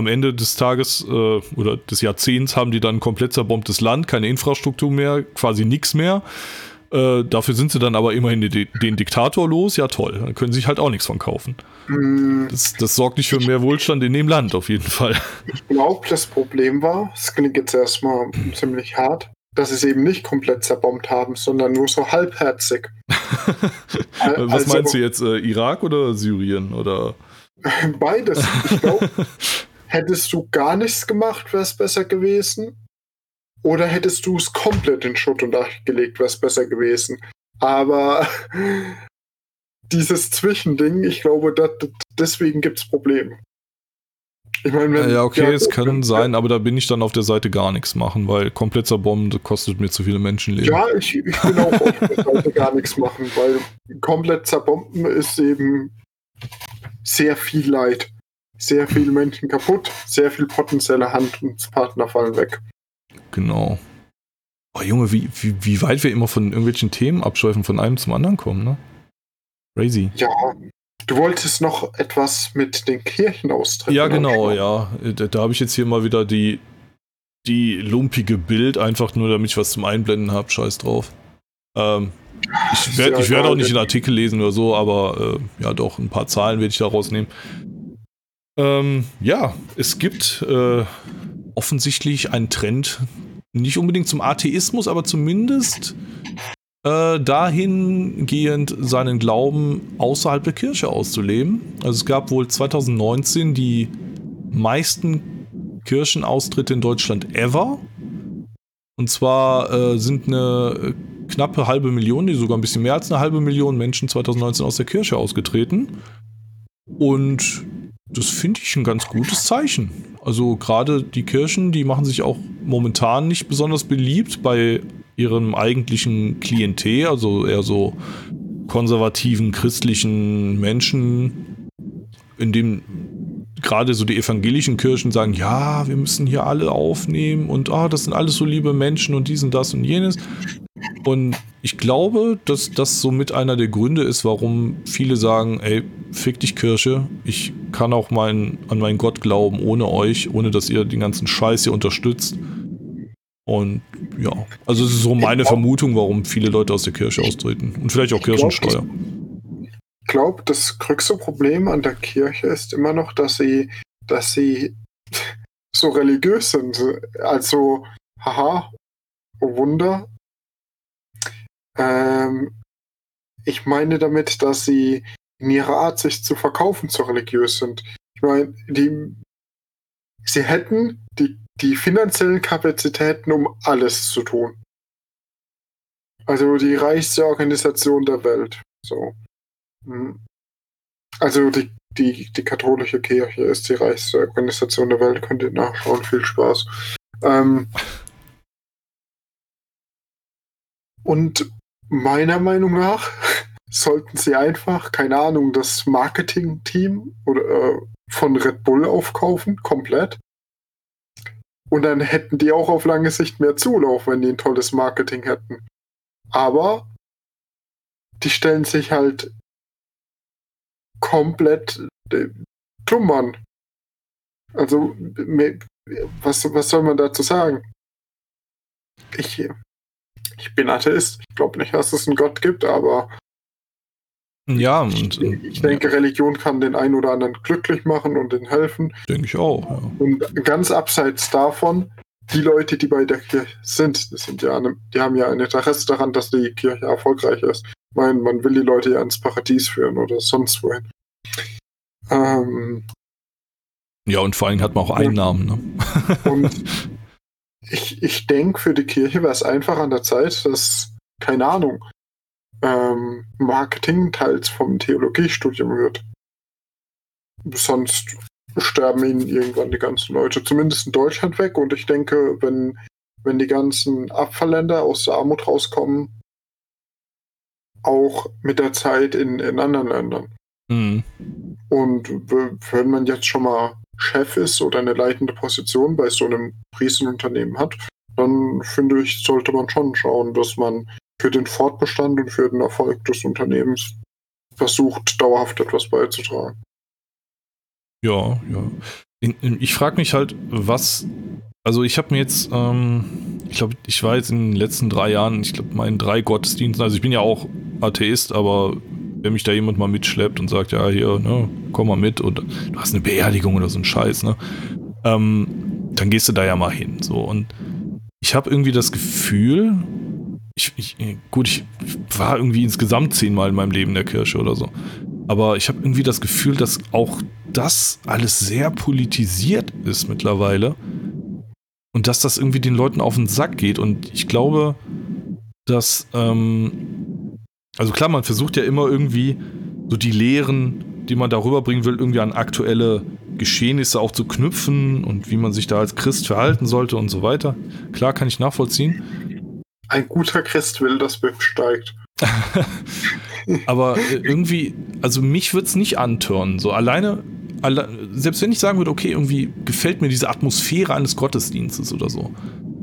am Ende des Tages äh, oder des Jahrzehnts haben die dann ein komplett zerbombtes Land, keine Infrastruktur mehr, quasi nichts mehr. Äh, dafür sind sie dann aber immerhin den, den Diktator los. Ja, toll. Dann können sie sich halt auch nichts von kaufen. Hm, Das, das sorgt nicht für mehr Wohlstand in dem Land, auf jeden Fall. Ich glaube, das Problem war, es klingt jetzt erstmal ziemlich hart, dass sie es eben nicht komplett zerbombt haben, sondern nur so halbherzig. [laughs] Al- Was also meinst du jetzt? Äh, Irak oder Syrien? Oder? [laughs] Beides. Ich glaube, [laughs] hättest du gar nichts gemacht, wäre es besser gewesen. Oder hättest du es komplett in Schutt und Asche gelegt, wäre es besser gewesen. Aber [laughs] dieses Zwischending, ich glaube, dat, deswegen gibt es Probleme. Ich meine, wenn, ja, okay, es kann wenn- sein, aber da bin ich dann auf der Seite gar nichts machen, weil komplett zerbomben kostet mir zu viele Menschenleben. Ja, ich, ich bin auch auf der Seite gar nichts machen, weil komplett zerbomben ist eben sehr viel Leid. Sehr viele Menschen kaputt, sehr viel potenzielle Handelspartner fallen weg. Genau. Oh Junge, wie, wie, wie weit wir immer von irgendwelchen Themen abschweifen, von einem zum anderen kommen, ne? Crazy. Ja. Du wolltest noch etwas mit den Kirchen austreten. Ja, genau, ja. Da, da habe ich jetzt hier mal wieder die, die lumpige Bild, einfach nur damit ich was zum Einblenden habe. Scheiß drauf. Ähm, ich werde werd auch nicht einen Artikel lesen oder so, aber äh, ja, doch, ein paar Zahlen werde ich da rausnehmen. Ähm, ja, es gibt äh, offensichtlich einen Trend, nicht unbedingt zum Atheismus, aber zumindest äh, dahingehend seinen Glauben außerhalb der Kirche auszuleben. Also es gab wohl 2019 die meisten Kirchenaustritte in Deutschland ever. Und zwar äh, sind eine knappe halbe Million, die sogar ein bisschen mehr als eine halbe Million Menschen 2019 aus der Kirche ausgetreten. Und das finde ich ein ganz gutes Zeichen. Also gerade die Kirchen, die machen sich auch momentan nicht besonders beliebt bei ihrem eigentlichen Klientel, also eher so konservativen christlichen Menschen, in dem gerade so die evangelischen Kirchen sagen, ja, wir müssen hier alle aufnehmen und ah, das sind alles so liebe Menschen und dies und das und jenes. Und ich glaube, dass das so mit einer der Gründe ist, warum viele sagen, ey, fick dich Kirche, ich kann auch mein, an meinen Gott glauben ohne euch, ohne dass ihr den ganzen Scheiß hier unterstützt. Und ja, also es ist so meine Vermutung, warum viele Leute aus der Kirche austreten. Und vielleicht auch Kirchensteuer. Ich glaube, das größte Problem an der Kirche ist immer noch, dass sie, dass sie [laughs] so religiös sind. Also, haha, oh Wunder, ähm, ich meine damit, dass sie in ihrer Art, sich zu verkaufen, zu religiös sind. Ich meine, die, sie hätten die, die finanziellen Kapazitäten, um alles zu tun. Also die reichste Organisation der Welt. So. Hm. Also die, die, die katholische Kirche ist die reichste Organisation der Welt. Könnt ihr nachschauen. Viel Spaß. Ähm, und meiner Meinung nach sollten sie einfach, keine Ahnung, das Marketing-Team oder äh, von Red Bull aufkaufen, komplett. Und dann hätten die auch auf lange Sicht mehr Zulauf, wenn die ein tolles Marketing hätten. Aber die stellen sich halt komplett äh, dumm an. Also, was, was soll man dazu sagen? Ich, ich bin Atheist. Ich glaube nicht, dass es einen Gott gibt, aber ja, und, ich denke, ja. Religion kann den einen oder anderen glücklich machen und den helfen. Denke ich auch. Ja. Und ganz abseits davon, die Leute, die bei der Kirche sind, das sind ja eine, die haben ja ein Interesse daran, dass die Kirche erfolgreich ist. Ich meine, man will die Leute ja ins Paradies führen oder sonst wohin. Ähm, ja, und vor allem hat man auch Einnahmen. Ne? und [laughs] ich, ich denke, für die Kirche wäre es einfach an der Zeit, dass, keine Ahnung, ähm, Marketing teils vom Theologiestudium wird. Sonst sterben ihnen irgendwann die ganzen Leute, zumindest in Deutschland weg. Und ich denke, wenn, wenn die ganzen Abfallländer aus der Armut rauskommen, auch mit der Zeit in, in anderen Ländern. Mhm. Und wenn man jetzt schon mal Chef ist oder eine leitende Position bei so einem Riesenunternehmen hat, dann finde ich, sollte man schon schauen, dass man für den Fortbestand und für den Erfolg des Unternehmens versucht, dauerhaft etwas beizutragen. Ja, ja. Ich frage mich halt, was. Also ich habe mir jetzt, ähm, ich glaube, ich war jetzt in den letzten drei Jahren, ich glaube, meinen drei Gottesdiensten, also ich bin ja auch Atheist, aber wenn mich da jemand mal mitschleppt und sagt, ja, hier, ne, komm mal mit und du hast eine Beerdigung oder so ein Scheiß, ne, ähm, dann gehst du da ja mal hin. So. Und ich habe irgendwie das Gefühl, ich, ich, gut, ich war irgendwie insgesamt zehnmal in meinem Leben in der Kirche oder so. Aber ich habe irgendwie das Gefühl, dass auch das alles sehr politisiert ist mittlerweile. Und dass das irgendwie den Leuten auf den Sack geht. Und ich glaube, dass ähm, also klar, man versucht ja immer irgendwie so die Lehren, die man darüber bringen will, irgendwie an aktuelle Geschehnisse auch zu knüpfen und wie man sich da als Christ verhalten sollte und so weiter. Klar, kann ich nachvollziehen. Ein guter Christ will, dass Biff steigt. [laughs] Aber äh, irgendwie, also mich würde es nicht antören. So alleine, alle, selbst wenn ich sagen würde, okay, irgendwie gefällt mir diese Atmosphäre eines Gottesdienstes oder so.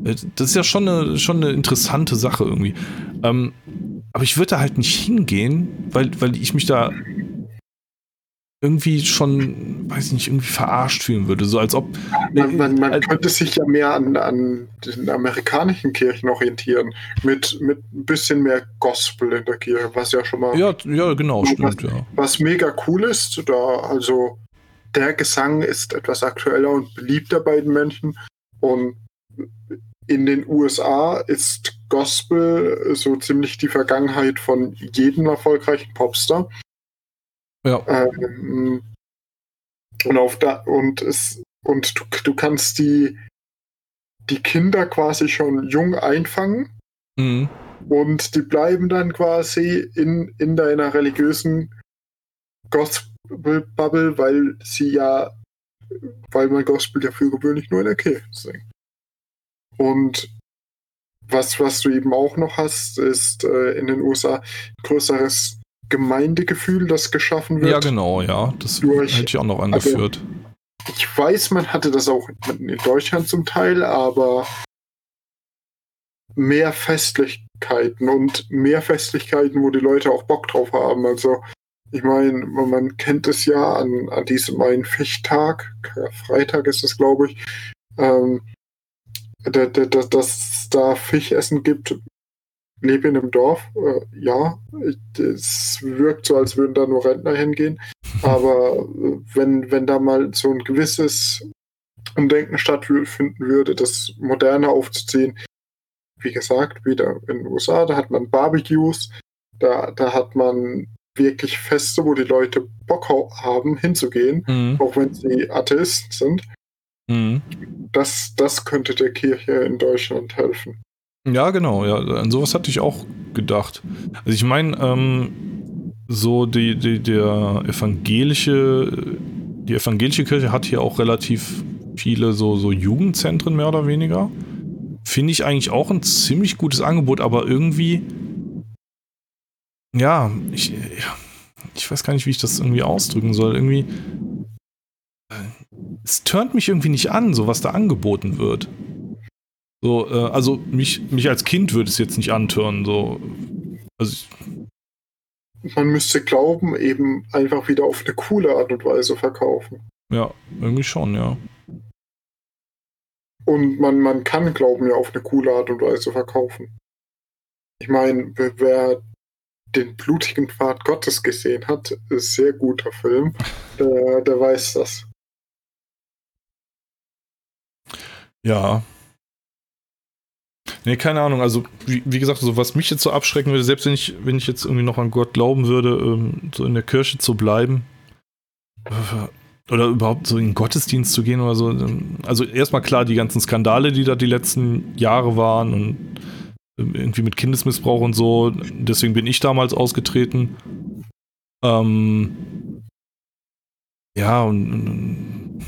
Äh, das ist ja schon eine, schon eine interessante Sache irgendwie. Ähm, aber ich würde da halt nicht hingehen, weil, weil ich mich da irgendwie schon, weiß ich nicht, irgendwie verarscht fühlen würde. So als ob. Man, man, man könnte sich ja mehr an, an den amerikanischen Kirchen orientieren. Mit, mit ein bisschen mehr Gospel in der Kirche, was ja schon mal. Ja, ja genau, was, stimmt, ja. Was mega cool ist, da also der Gesang ist etwas aktueller und beliebter bei den Menschen. Und in den USA ist Gospel so ziemlich die Vergangenheit von jedem erfolgreichen Popstar. Ja. Ähm, und auf da und es und du, du kannst die die Kinder quasi schon jung einfangen Mhm. und die bleiben dann quasi in, in deiner religiösen Gospel-Bubble, weil sie ja, weil man Gospel ja für gewöhnlich nur in der Kirche singt. Und was, was du eben auch noch hast, ist äh, in den USA ein größeres Gemeindegefühl, das geschaffen wird. Ja, genau, ja. Das Durch- hätte ich auch noch angeführt. Ich weiß, man hatte das auch in Deutschland zum Teil, aber mehr Festlichkeiten und mehr Festlichkeiten, wo die Leute auch Bock drauf haben. Also, ich meine, man kennt es ja an, an diesem einen Fichttag, Freitag ist es, glaube ich, ähm, da- da- da- dass es da Fischessen gibt. Lebe in einem Dorf, äh, ja. Es wirkt so, als würden da nur Rentner hingehen. Aber äh, wenn, wenn da mal so ein gewisses Umdenken stattfinden würde, das Moderne aufzuziehen, wie gesagt, wieder in den USA, da hat man Barbecues, da, da hat man wirklich Feste, wo die Leute Bock haben, hinzugehen, Mhm. auch wenn sie Atheisten sind. Mhm. Das, das könnte der Kirche in Deutschland helfen. Ja, genau, ja. An sowas hatte ich auch gedacht. Also ich meine, ähm, so die, die, der evangelische, die evangelische Kirche hat hier auch relativ viele so, so Jugendzentren mehr oder weniger. Finde ich eigentlich auch ein ziemlich gutes Angebot, aber irgendwie, ja, ich, ich weiß gar nicht, wie ich das irgendwie ausdrücken soll. Irgendwie, äh, es turnt mich irgendwie nicht an, so was da angeboten wird. So, äh, also mich, mich als Kind würde es jetzt nicht antören. So. Also Man müsste Glauben eben einfach wieder auf eine coole Art und Weise verkaufen. ja, irgendwie schon, ja. Und man, man kann Glauben ja auf eine coole Art und Weise verkaufen. Ich meine, wer- wer den blutigen Pfad Gottes gesehen hat, ist ein sehr guter Film. Der, der weiß das. Ja. Nee, keine Ahnung. Also, wie, wie gesagt, so was mich jetzt so abschrecken würde, selbst wenn ich, wenn ich jetzt irgendwie noch an Gott glauben würde, ähm, so in der Kirche zu bleiben. äh, Oder überhaupt so in den Gottesdienst zu gehen oder so. ähm, Also erstmal klar, die ganzen Skandale, die da die letzten Jahre waren und ähm, irgendwie mit Kindesmissbrauch und so. Deswegen bin ich damals ausgetreten. Ähm, ja, und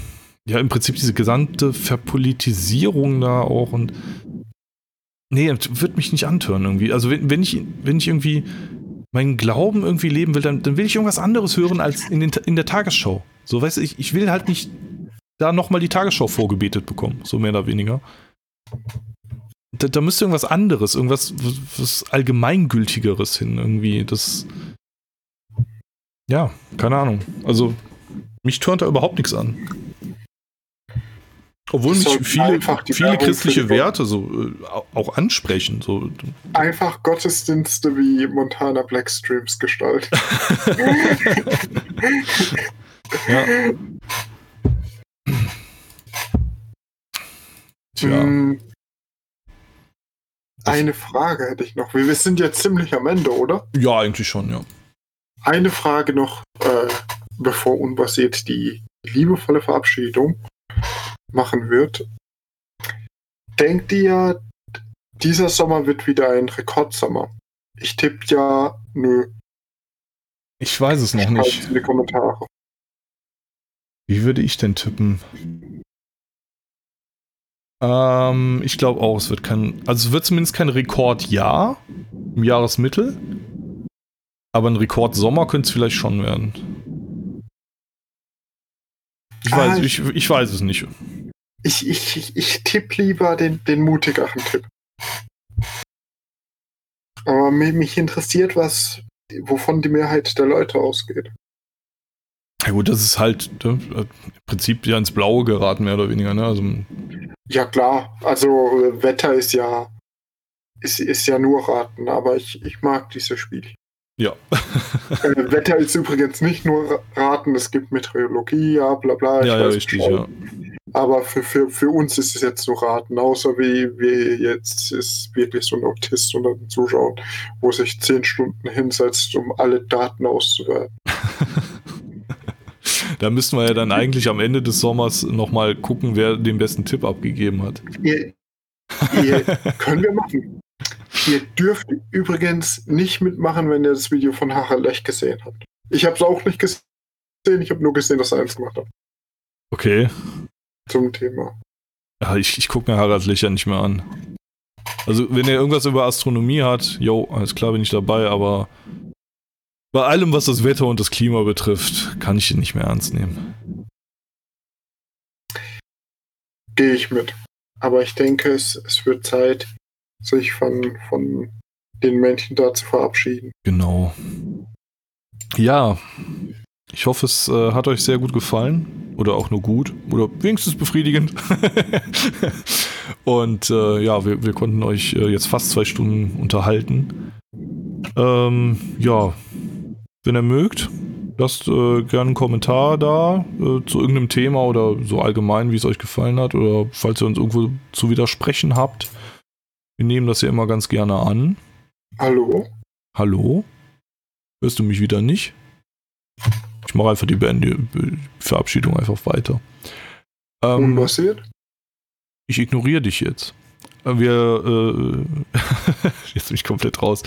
ja, im Prinzip diese gesamte Verpolitisierung da auch und nee, wird mich nicht antören irgendwie. Also wenn, wenn ich, wenn ich irgendwie meinen Glauben irgendwie leben will, dann, dann will ich irgendwas anderes hören als in, den, in der Tagesschau. So, weißt du, ich, ich will halt nicht da nochmal die Tagesschau vorgebetet bekommen, so mehr oder weniger. Da, da müsste irgendwas anderes, irgendwas was, allgemeingültigeres hin, irgendwie. Das. Ja, keine Ahnung. Also, mich turnt da überhaupt nichts an. Obwohl mich sollten viele, viele christliche Werte so äh, au- auch ansprechen. So. Einfach Gottesdienste wie Montana Blackstreams gestalten. [laughs] Ja. Tja. Hm. Eine Frage hätte ich noch. Wir wir sind jetzt ziemlich am Ende, oder? Ja, eigentlich schon, ja. Eine Frage noch, äh, bevor unbasiert die liebevolle Verabschiedung machen wird. Denkt ihr, dieser Sommer wird wieder ein Rekordsommer? Ich tippe ja, nö. Ich weiß es noch Schreibt's nicht. in die Kommentare. Wie würde ich denn tippen? Ähm, ich glaube auch, es wird kein, also es wird zumindest kein Rekordjahr im Jahresmittel. Aber ein Rekord Sommer könnte es vielleicht schon werden. Ich weiß, Ah, ich, ich weiß es nicht. Ich, ich, ich, tippe lieber den, den mutigeren Tipp. Aber mich, interessiert, was, wovon die Mehrheit der Leute ausgeht. Ja gut, das ist halt ne, im Prinzip ja ins Blaue geraten, mehr oder weniger. Ne? Also, Ja klar, also äh, Wetter ist ja ist, ist ja nur raten, aber ich, ich mag diese Spiele. Ja. [laughs] Äh, Wetter ist übrigens nicht nur Ra- raten, es gibt Meteorologie, ja bla bla. ich ja, ja, weiß richtig, ja. Aber für, für, für uns ist es jetzt nur raten, außer wie, wie jetzt ist wirklich so ein Autist unter den Zuschauern, wo sich zehn Stunden hinsetzt, um alle Daten auszuwerten. [laughs] Da müssten wir ja dann eigentlich am Ende des Sommers nochmal gucken, wer den besten Tipp abgegeben hat. Ihr, können wir machen. Ihr dürft übrigens nicht mitmachen, wenn ihr das Video von Harald Lech gesehen habt. Ich habe es auch nicht gesehen, ich habe nur gesehen, dass er eins gemacht hat Okay. zum Thema. Ja, ich ich gucke mir Harald Licher nicht mehr an. Also, wenn er irgendwas über Astronomie hat, jo, alles klar, bin ich dabei, aber bei allem, was das Wetter und das Klima betrifft, kann ich ihn nicht mehr ernst nehmen. Gehe ich mit. Aber ich denke, es, es wird Zeit, sich von, von den Männchen da zu verabschieden. Genau. Ja, ich hoffe, es äh, hat euch sehr gut gefallen. Oder auch nur gut. Oder wenigstens befriedigend. [laughs] Und äh, ja, wir, wir konnten euch äh, jetzt fast zwei Stunden unterhalten. Ähm, ja, wenn ihr mögt, lasst äh, gerne einen Kommentar da äh, zu irgendeinem Thema oder so allgemein, wie es euch gefallen hat. Oder falls ihr uns irgendwo zu widersprechen habt. Wir nehmen das ja immer ganz gerne an. Hallo? Hallo? Hörst du mich wieder nicht? Ich mache einfach die Beende Be- Verabschiedung einfach weiter. Ähm, Unpassiert? ich ignoriere dich jetzt. Äh, Wir, äh, [laughs] jetzt bin ich komplett raus.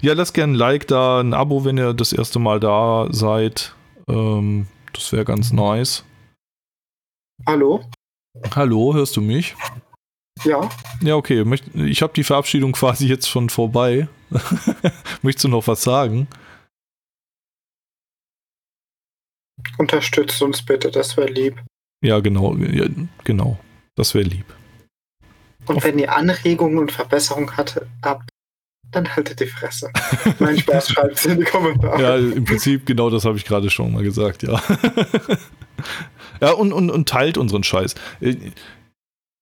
Ja, lasst gerne ein Like da, ein Abo, wenn ihr das erste Mal da seid. Ähm, das wäre ganz nice. Hallo? Hallo, hörst du mich? Ja? Ja, okay. Ich habe die Verabschiedung quasi jetzt schon vorbei. [laughs] Möchtest du noch was sagen? Unterstützt uns bitte, das wäre lieb. Ja, genau. Ja, genau. Das wäre lieb. Und wenn ihr Anregungen und Verbesserungen hatte, habt, dann haltet die Fresse. Mein Spaß, [laughs] schreibt es in die Kommentare. Ja, im Prinzip genau das habe ich gerade schon mal gesagt, ja. [laughs] ja, und, und, und teilt unseren Scheiß.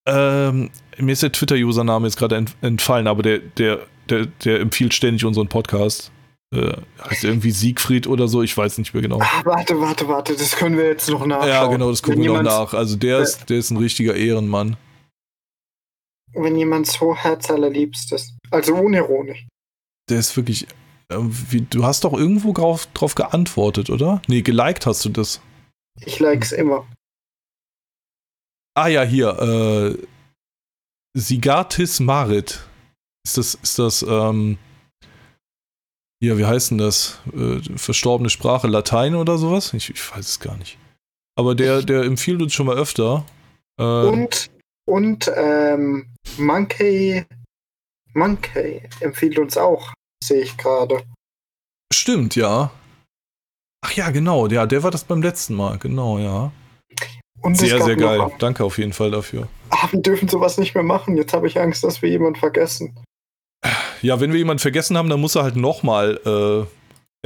Äh, Ähm, mir ist der Twitter-Username jetzt gerade ent, entfallen, aber der, der, der, der empfiehlt ständig unseren Podcast. Äh, heißt irgendwie Siegfried oder so, ich weiß nicht mehr genau. Ah, warte, warte, warte, das können wir jetzt noch nachschauen. Ja, genau, das gucken wenn wir noch nach. Also der ist, der ist ein richtiger Ehrenmann. Wenn jemand so herzallerliebst ist. Also unironisch. Der ist wirklich. Äh, wie, du hast doch irgendwo drauf, drauf geantwortet, oder? Nee, geliked hast du das. Ich like's immer. Ah ja, hier, äh, Sigatis Marit. Ist das, ist das, ähm, ja, wie heißt denn das? Äh, verstorbene Sprache, Latein oder sowas? Ich, ich weiß es gar nicht. Aber der, der empfiehlt uns schon mal öfter. Äh, Und, und, ähm, Monkey, Monkey empfiehlt uns auch, sehe ich gerade. stimmt, ja. Ach ja, genau, ja, der war das beim letzten Mal, genau, ja. Und Sehr, sehr noch geil. einen. Danke auf jeden Fall dafür. Ah, wir dürfen sowas nicht mehr machen. Jetzt habe ich Angst, dass wir jemanden vergessen. Ja, wenn wir jemanden vergessen haben, dann muss er halt nochmal äh,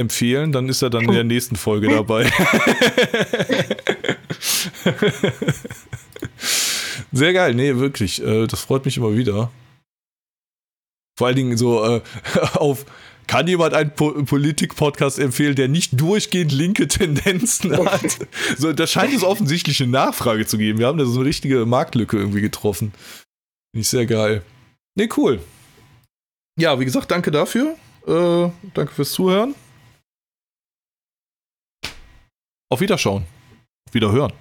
empfehlen, dann ist er dann in der [laughs] nächsten Folge dabei. [laughs] Sehr geil, nee, wirklich. Äh, das freut mich immer wieder. Vor allen Dingen so äh, [laughs] auf. Kann jemand einen po Politik-Podcast empfehlen, der nicht durchgehend linke Tendenzen hat? So, da scheint es offensichtlich eine Nachfrage zu geben. Wir haben da so eine richtige Marktlücke irgendwie getroffen. Finde ich sehr geil. Nee, cool. Ja, wie gesagt, danke dafür. Äh, danke fürs Zuhören. Auf Wiederschauen. Auf Wiederhören.